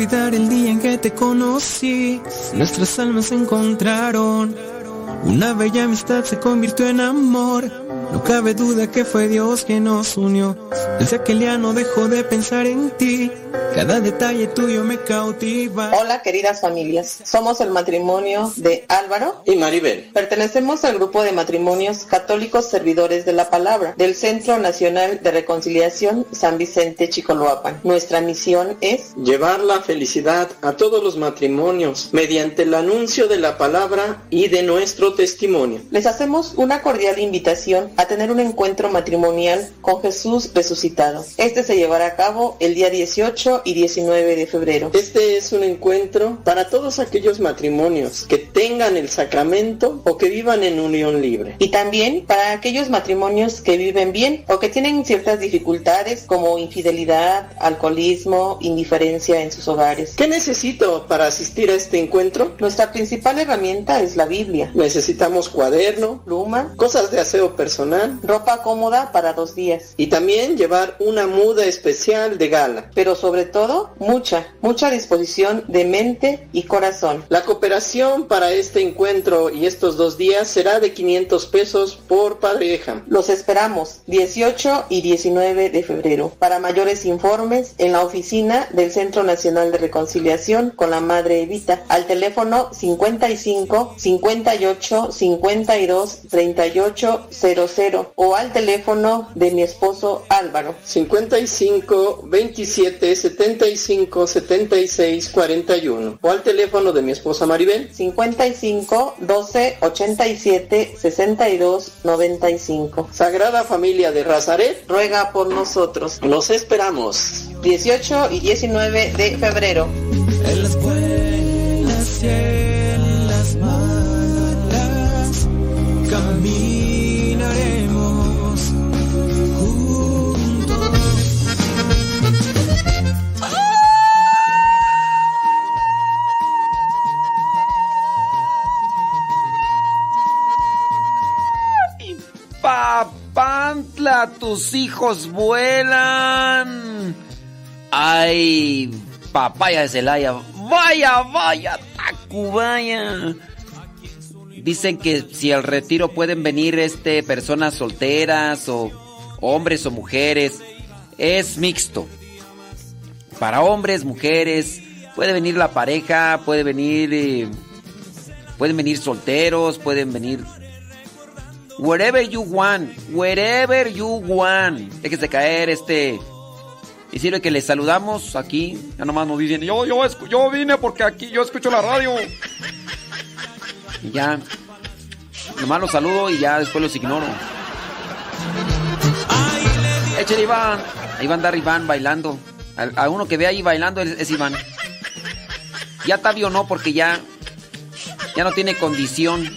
olvidar el día en que te conocí? Nuestras almas se encontraron. Una bella amistad se convirtió en amor. No cabe duda que fue Dios quien nos unió. Desde aquel día no dejo de pensar en ti. Cada detalle tuyo me cautiva.
Hola queridas familias, somos el matrimonio de Álvaro
y Maribel.
Pertenecemos al grupo de matrimonios católicos servidores de la palabra del Centro Nacional de Reconciliación San Vicente Chicoloapan. Nuestra misión es
llevar la felicidad a todos los matrimonios mediante el anuncio de la palabra y de nuestro testimonio.
Les hacemos una cordial invitación a tener un encuentro matrimonial con Jesús resucitado. Este se llevará a cabo el día 18 y 19 de febrero.
Este es un encuentro para todos aquellos matrimonios que tengan el sacramento o que vivan en unión libre.
Y también para aquellos matrimonios que viven bien o que tienen ciertas dificultades como infidelidad, alcoholismo, indiferencia en sus hogares.
¿Qué necesito para asistir a este encuentro?
Nuestra principal herramienta es la Biblia.
Necesitamos cuaderno,
pluma,
cosas de aseo personal,
ropa cómoda para dos días.
Y también llevar una muda especial de gala.
Pero sobre todo mucha, mucha disposición de mente y corazón.
La cooperación para este encuentro y estos dos días será de 500 pesos por pareja.
Los esperamos 18 y 19 de febrero. Para mayores informes en la oficina del Centro Nacional de Reconciliación con la Madre Evita al teléfono 55 58 52 38 00 o al teléfono de mi esposo Álvaro
55 27 75 76 41 o al teléfono de mi esposa Maribel
55 12 87 62 95.
Sagrada Familia de Razaret
ruega por nosotros.
Los esperamos.
18 y 19 de febrero.
En las buenas
Papantla, tus hijos vuelan. Ay, papaya de Celaya. Vaya, vaya, Tacubaya. Dicen que si al retiro pueden venir este personas solteras o hombres o mujeres. Es mixto. Para hombres, mujeres, puede venir la pareja, puede venir eh, pueden venir solteros, pueden venir wherever you want, wherever you want. Déjese caer este y sirve que les saludamos aquí. Ya nomás nos dicen, yo, yo, yo vine porque aquí yo escucho la radio. Y ya. Nomás los saludo y ya después los ignoro. Échale Iván. Ahí va a andar Iván bailando. A, uno que ve ahí bailando es, es Iván. Ya Tabio no, porque ya. Ya no tiene condición.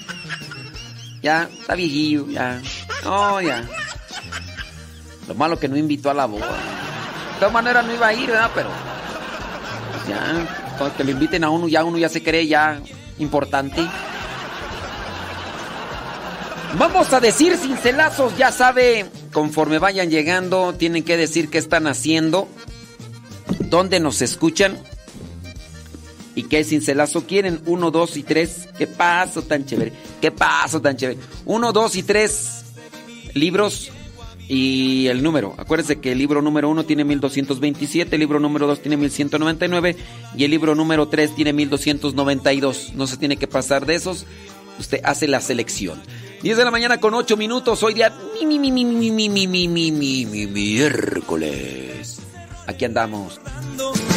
Ya, está viejillo, ya. No, ya. Lo malo que no invitó a la boda. De todas maneras no iba a ir, ¿verdad? Pero. ya, cuando que lo inviten a uno, ya uno ya se cree ya importante. Vamos a decir cincelazos, ya sabe, conforme vayan llegando, tienen que decir qué están haciendo, dónde nos escuchan y qué cincelazo quieren. Uno, dos y tres. Qué paso tan chévere. Qué paso tan chévere. Uno, dos y tres libros y el número. Acuérdense que el libro número uno tiene 1227, el libro número dos tiene 1199 y el libro número tres tiene 1292. No se tiene que pasar de esos. Usted hace la selección. 10 de la mañana con 8 minutos. Hoy día mi, mi, mi, mi, mi, mi, mi, mi, mi, mi, mi, miércoles. Aquí andamos.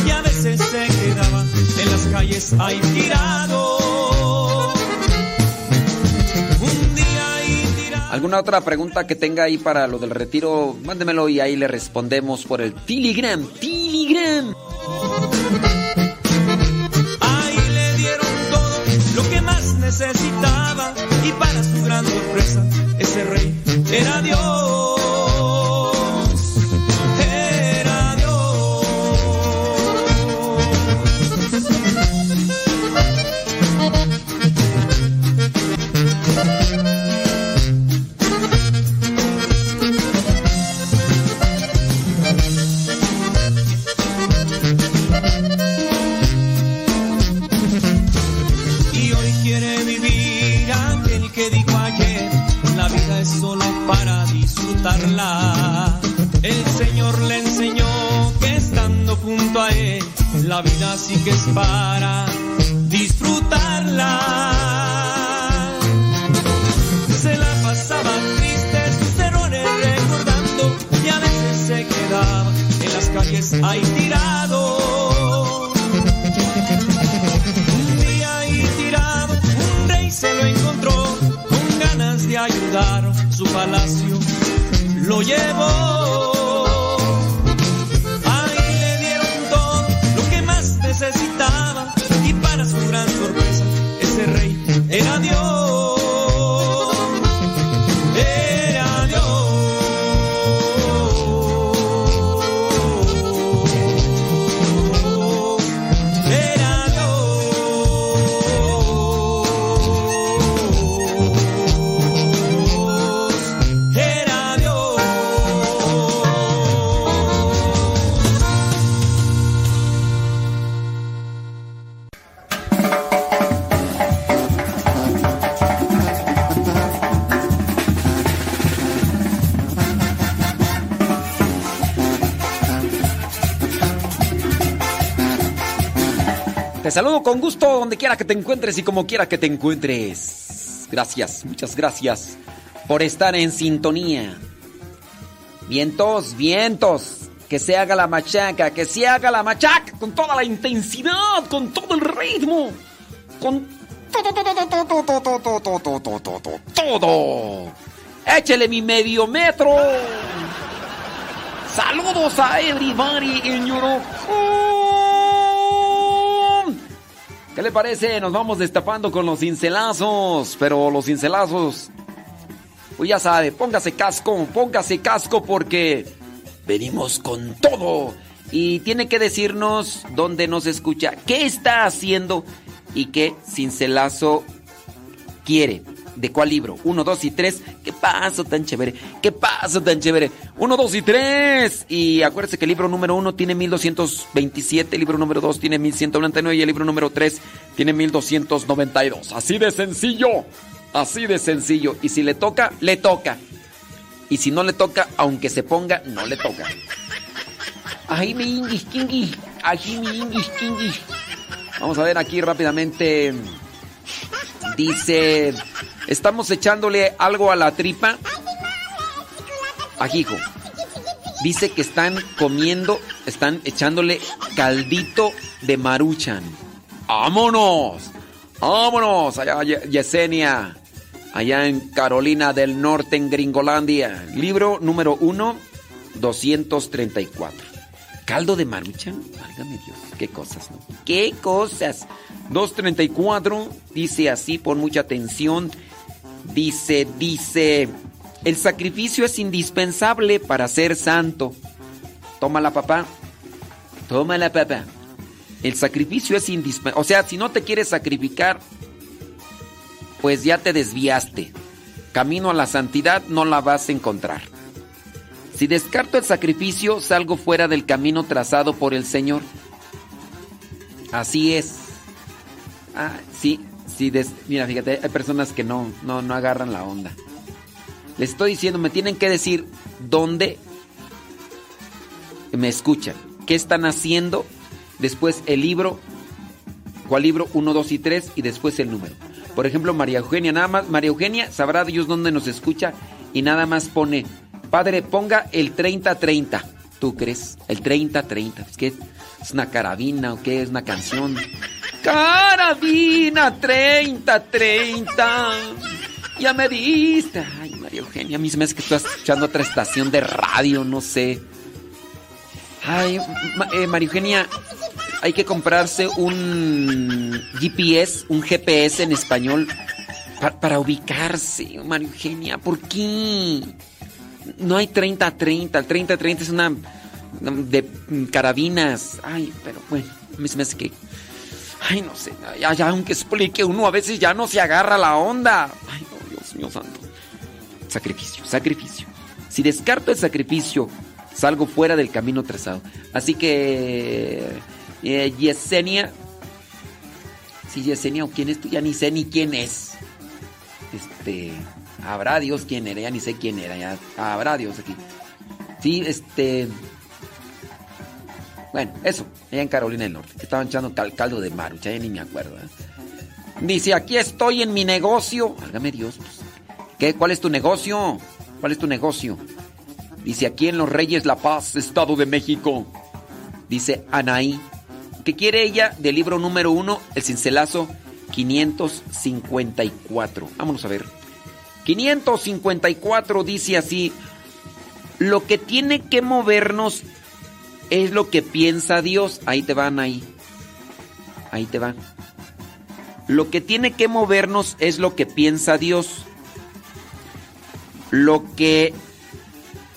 y a veces se quedaba en las calles ahí.
¿Alguna otra pregunta que tenga ahí para lo del retiro? Mándemelo y ahí le respondemos por el Telegram. Telegram.
Ahí le dieron todo lo que más necesitaba y para su gran sorpresa ese rey era Dios. cantarla. El Señor le enseñó que estando junto a Él, la vida sí que es para disfrutarla. Se la pasaba triste sus errores recordando y a veces se quedaba en las calles ahí tirado. Un día ahí tirado, un rey se lo encontró con ganas de ayudar su palacio lo llevó. Ahí le dieron todo lo que más necesitaba y para su gran sorpresa ese rey era Dios.
saludo con gusto donde quiera que te encuentres y como quiera que te encuentres. Gracias, muchas gracias por estar en sintonía. Vientos, vientos, que se haga la machaca, que se haga la machaca con toda la intensidad, con todo el ritmo, con todo, todo, todo, todo. todo, todo, todo, todo, todo, todo, todo. Échele mi medio metro. Saludos a everybody in Europe. ¿Qué le parece? Nos vamos destapando con los cincelazos. Pero los cincelazos. Pues ya sabe, póngase casco, póngase casco porque venimos con todo. Y tiene que decirnos dónde nos escucha, qué está haciendo y qué cincelazo quiere. ¿De cuál libro? Uno, dos y tres. ¿Qué paso tan chévere? ¿Qué paso tan chévere? Uno, dos y tres. Y acuérdese que el libro número uno tiene 1227, el libro número dos tiene 1199 y el libro número tres tiene 1292. Así de sencillo. Así de sencillo. Y si le toca, le toca. Y si no le toca, aunque se ponga, no le toca. Ay, mi ingis, kingi. Vamos a ver aquí rápidamente. Dice, estamos echándole algo a la tripa. Ajijo. Dice que están comiendo, están echándole caldito de maruchan. ¡Vámonos! ¡Vámonos! Allá Ye- Yesenia, allá en Carolina del Norte, en Gringolandia. Libro número 1, 234. Caldo de maruchan. Válgame Dios, qué cosas, ¿no? ¡Qué cosas! 234 dice así, pon mucha atención. Dice, dice, el sacrificio es indispensable para ser santo. Tómala, papá. Tómala, papá. El sacrificio es indispensable. O sea, si no te quieres sacrificar, pues ya te desviaste. Camino a la santidad no la vas a encontrar. Si descarto el sacrificio, salgo fuera del camino trazado por el Señor. Así es. Ah, sí, sí. des- Mira, fíjate, hay personas que no, no, no agarran la onda. Les estoy diciendo, me tienen que decir dónde me escuchan, qué están haciendo, después el libro, cuál libro, 1, 2 y 3, y después el número. Por ejemplo, María Eugenia, nada más, María Eugenia sabrá Dios dónde nos escucha y nada más pone, Padre, ponga el 30-30. ¿Tú crees? El 30-30. ¿Es es una carabina o qué? ¿Es una canción? Carabina 30-30. Ya me diste. Ay, María Eugenia, a mí me que estás escuchando otra estación de radio, no sé. Ay, eh, María Eugenia, hay que comprarse un GPS, un GPS en español pa- para ubicarse, María Eugenia. ¿Por qué? No hay 30-30. El 30-30 es una de carabinas. Ay, pero bueno, a mí se me hace que... Ay, no sé, ya, ya, aunque explique uno, a veces ya no se agarra la onda. Ay, no, Dios mío santo. Sacrificio, sacrificio. Si descarto el sacrificio, salgo fuera del camino trazado. Así que, eh, Yesenia, si Yesenia o quién es, tú ya ni sé ni quién es. Este, habrá Dios quién era, ya ni sé quién era, ya habrá Dios aquí. Sí, este, Bueno, eso, allá en Carolina del Norte. Que estaban echando cal- caldo de marucha, ya ni me acuerdo. ¿eh? Dice, aquí estoy en mi negocio. Válgame Dios. pues, ¿Qué? ¿Cuál es tu negocio? ¿Cuál es tu negocio? Dice, aquí en Los Reyes La Paz, Estado de México. Dice Anaí. ¿Qué quiere ella del libro número uno, El cincelazo 554? Vámonos a ver. 554 dice así. Lo que tiene que movernos es lo que piensa Dios. Ahí te van, ahí. Ahí te van. Lo que tiene que movernos es lo que piensa Dios. Lo que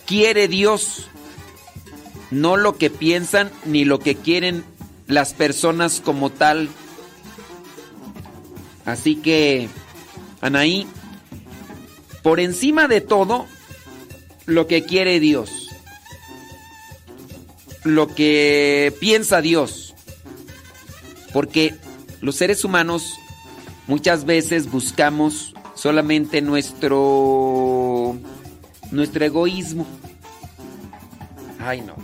quiere Dios. No lo que piensan ni lo que quieren las personas como tal. Así que, Anaí, por encima de todo, lo que quiere Dios. Lo que piensa Dios. Porque los seres humanos muchas veces buscamos solamente nuestro nuestro egoísmo. Ay, no.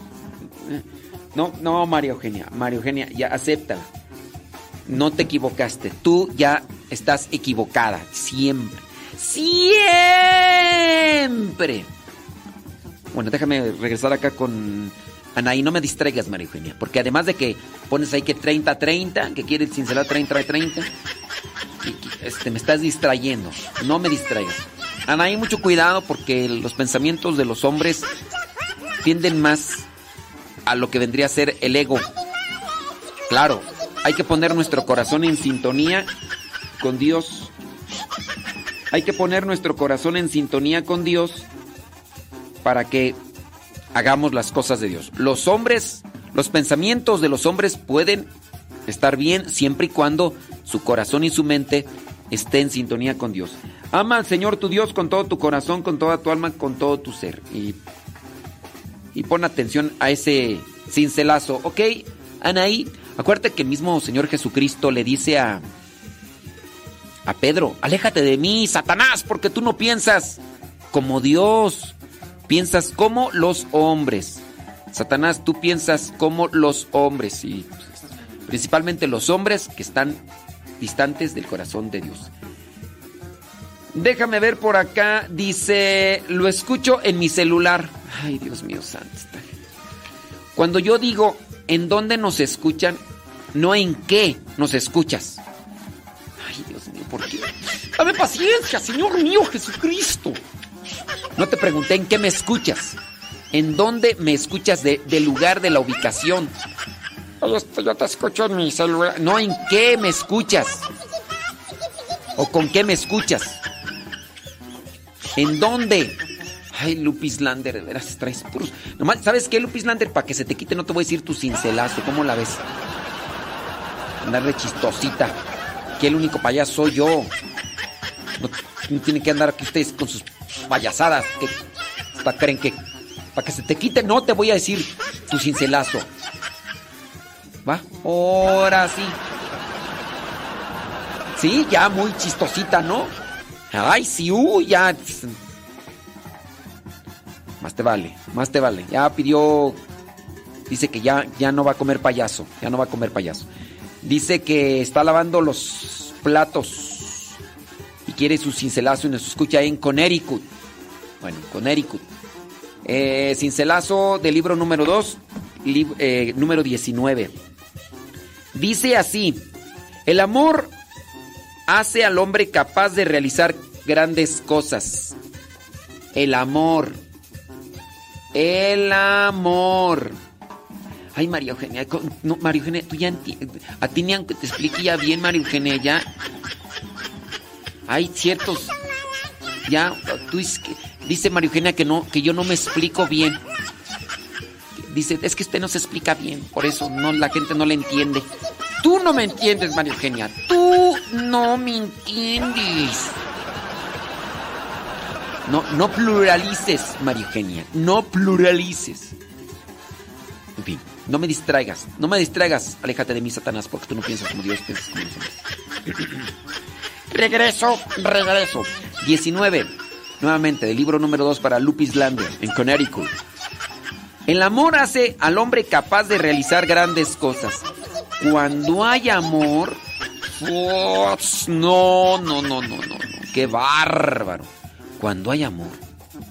No, no, María Eugenia, María Eugenia, ya acéptala. No te equivocaste. Tú ya estás equivocada siempre. Siempre. Bueno, déjame regresar acá con Anaí. No me distraigas, María Eugenia. Porque además de que pones ahí que 30-30, que quieres cincelar 30-30, este, me estás distrayendo. No me distraigas. Anaí, mucho cuidado porque los pensamientos de los hombres tienden más a lo que vendría a ser el ego. Claro, hay que poner nuestro corazón en sintonía con Dios. Hay que poner nuestro corazón en sintonía con Dios para que hagamos las cosas de Dios. Los hombres, los pensamientos de los hombres pueden estar bien siempre y cuando su corazón y su mente esté en sintonía con Dios. Ama al Señor tu Dios con todo tu corazón, con toda tu alma, con todo tu ser. Y, y pon atención a ese cincelazo. ¿Ok? Anaí, acuérdate que mismo Señor Jesucristo le dice a, a Pedro, aléjate de mí, Satanás, porque tú no piensas como Dios, piensas como los hombres. Satanás, tú piensas como los hombres, y principalmente los hombres que están distantes del corazón de Dios. Déjame ver por acá, dice, lo escucho en mi celular. Ay, Dios mío santo. Cuando yo digo, ¿en dónde nos escuchan? No en qué nos escuchas. ¿Por qué? Dame paciencia, Señor mío Jesucristo. No te pregunté en qué me escuchas. ¿En dónde me escuchas de- lugar de la ubicación?
Yo te escucho en mi celular.
No en qué me escuchas. O con qué me escuchas. ¿En dónde? Ay, Lupis Lander, de veras traes puros. ¿sabes qué, Lupis Lander? Para que se te quite, no te voy a decir tu cincelazo. ¿Cómo la ves? Andar de chistosita. Que el único payaso soy yo. No, no tienen que andar aquí ustedes con sus payasadas. Que hasta creen que. Para que se te quite, no te voy a decir tu cincelazo. ¿Va? Ahora sí. Sí, ya muy chistosita, ¿no? Ay, sí, uy, ya. Más te vale, más te vale. Ya pidió. Dice que ya, ya no va a comer payaso. Ya no va a comer payaso. Dice que está lavando los platos. Y quiere su cincelazo y nos escucha en Connecticut. Bueno, Connecticut. Eh, cincelazo del libro número 2, número 19. Dice así: El amor hace al hombre capaz de realizar grandes cosas. El amor. El amor. Ay, María Eugenia, no, María Eugenia, tú ya. A ti ni aunque te explique ya bien, María Eugenia, ya. Hay ciertos. Ya, tú dice María Eugenia que no, que yo no me explico bien. Dice, es que usted no se explica bien, por eso no, la gente no le entiende. Tú no me entiendes, María Eugenia. Tú no me entiendes. No, no pluralices, María Eugenia. No pluralices. En fin, no me distraigas. No me distraigas. Aléjate de mí, Satanás, porque tú no piensas como Dios, piensas como nosotros. regreso, regreso. 19. Nuevamente, del libro número 2 para Lupis Lander, en Connecticut. El amor hace al hombre capaz de realizar grandes cosas. Cuando hay amor, no, no, no, no, no, no, qué bárbaro. Cuando hay amor,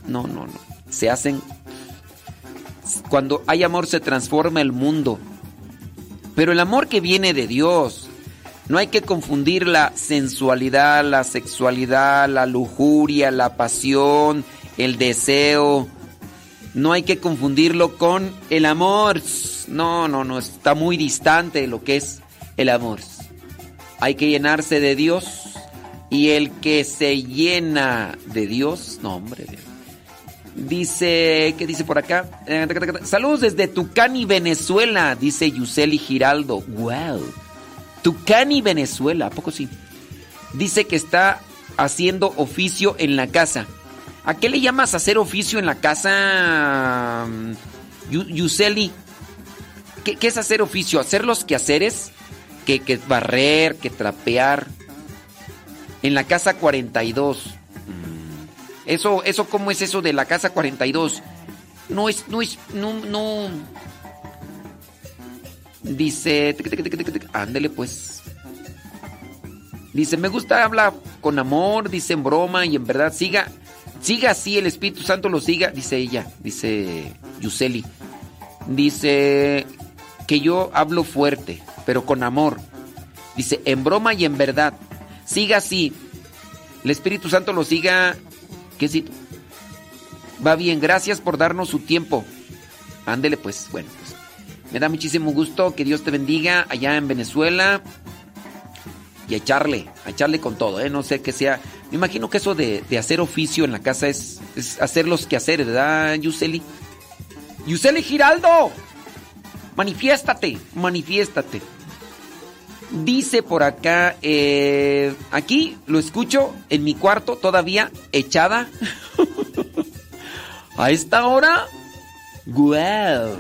no, no, no, se hacen. Cuando hay amor se transforma el mundo. Pero el amor que viene de Dios, no hay que confundir la sensualidad, la sexualidad, la lujuria, la pasión, el deseo. No hay que confundirlo con el amor. No, no, no, está muy distante de lo que es el amor. Hay que llenarse de Dios y el que se llena de Dios, no hombre. Dice, ¿qué dice por acá? Eh, Saludos desde Tucani, Venezuela, dice Yuseli Giraldo. Wow. Tucani, Venezuela, ¿a poco sí? Dice que está haciendo oficio en la casa. ¿A qué le llamas hacer oficio en la casa, mm, Yu- Yuseli? ¿Qué, qué es hacer oficio? ¿Hacer los quehaceres? Que, que barrer, que trapear. En la casa 42. Eso, eso, ¿cómo es eso de la casa 42? No es, no es, no, no. Dice, ándele pues. Dice, me gusta hablar con amor, dice en broma y en verdad, siga, siga así, el Espíritu Santo lo siga, dice ella, dice Yuseli. Dice que yo hablo fuerte, pero con amor. Dice, en broma y en verdad. Siga así. El Espíritu Santo lo siga. ¿Qué sí? Va bien, gracias por darnos su tiempo. Ándele pues, bueno, pues. Me da muchísimo gusto que Dios te bendiga allá en Venezuela. Y a echarle, a echarle con todo, ¿eh? No sé qué sea. Me imagino que eso de, de hacer oficio en la casa es, es hacer los quehaceres, ¿verdad, Yuseli? Yuseli Giraldo, manifiéstate, manifiéstate. Dice por acá, eh, aquí lo escucho en mi cuarto todavía echada. A esta hora, wow.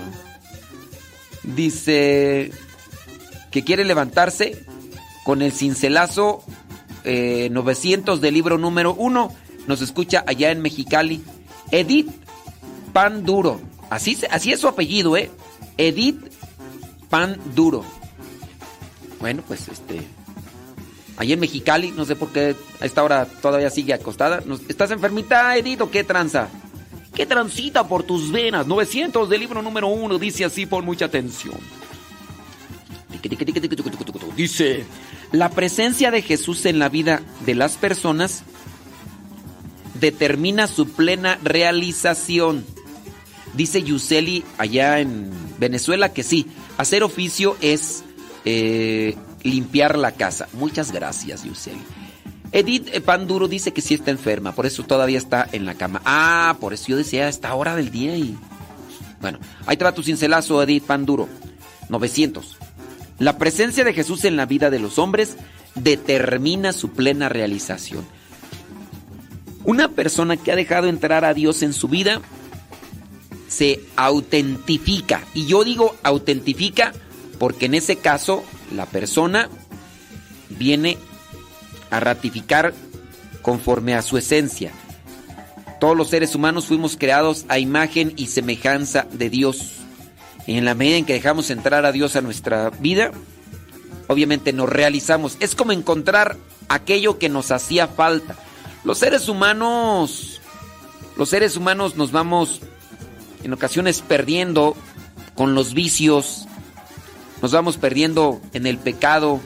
Dice que quiere levantarse con el cincelazo eh, 900 del libro número 1. Nos escucha allá en Mexicali. Edith Pan Duro. Así, así es su apellido, ¿eh? Edith Pan Duro. Bueno, pues este. Allá en Mexicali, no sé por qué a esta hora todavía sigue acostada. ¿Estás enfermita, Edith, o qué tranza? ¿Qué transita por tus venas? 900 del libro número 1 dice así, pon mucha atención. Dice, la presencia de Jesús en la vida de las personas determina su plena realización. Dice Yuseli allá en Venezuela que sí, hacer oficio es eh, limpiar la casa. Muchas gracias, Yuseli. Edith eh, Panduro dice que sí está enferma, por eso todavía está en la cama. Ah, por eso yo decía a esta hora del día y... Bueno, ahí te va tu cincelazo, Edith Panduro. 900. La presencia de Jesús en la vida de los hombres determina su plena realización. Una persona que ha dejado entrar a Dios en su vida se autentifica. Y yo digo autentifica porque en ese caso la persona viene a ratificar conforme a su esencia. Todos los seres humanos fuimos creados a imagen y semejanza de Dios. Y en la medida en que dejamos entrar a Dios a nuestra vida, obviamente nos realizamos. Es como encontrar aquello que nos hacía falta. Los seres humanos, los seres humanos nos vamos en ocasiones perdiendo con los vicios, nos vamos perdiendo en el pecado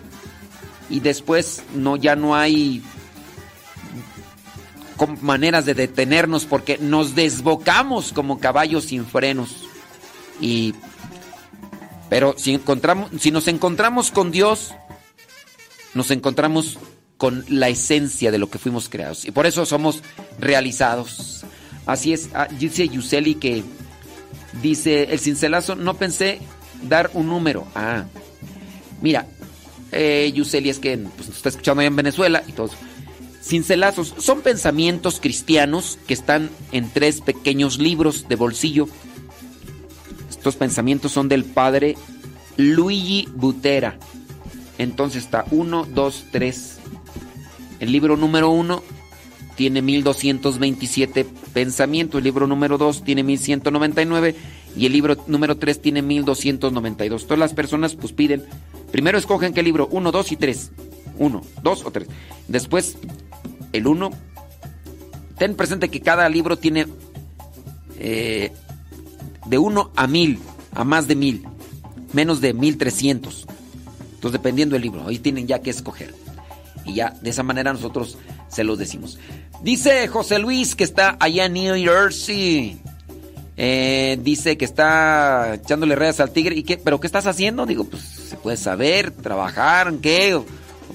y después no ya no hay maneras de detenernos porque nos desbocamos como caballos sin frenos. Y pero si encontramos si nos encontramos con Dios nos encontramos con la esencia de lo que fuimos creados y por eso somos realizados. Así es, ah, dice Yuseli que dice el cincelazo, no pensé dar un número. Ah, mira, eh, Yuseli es que pues, nos está escuchando allá en Venezuela y todos. Cincelazos son pensamientos cristianos que están en tres pequeños libros de bolsillo. Estos pensamientos son del padre Luigi Butera. Entonces está 1, 2, 3. El libro número 1 tiene 1227 pensamientos. El libro número 2 tiene 1199. Y el libro número 3 tiene 1292. Todas las personas pues piden, primero escogen qué libro, 1, 2 y 3. 1, 2 o 3. Después el 1. Ten presente que cada libro tiene eh, de 1 a 1000, a más de 1000, menos de 1300. Entonces dependiendo del libro, ahí tienen ya que escoger. Y ya de esa manera nosotros se los decimos. Dice José Luis que está allá en New Jersey. Eh, dice que está echándole redes al tigre. ¿Y qué? ¿Pero qué estás haciendo? Digo, pues se puede saber, trabajar, ¿en qué?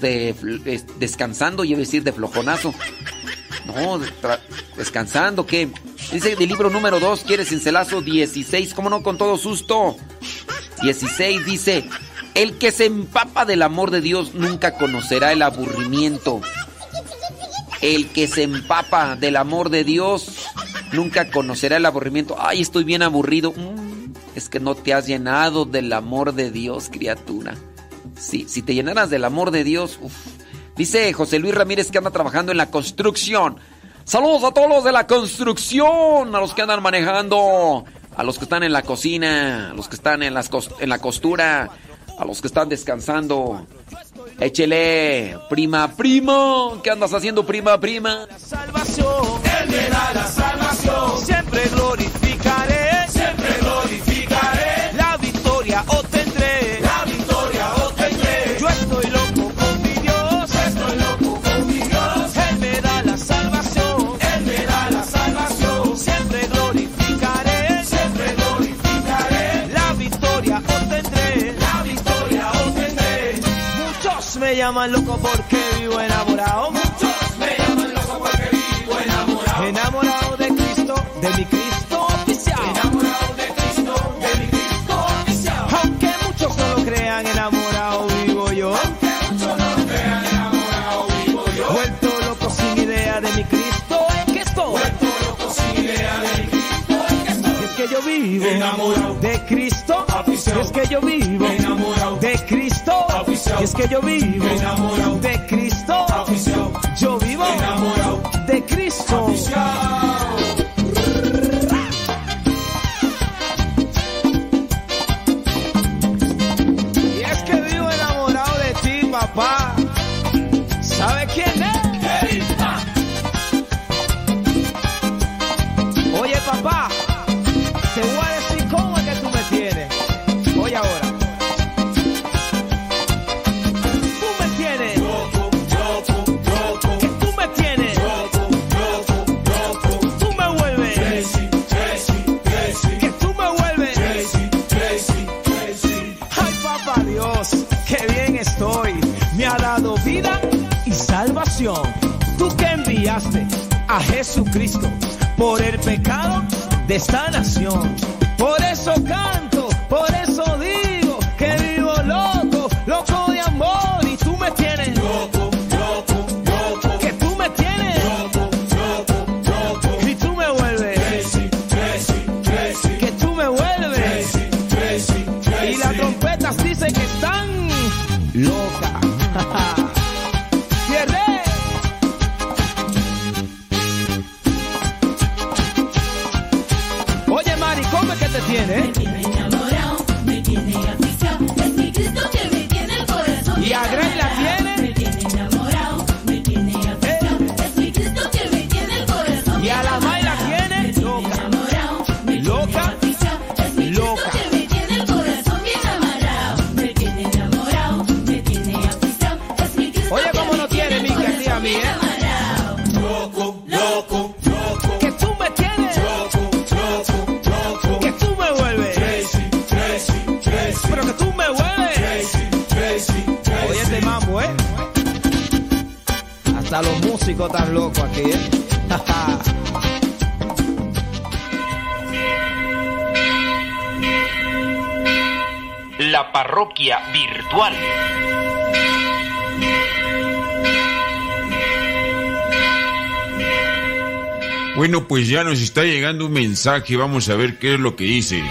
De, descansando, y decir de flojonazo. No, descansando, ¿qué? Dice del libro número 2, quiere cincelazo 16, ¿cómo no? Con todo susto. 16 dice, el que se empapa del amor de Dios nunca conocerá el aburrimiento. El que se empapa del amor de Dios nunca conocerá el aburrimiento. Ay, estoy bien aburrido. Mm, es que no te has llenado del amor de Dios, criatura. Sí, si te llenaras del amor de Dios, dice José Luis Ramírez que anda trabajando en la construcción. Saludos a todos los de la construcción, a los que andan manejando, a los que están en la cocina, a los que están en la costura, a los que están descansando. Échele, prima, primo. ¿Qué andas haciendo, prima, prima?
Salvación, La salvación. Siempre glorificaré, siempre glorificaré. La victoria obtendré, la victoria obtendré. Yo estoy loco con mi Dios, estoy loco con mi Dios. Él me da la salvación, Él me da la salvación. Siempre glorificaré, siempre glorificaré. La victoria obtendré, la victoria obtendré. Muchos me llaman loco porque vivo enamorado. Yo vivo enamorado de Cristo. Oficial. Es que yo vivo enamorado de Cristo. Oficial. Es que yo vivo enamorado de Cristo. Oficial. Yo vivo enamorado de Cristo. Y Tú que enviaste a Jesucristo por el pecado de esta nación. Por eso canto, están locos aquí, ¿eh?
La parroquia virtual.
Bueno, pues ya nos está llegando un mensaje, vamos a ver qué es lo que dice.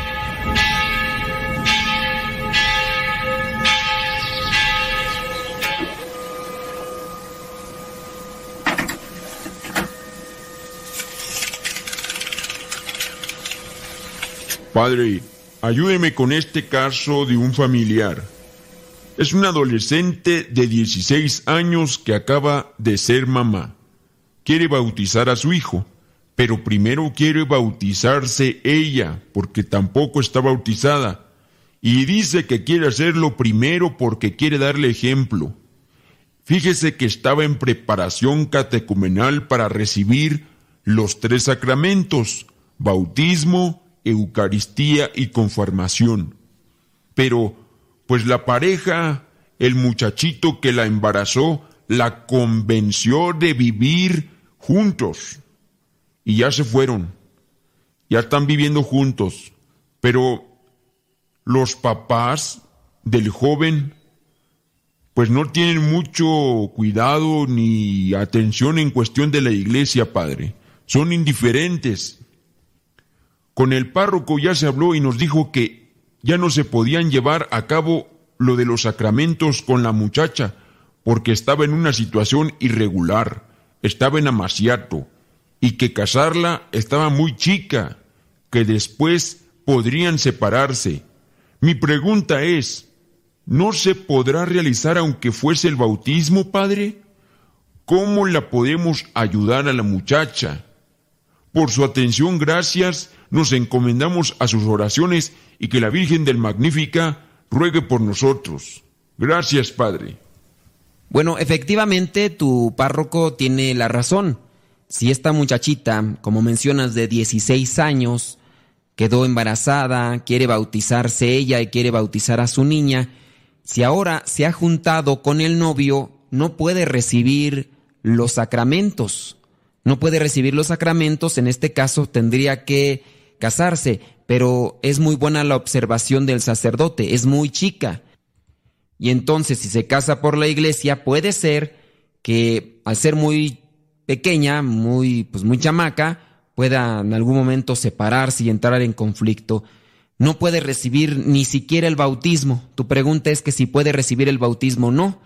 Padre, ayúdeme con este caso de un familiar. Es un adolescente de 16 años que acaba de ser mamá. Quiere bautizar a su hijo, pero primero quiere bautizarse ella, porque tampoco está bautizada. Y dice que quiere hacerlo primero porque quiere darle ejemplo. Fíjese que estaba en preparación catecumenal para recibir los tres sacramentos, bautismo, Eucaristía y conformación. Pero, pues la pareja, el muchachito que la embarazó, la convenció de vivir juntos. Y ya se fueron. Ya están viviendo juntos. Pero los papás del joven, pues no tienen mucho cuidado ni atención en cuestión de la iglesia, padre. Son indiferentes. Con el párroco ya se habló y nos dijo que ya no se podían llevar a cabo lo de los sacramentos con la muchacha, porque estaba en una situación irregular, estaba en amaciato, y que casarla estaba muy chica, que después podrían separarse. Mi pregunta es, ¿no se podrá realizar aunque fuese el bautismo, padre? ¿Cómo la podemos ayudar a la muchacha? Por su atención, gracias nos encomendamos a sus oraciones y que la Virgen del Magnífica ruegue por nosotros. Gracias, Padre.
Bueno, efectivamente, tu párroco tiene la razón. Si esta muchachita, como mencionas, de 16 años, quedó embarazada, quiere bautizarse ella y quiere bautizar a su niña, si ahora se ha juntado con el novio, no puede recibir los sacramentos. No puede recibir los sacramentos, en este caso tendría que casarse, pero es muy buena la observación del sacerdote, es muy chica. Y entonces si se casa por la iglesia, puede ser que al ser muy pequeña, muy, pues muy chamaca, pueda en algún momento separarse y entrar en conflicto. No puede recibir ni siquiera el bautismo. Tu pregunta es que si puede recibir el bautismo, no.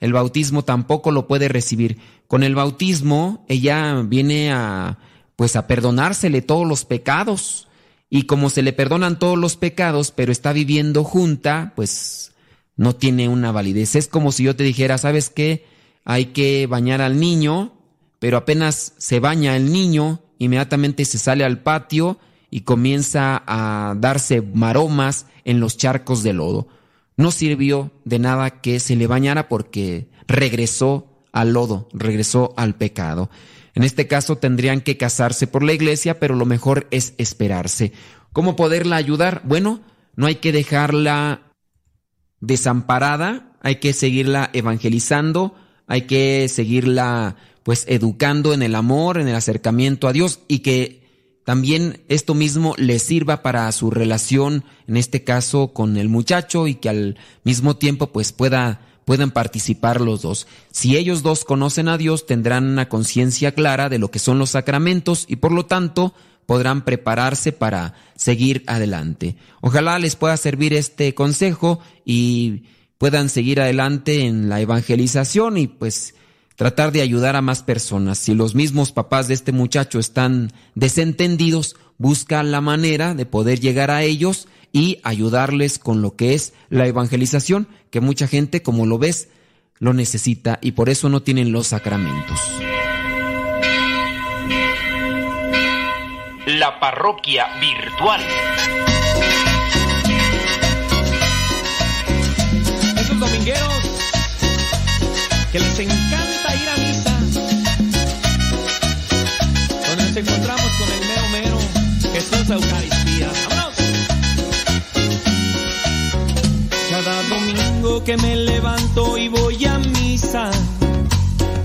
El bautismo tampoco lo puede recibir. Con el bautismo, ella viene a pues a perdonársele todos los pecados. Y como se le perdonan todos los pecados, pero está viviendo junta, pues no tiene una validez. Es como si yo te dijera, ¿sabes qué? Hay que bañar al niño, pero apenas se baña el niño, inmediatamente se sale al patio y comienza a darse maromas en los charcos de lodo. No sirvió de nada que se le bañara porque regresó al lodo, regresó al pecado. En este caso tendrían que casarse por la iglesia, pero lo mejor es esperarse. ¿Cómo poderla ayudar? Bueno, no hay que dejarla desamparada, hay que seguirla evangelizando, hay que seguirla pues educando en el amor, en el acercamiento a Dios y que también esto mismo le sirva para su relación, en este caso con el muchacho y que al mismo tiempo pues pueda puedan participar los dos. Si ellos dos conocen a Dios, tendrán una conciencia clara de lo que son los sacramentos y por lo tanto podrán prepararse para seguir adelante. Ojalá les pueda servir este consejo y puedan seguir adelante en la evangelización y pues tratar de ayudar a más personas. Si los mismos papás de este muchacho están desentendidos, busca la manera de poder llegar a ellos y ayudarles con lo que es la evangelización, que mucha gente, como lo ves, lo necesita y por eso no tienen los sacramentos.
La parroquia virtual.
Esos domingueros que les encanta nos encontramos con el mero mero Jesús Eucaristía. Cada domingo que me levanto y voy a misa,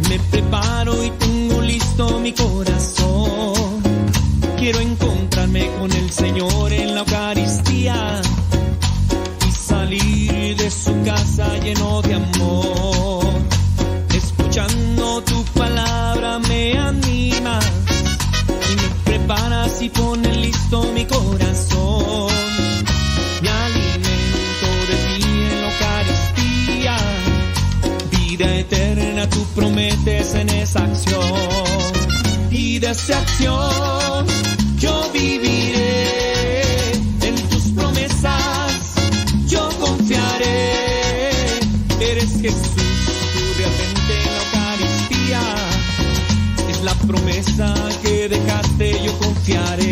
me preparo y tengo listo mi corazón. Quiero encontrarme con el Señor en la Eucaristía y salir de su casa lleno de amor. corazón. Mi alimento de ti en la Eucaristía. Vida eterna tú prometes en esa acción. Y de esa acción yo viviré. En
tus promesas yo confiaré. Eres Jesús. la promesa que dejaste yo confiaré.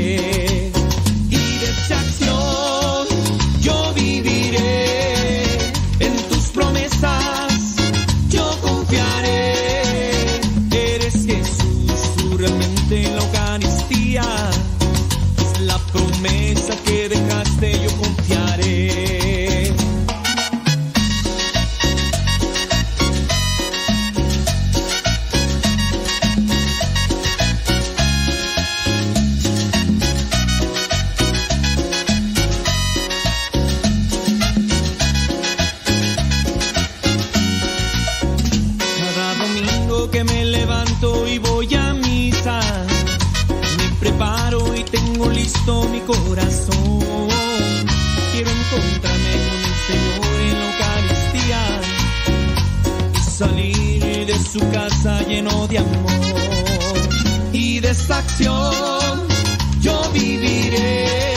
levanto y voy a misa. Me preparo y tengo listo mi corazón. Quiero encontrarme con el Señor en la Eucaristía y salir de su casa lleno de amor. Y de esta acción yo viviré.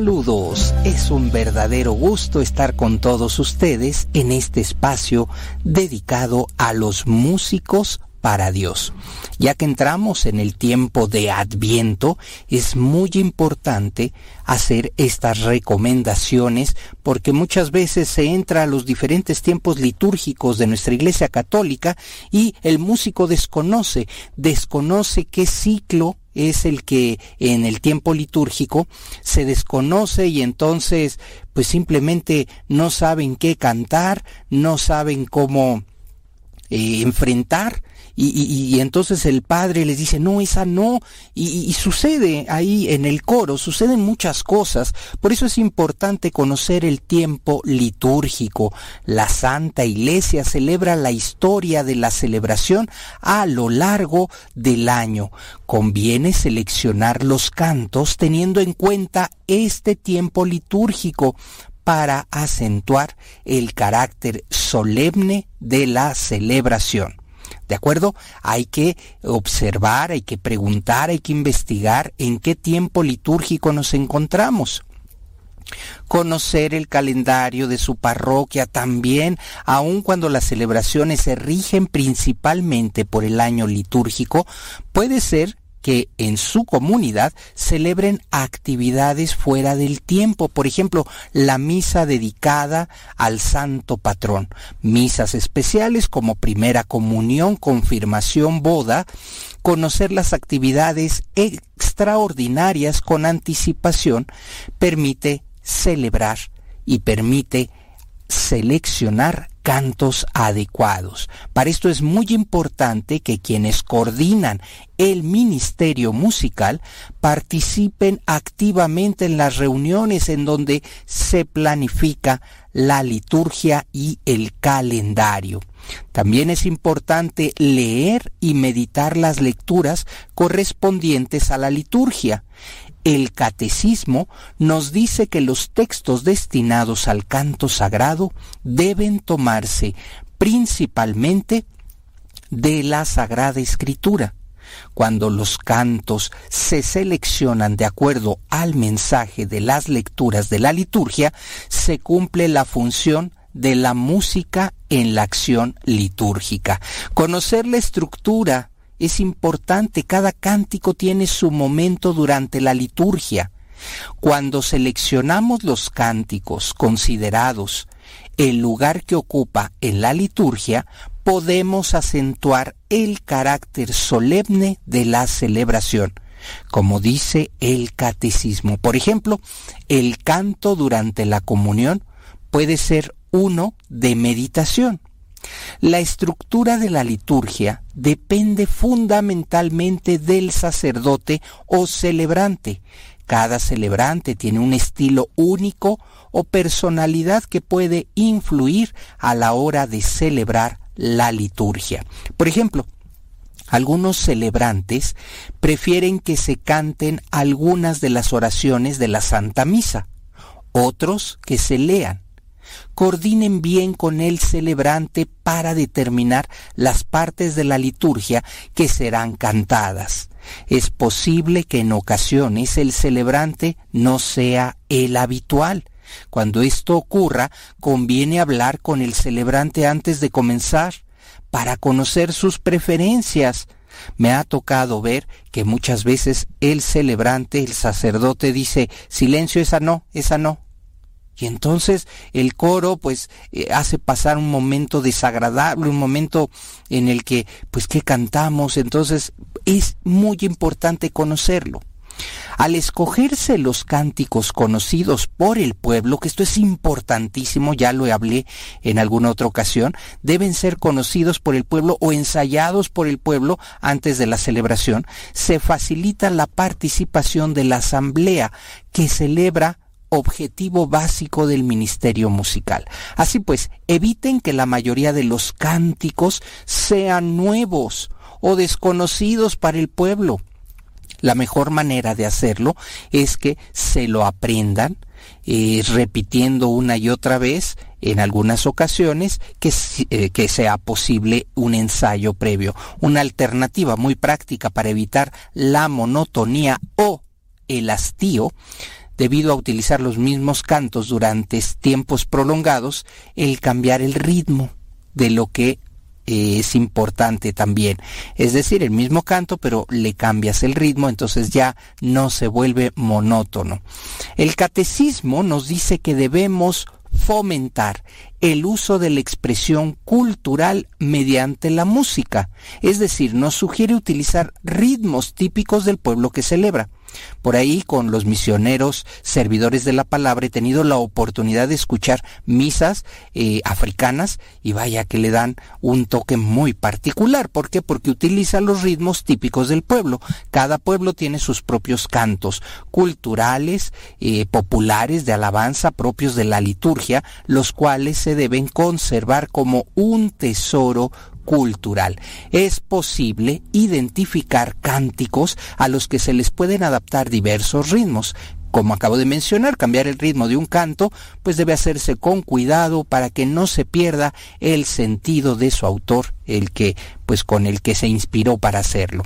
Saludos, es un verdadero gusto estar con todos ustedes en este espacio dedicado a los músicos para Dios. Ya que entramos en el tiempo de Adviento, es muy importante hacer estas recomendaciones porque muchas veces se entra a los diferentes tiempos litúrgicos de nuestra Iglesia Católica y el músico desconoce, desconoce qué ciclo es el que en el tiempo litúrgico se desconoce y entonces pues simplemente no saben qué cantar, no saben cómo eh, enfrentar y, entonces el padre les dice, no, esa no, y, sucede ahí en el coro, suceden muchas cosas, por eso es importante conocer el tiempo litúrgico. La Santa Iglesia celebra la historia de la celebración a lo largo del año. Conviene seleccionar los cantos teniendo en cuenta este tiempo litúrgico para acentuar el carácter solemne de la celebración. ¿De acuerdo? Hay que observar, hay que preguntar, hay que investigar en qué tiempo litúrgico nos encontramos conocer el calendario de su parroquia también, aun cuando las celebraciones se rigen principalmente por el año litúrgico, puede ser que en su comunidad celebren actividades fuera del tiempo, por ejemplo, la misa dedicada al santo patrón, misas especiales como primera comunión, confirmación, boda, conocer las actividades extraordinarias con anticipación permite celebrar y permite seleccionar cantos adecuados. Para esto es muy importante que quienes coordinan el ministerio musical participen activamente en las reuniones en donde se planifica la liturgia y el calendario. También es importante leer y meditar las lecturas correspondientes a la liturgia. El catecismo nos dice que los textos destinados al canto sagrado deben tomarse principalmente de la Sagrada Escritura. Cuando los cantos se seleccionan de acuerdo al mensaje de las lecturas de la liturgia, se cumple la función de la música en la acción litúrgica. Conocer la estructura es importante, cada cántico tiene su momento durante la liturgia. Cuando seleccionamos los cánticos considerados el lugar que ocupa en la liturgia, podemos acentuar el carácter solemne de la celebración, como dice el catecismo. Por ejemplo, el canto durante la comunión puede ser uno de meditación. La estructura de la liturgia depende fundamentalmente del sacerdote o celebrante. Cada celebrante tiene un estilo único o personalidad que puede influir a la hora de celebrar la liturgia. Por ejemplo, algunos celebrantes prefieren que se canten algunas de las oraciones de la Santa Misa, otros que se lean coordinen bien con el celebrante para determinar las partes de la liturgia que serán cantadas. Es posible que en ocasiones el celebrante no sea el habitual. Cuando esto ocurra, conviene hablar con el celebrante antes de comenzar para conocer sus preferencias. Me ha tocado ver que muchas veces el celebrante, el sacerdote dice, silencio, esa no, esa no, y entonces el coro pues eh, hace pasar un momento desagradable, un momento en el que pues que cantamos, entonces es muy importante conocerlo. Al escogerse los cánticos conocidos por el pueblo, que esto es importantísimo, ya lo hablé en alguna otra ocasión, deben ser conocidos por el pueblo o ensayados por el pueblo antes de la celebración, se facilita la participación de la asamblea que celebra objetivo básico del ministerio musical. Así pues, eviten que la mayoría de los cánticos sean nuevos o desconocidos para el pueblo. La mejor manera de hacerlo es que se lo aprendan, eh, repitiendo una y otra vez en algunas ocasiones que, eh, que sea posible un ensayo previo. Una alternativa muy práctica para evitar la monotonía o el hastío debido a utilizar los mismos cantos durante tiempos prolongados, el cambiar el ritmo de lo que es importante también. Es decir, el mismo canto, pero le cambias el ritmo, entonces ya no se vuelve monótono. El catecismo nos dice que debemos fomentar el uso de la expresión cultural mediante la música, es decir, nos sugiere utilizar ritmos típicos del pueblo que celebra. Por ahí, con los misioneros servidores de la palabra, he tenido la oportunidad de escuchar misas eh, africanas y vaya que le dan un toque muy particular. ¿Por qué? Porque utiliza los ritmos típicos del pueblo. Cada pueblo tiene sus propios cantos culturales, eh, populares, de alabanza, propios de la liturgia, los cuales se deben conservar como un tesoro cultural. Es posible identificar cánticos a los que se les pueden adaptar diversos ritmos. Como acabo de mencionar, cambiar el ritmo de un canto pues debe hacerse con cuidado para que no se pierda el sentido de su autor, el que pues con el que se inspiró para hacerlo.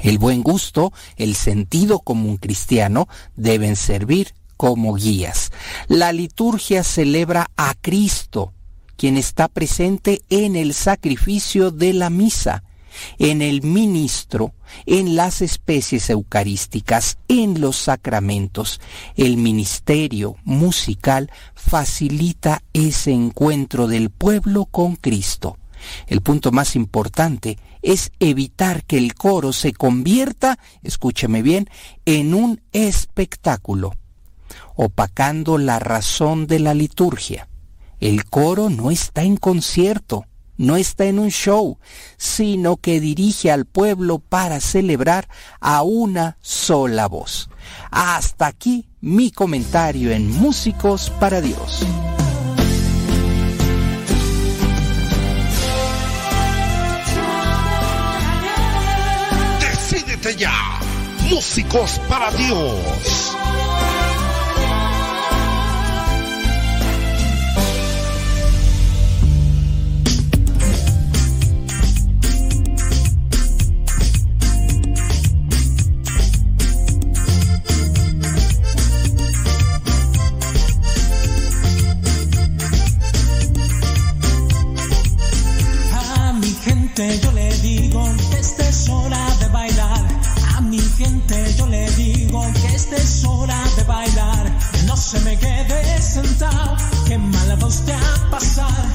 El buen gusto, el sentido común cristiano deben servir como guías. La liturgia celebra a Cristo, quien está presente en el sacrificio de la misa, en el ministro, en las especies eucarísticas, en los sacramentos. El ministerio musical facilita ese encuentro del pueblo con Cristo. El punto más importante es evitar que el coro se convierta, escúcheme bien, en un espectáculo, opacando la razón de la liturgia. El coro no está en concierto, no está en un show, sino que dirige al pueblo para celebrar a una sola voz. Hasta aquí mi comentario en Músicos para Dios.
Decídete ya, Músicos para Dios.
Yo le digo que esta es hora de bailar. A mi gente yo le digo que esta es hora de bailar. No se me quede sentado, que mala voz te ha pasado.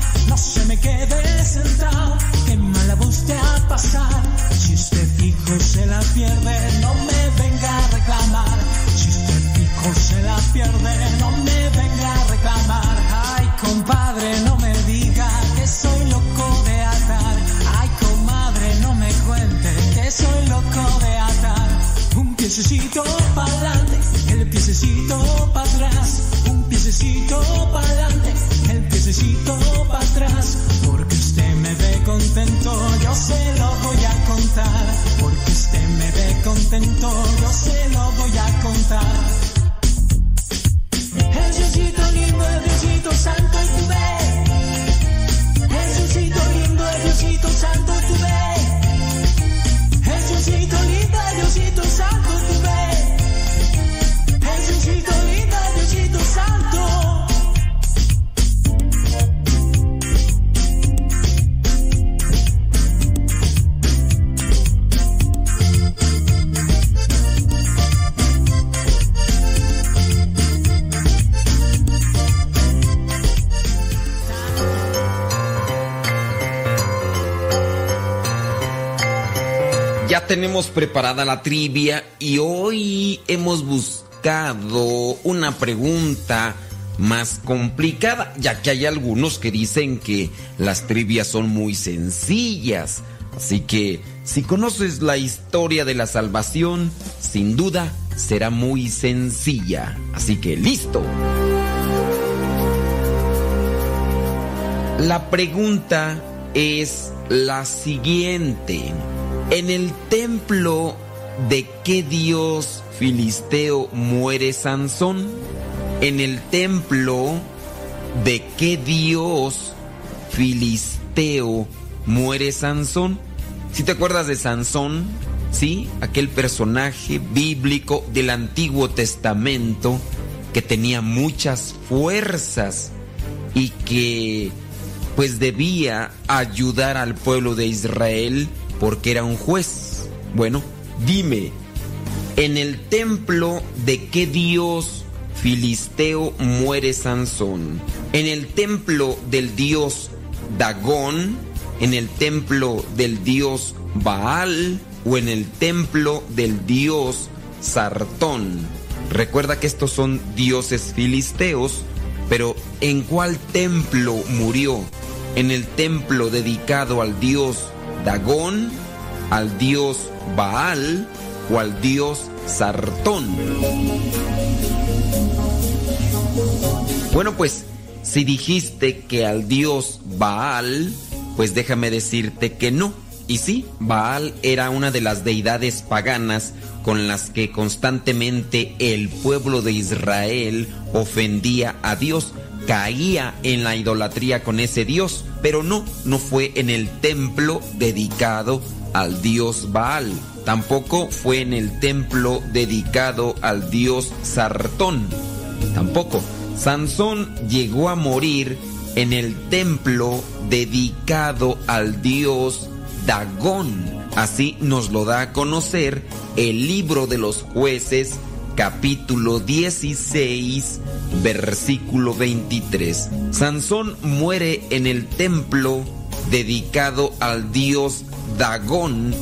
Preparada la trivia y hoy hemos buscado una pregunta más complicada, ya que hay algunos que dicen que las trivias son muy sencillas. Así que si conoces la historia de la salvación, sin duda será muy sencilla. Así que listo. La pregunta es la siguiente. En el templo de qué dios filisteo muere Sansón?
en el templo de qué dios filisteo muere Sansón. Si te acuerdas de Sansón, ¿sí? Aquel personaje bíblico del Antiguo Testamento que tenía muchas fuerzas y que pues debía ayudar al pueblo de Israel porque era un juez. Bueno, dime, ¿en el templo de qué dios filisteo muere Sansón? ¿En el templo del dios Dagón? ¿En el templo del dios Baal? ¿O en el templo del dios Sartón? Recuerda que estos son dioses filisteos, pero ¿en cuál templo murió? ¿En el templo dedicado al dios Dagón, al dios Baal o al dios Sartón? Bueno, pues si dijiste que al dios Baal, pues déjame decirte que no. Y sí, Baal era una de las deidades paganas con las que constantemente el pueblo de Israel ofendía a Dios, caía en la idolatría con ese Dios, pero no, no fue en el templo dedicado al Dios Baal, tampoco fue en el templo dedicado al Dios Sartón, tampoco. Sansón llegó a morir en el templo dedicado al Dios Dagón. Así nos lo da a conocer el libro de los jueces capítulo 16 versículo 23. Sansón muere en el templo dedicado al dios Dagón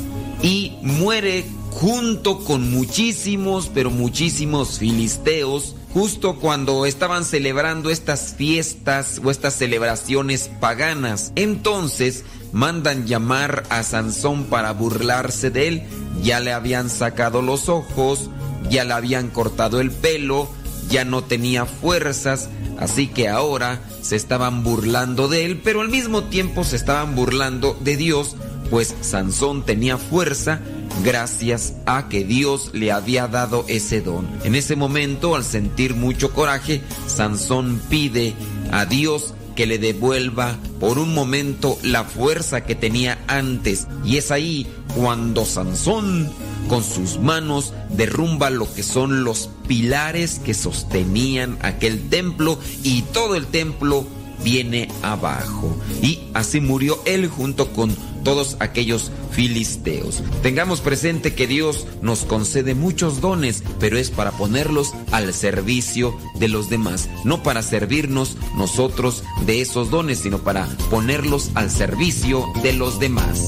y muere junto con muchísimos, pero muchísimos filisteos, justo cuando estaban celebrando estas fiestas o estas celebraciones paganas. Entonces mandan llamar a Sansón para burlarse de él. Ya le habían sacado los ojos, ya le habían cortado el pelo, ya no tenía fuerzas, así que ahora se estaban burlando de él, pero al mismo tiempo se estaban burlando de Dios, pues Sansón tenía fuerza gracias a que Dios le había dado ese don. En ese momento, al sentir mucho coraje, Sansón pide a Dios que le devuelva por un momento la fuerza que tenía antes. Y es ahí cuando Sansón con sus manos derrumba lo que son los pilares que sostenían aquel templo y todo el templo viene abajo. Y así murió él junto con todos aquellos filisteos. Tengamos presente que Dios nos concede muchos dones, pero es para ponerlos al servicio de los demás, no para servirnos nosotros de esos dones, sino para ponerlos al servicio de los demás.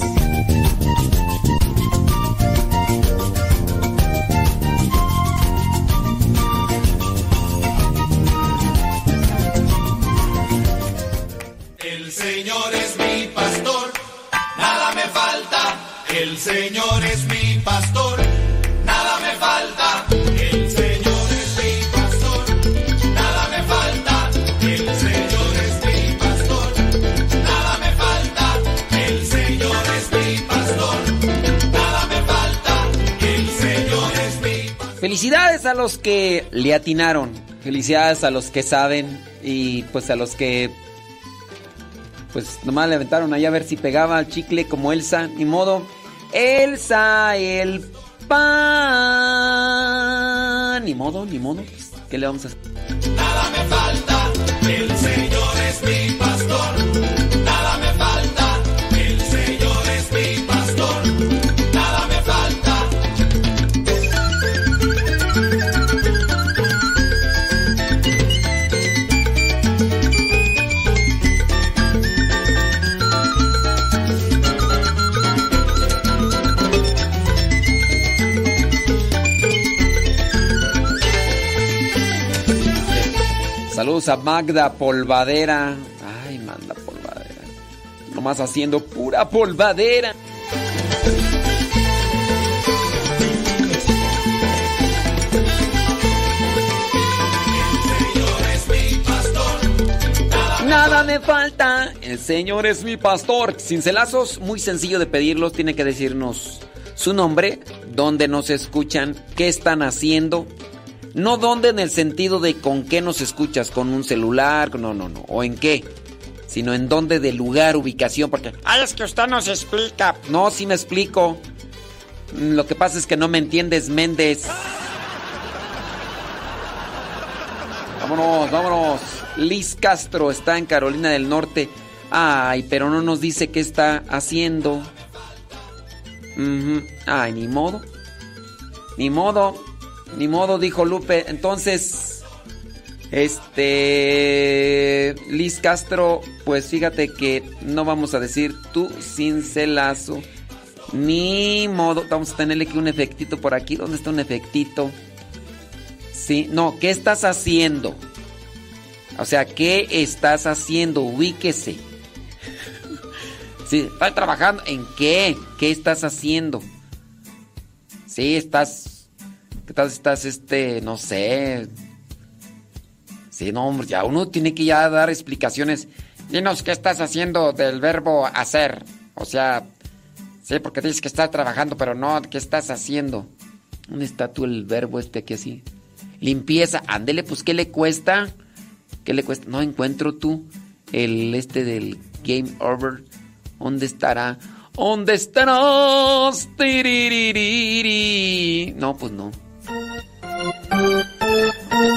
El Señor es mi pastor, nada me falta. El Señor es mi pastor, nada me falta. El Señor es mi pastor, nada me falta. El Señor es mi pastor, nada me falta. El Señor es mi
Felicidades a los que le atinaron. Felicidades a los que saben y pues a los que pues nomás le aventaron ahí a ver si pegaba el chicle como Elsa, ni modo. Elsa, el pan. Ni modo, ni modo. ¿Qué le vamos a hacer?
Nada me falta, el Señor es mi pastor.
A Magda Polvadera. Ay, manda polvadera. Nomás haciendo pura polvadera. Nada me falta. El Señor es mi pastor. Cincelazos, muy sencillo de pedirlos. Tiene que decirnos su nombre, dónde nos escuchan, qué están haciendo.
No dónde en el sentido de con qué nos escuchas, con un celular, no, no, no, o en qué, sino en dónde de lugar, ubicación, porque...
Ay, es que usted nos explica.
No, sí me explico. Lo que pasa es que no me entiendes, Méndez. Vámonos, vámonos. Liz Castro está en Carolina del Norte. Ay, pero no nos dice qué está haciendo. Ujú. Ay, ni modo. Ni modo. Ni modo, dijo Lupe. Entonces, este... Liz Castro, pues fíjate que no vamos a decir tú sin celazo. Ni modo. Vamos a tenerle aquí un efectito por aquí. ¿Dónde está un efectito? Sí, no, ¿qué estás haciendo? O sea, ¿qué estás haciendo? Ubíquese. Sí, estás trabajando. ¿En qué? ¿Qué estás haciendo? Sí, estás. ¿Qué tal? Estás, este, no sé. Sí, no, hombre, ya uno tiene que ya dar explicaciones.
Dinos qué estás haciendo del verbo hacer. O sea, sí, porque dices que estás trabajando, pero no, ¿qué estás haciendo?
¿Dónde está tú el verbo este aquí así? Limpieza, ándele, pues ¿qué le cuesta? ¿Qué le cuesta? No encuentro tú el este del game over. ¿Dónde estará? ¿Dónde estarás? No, pues no.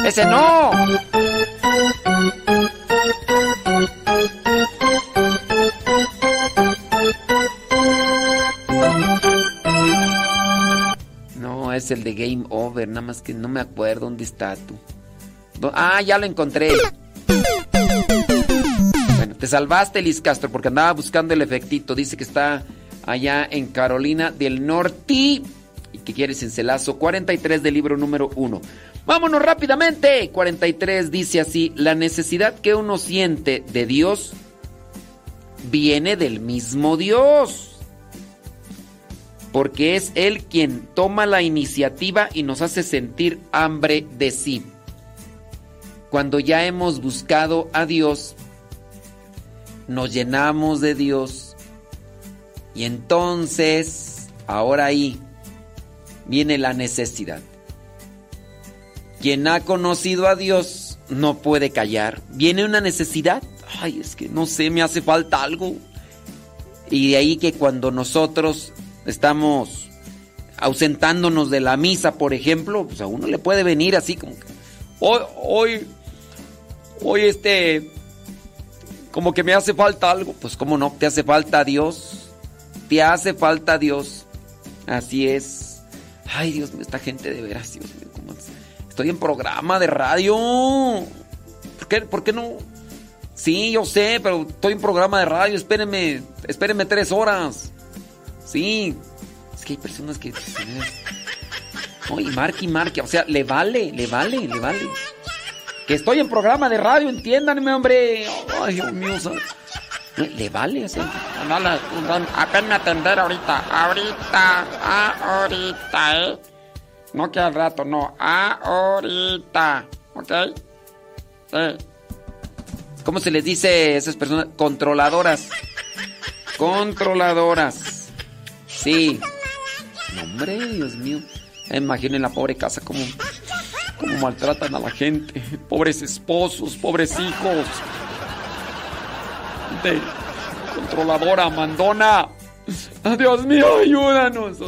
¡Ese no!
No, es el de game over, nada más que no me acuerdo dónde está tú. Ah, ya lo encontré. Bueno, te salvaste, Liz Castro, porque andaba buscando el efectito. Dice que está allá en Carolina del Norte y que quieres en Celazo 43 del libro número 1. Vámonos rápidamente. 43 dice así, la necesidad que uno siente de Dios viene del mismo Dios. Porque es Él quien toma la iniciativa y nos hace sentir hambre de sí. Cuando ya hemos buscado a Dios, nos llenamos de Dios y entonces, ahora ahí, viene la necesidad. Quien ha conocido a Dios no puede callar. Viene una necesidad. Ay, es que no sé, me hace falta algo. Y de ahí que cuando nosotros estamos ausentándonos de la misa, por ejemplo, pues a uno le puede venir así como que, hoy, hoy, hoy este, como que me hace falta algo. Pues cómo no, te hace falta Dios. Te hace falta Dios. Así es. Ay, Dios mío, esta gente de veras, Dios mío, ¿cómo es? Estoy en programa de radio. ¿Por qué, por qué no? Sí, yo sé, pero estoy en programa de radio. Espérenme, espérenme tres horas. Sí, es que hay personas que... No, y marque y marque. O sea, le vale, le vale, le vale. Que estoy en programa de radio, entiéndanme, hombre. Ay, Dios mío, ¿sabes? Le vale, sea.
No, le, ven, a atender ahorita. Ahorita, ahorita, ¿eh? No que al rato, no. Ahorita. ¿Ok? Sí.
¿Cómo se les dice a esas personas? Controladoras. Controladoras. Sí. No, hombre, Dios mío. Imaginen la pobre casa como, como maltratan a la gente. Pobres esposos, pobres hijos. De controladora, mandona. Ah, Dios mío, ayúdanos.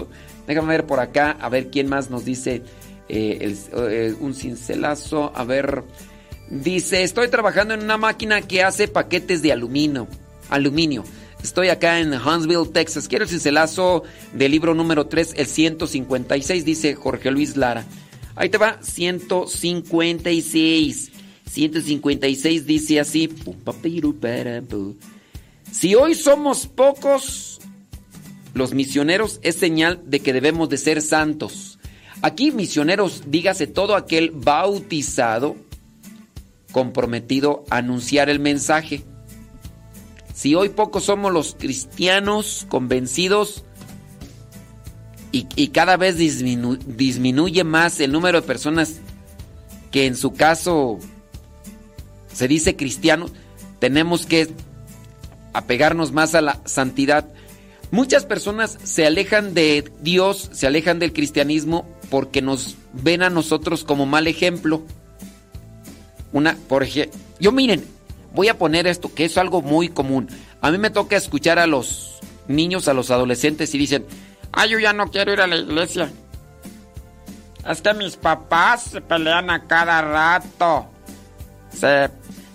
Déjame ver por acá, a ver quién más nos dice eh, eh, un cincelazo. A ver, dice, estoy trabajando en una máquina que hace paquetes de aluminio. Aluminio. Estoy acá en Huntsville, Texas. Quiero el cincelazo del libro número 3, el 156, dice Jorge Luis Lara. Ahí te va, 156. 156 dice así. Si hoy somos pocos, los misioneros es señal de que debemos de ser santos. Aquí misioneros, dígase todo aquel bautizado, comprometido a anunciar el mensaje. Si hoy pocos somos los cristianos convencidos y, y cada vez disminu- disminuye más el número de personas que en su caso se dice cristiano, tenemos que apegarnos más a la santidad. Muchas personas se alejan de Dios, se alejan del cristianismo porque nos ven a nosotros como mal ejemplo. Una, por ejemplo, yo miren, voy a poner esto, que es algo muy común. A mí me toca escuchar a los niños, a los adolescentes y dicen, ay, yo ya no quiero ir a la iglesia. Es que mis papás se pelean a cada rato. Se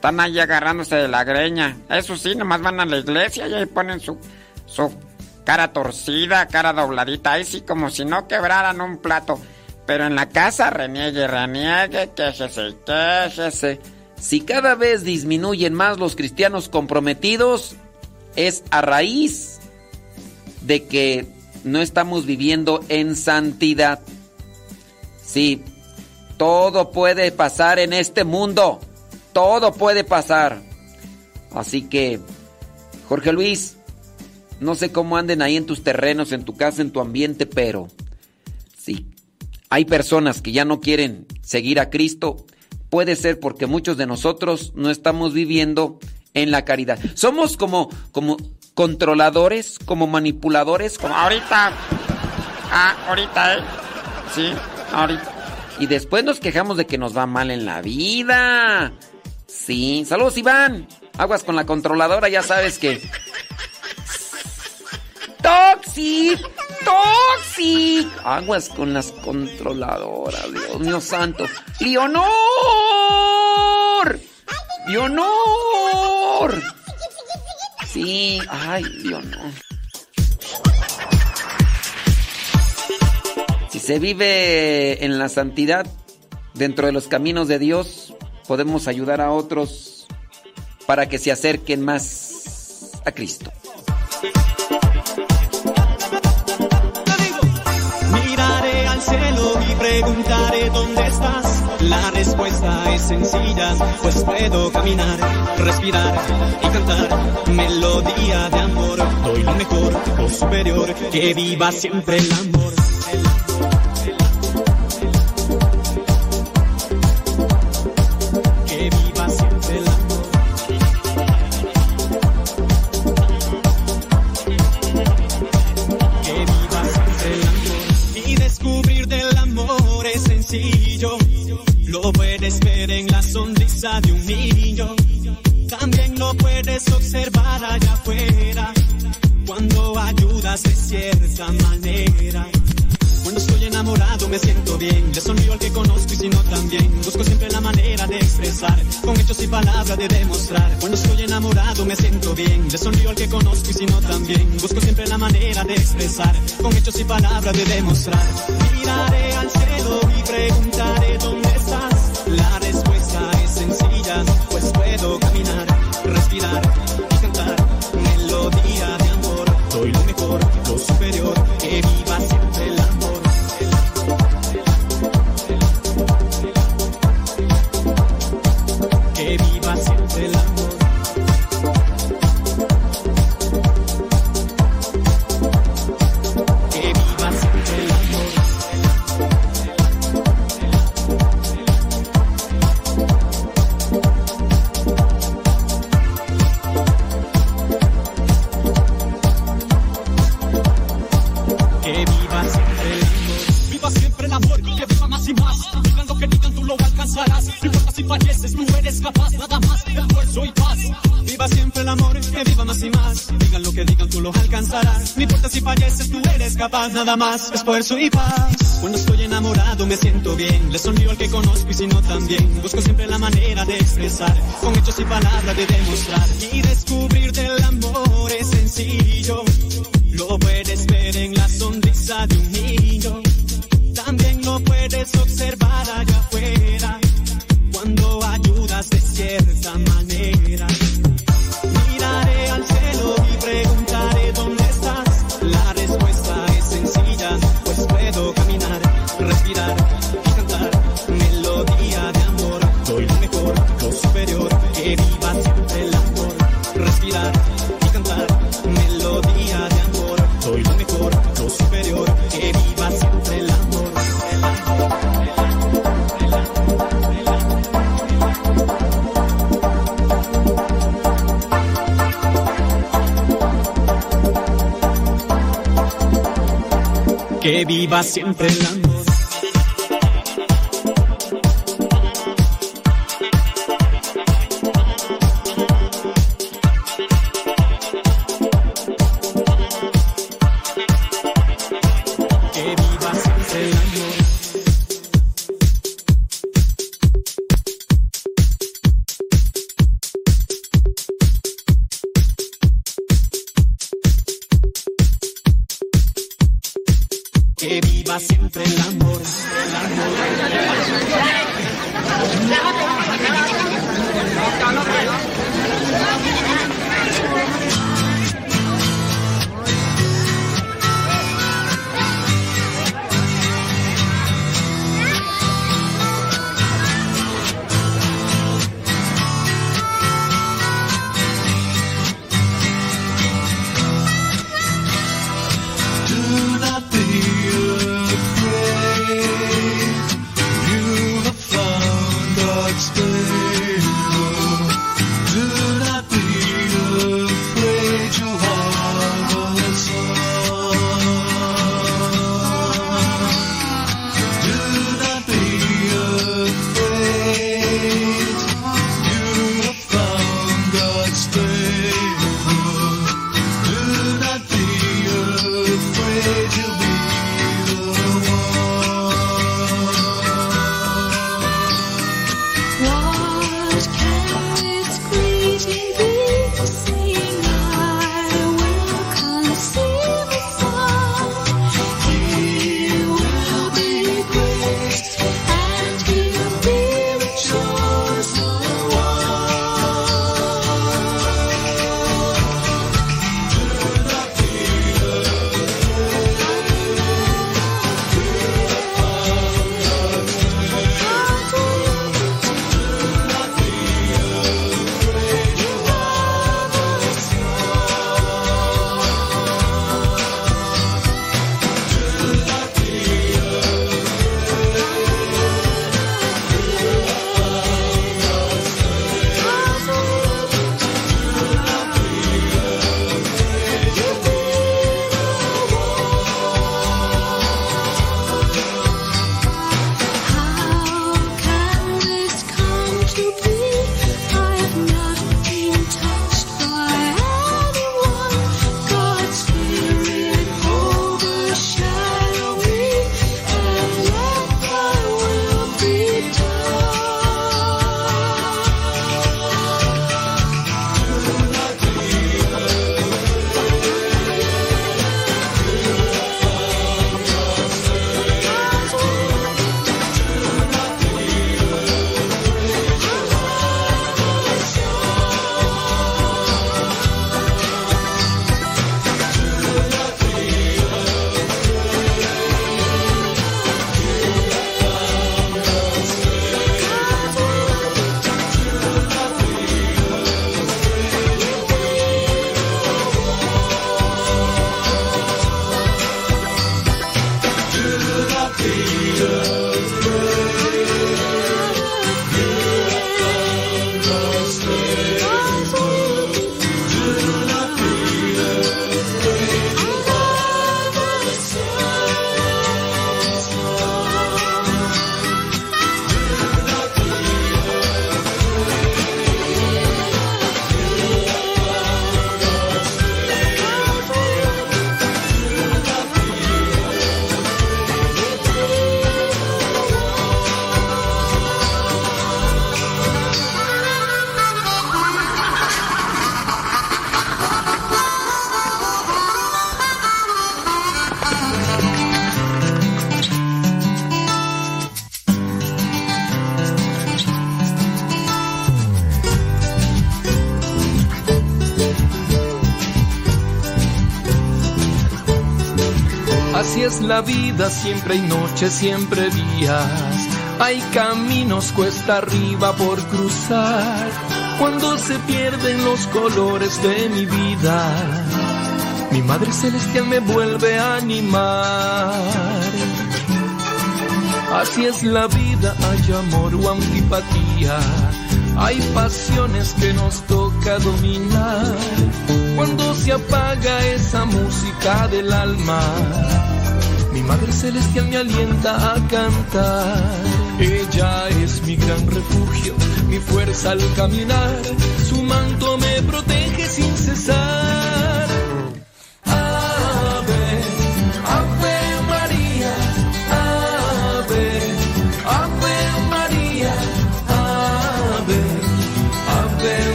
están ahí agarrándose de la greña. Eso sí, nomás van a la iglesia y ahí ponen su, su cara torcida, cara dobladita. Ahí sí, como si no quebraran un plato. Pero en la casa reniegue, reniegue, quéjese, quéjese. Si cada vez disminuyen más los cristianos comprometidos, es a raíz de que no estamos viviendo en santidad. Sí, todo puede pasar en este mundo. Todo puede pasar. Así que, Jorge Luis, no sé cómo anden ahí en tus terrenos, en tu casa, en tu ambiente, pero sí, hay personas que ya no quieren seguir a Cristo. Puede ser porque muchos de nosotros no estamos viviendo en la caridad. Somos como, como controladores, como manipuladores, como
ahorita. Ah, ahorita, ¿eh? Sí, ahorita.
Y después nos quejamos de que nos va mal en la vida. Sí, saludos Iván. Aguas con la controladora, ya sabes que... Toxic, Toxic. Aguas con las controladoras, Dios mío santo. Leonor. Leonor. Sí, ay, Leonor. Si se vive en la santidad, dentro de los caminos de Dios, podemos ayudar a otros para que se acerquen más a Cristo.
Miraré al cielo y preguntaré dónde estás. La respuesta es sencilla, pues puedo caminar, respirar y cantar melodía de amor. Doy lo mejor, lo superior, que viva siempre el amor. Observar allá afuera. Cuando ayudas de cierta manera. Cuando estoy enamorado me siento bien. Le sonrío al que conozco y si no también. Busco siempre la manera de expresar. Con hechos y palabras de demostrar. Cuando estoy enamorado me siento bien. Le sonrío al que conozco y si no también. Busco siempre la manera de expresar. Con hechos y palabras de demostrar. Miraré al cielo y preguntaré dónde capaz. Nada más, esfuerzo y paz. Cuando estoy enamorado me siento bien. Le sonrío al que conozco y si no también. Busco siempre la manera de expresar. Con hechos y palabras de demostrar. Y descubrir del amor es sencillo. Lo puedes ver en la sonrisa de un niño. También lo puedes observar viva siempre amor.
La vida, siempre hay noches, siempre días. Hay caminos cuesta arriba por cruzar. Cuando se pierden los colores de mi vida, mi Madre Celestial me vuelve a animar. Así es la vida, hay amor o antipatía. Hay pasiones que nos toca dominar. Cuando se apaga esa música del alma, Madre Celestial me alienta a cantar. Ella es mi gran refugio, mi fuerza al caminar. Su manto me protege sin cesar.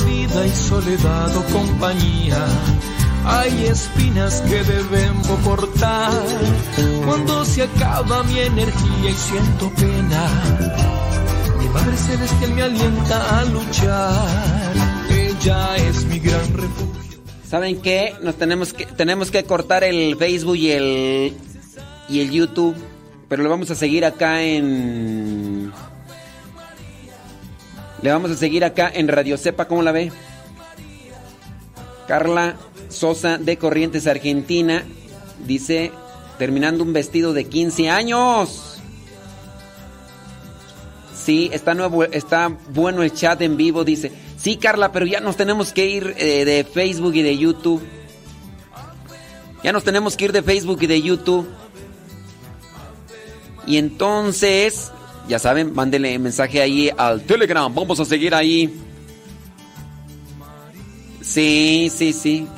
Vida y soledad o compañía. Hay espinas que debemos cortar cuando se acaba mi energía y siento pena. Mi Madre Celestial me alienta a luchar. Ella es mi gran refugio.
¿Saben qué? Nos tenemos que tenemos que cortar el Facebook y el y el YouTube, pero lo vamos a seguir acá en le vamos a seguir acá en Radio Cepa, ¿cómo la ve? Carla Sosa de Corrientes, Argentina, dice, terminando un vestido de 15 años. Sí, está, nuevo, está bueno el chat en vivo, dice. Sí, Carla, pero ya nos tenemos que ir eh, de Facebook y de YouTube. Ya nos tenemos que ir de Facebook y de YouTube. Y entonces, ya saben, mándenle mensaje ahí al Telegram. Vamos a seguir ahí. Sí, sí, sí.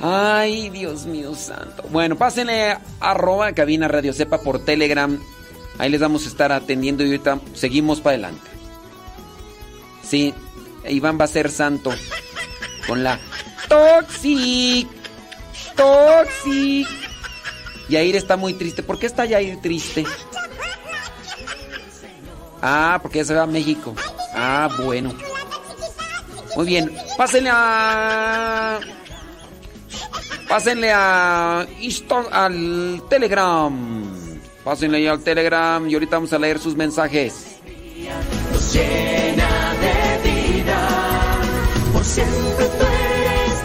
Ay, Dios mío santo. Bueno, pásenle arroba cabina Radio Cepa por Telegram. Ahí les vamos a estar atendiendo y ahorita seguimos para adelante. Sí, Iván va a ser santo. Con la Toxic. Toxic. Yair está muy triste. ¿Por qué está Yair triste? Ah, porque ya se va a México. Ah, bueno. Muy bien. Pásenle a. Pásenle a. Al Telegram. Pásenle al Telegram y ahorita vamos a leer sus mensajes.
Llena de vida, por siempre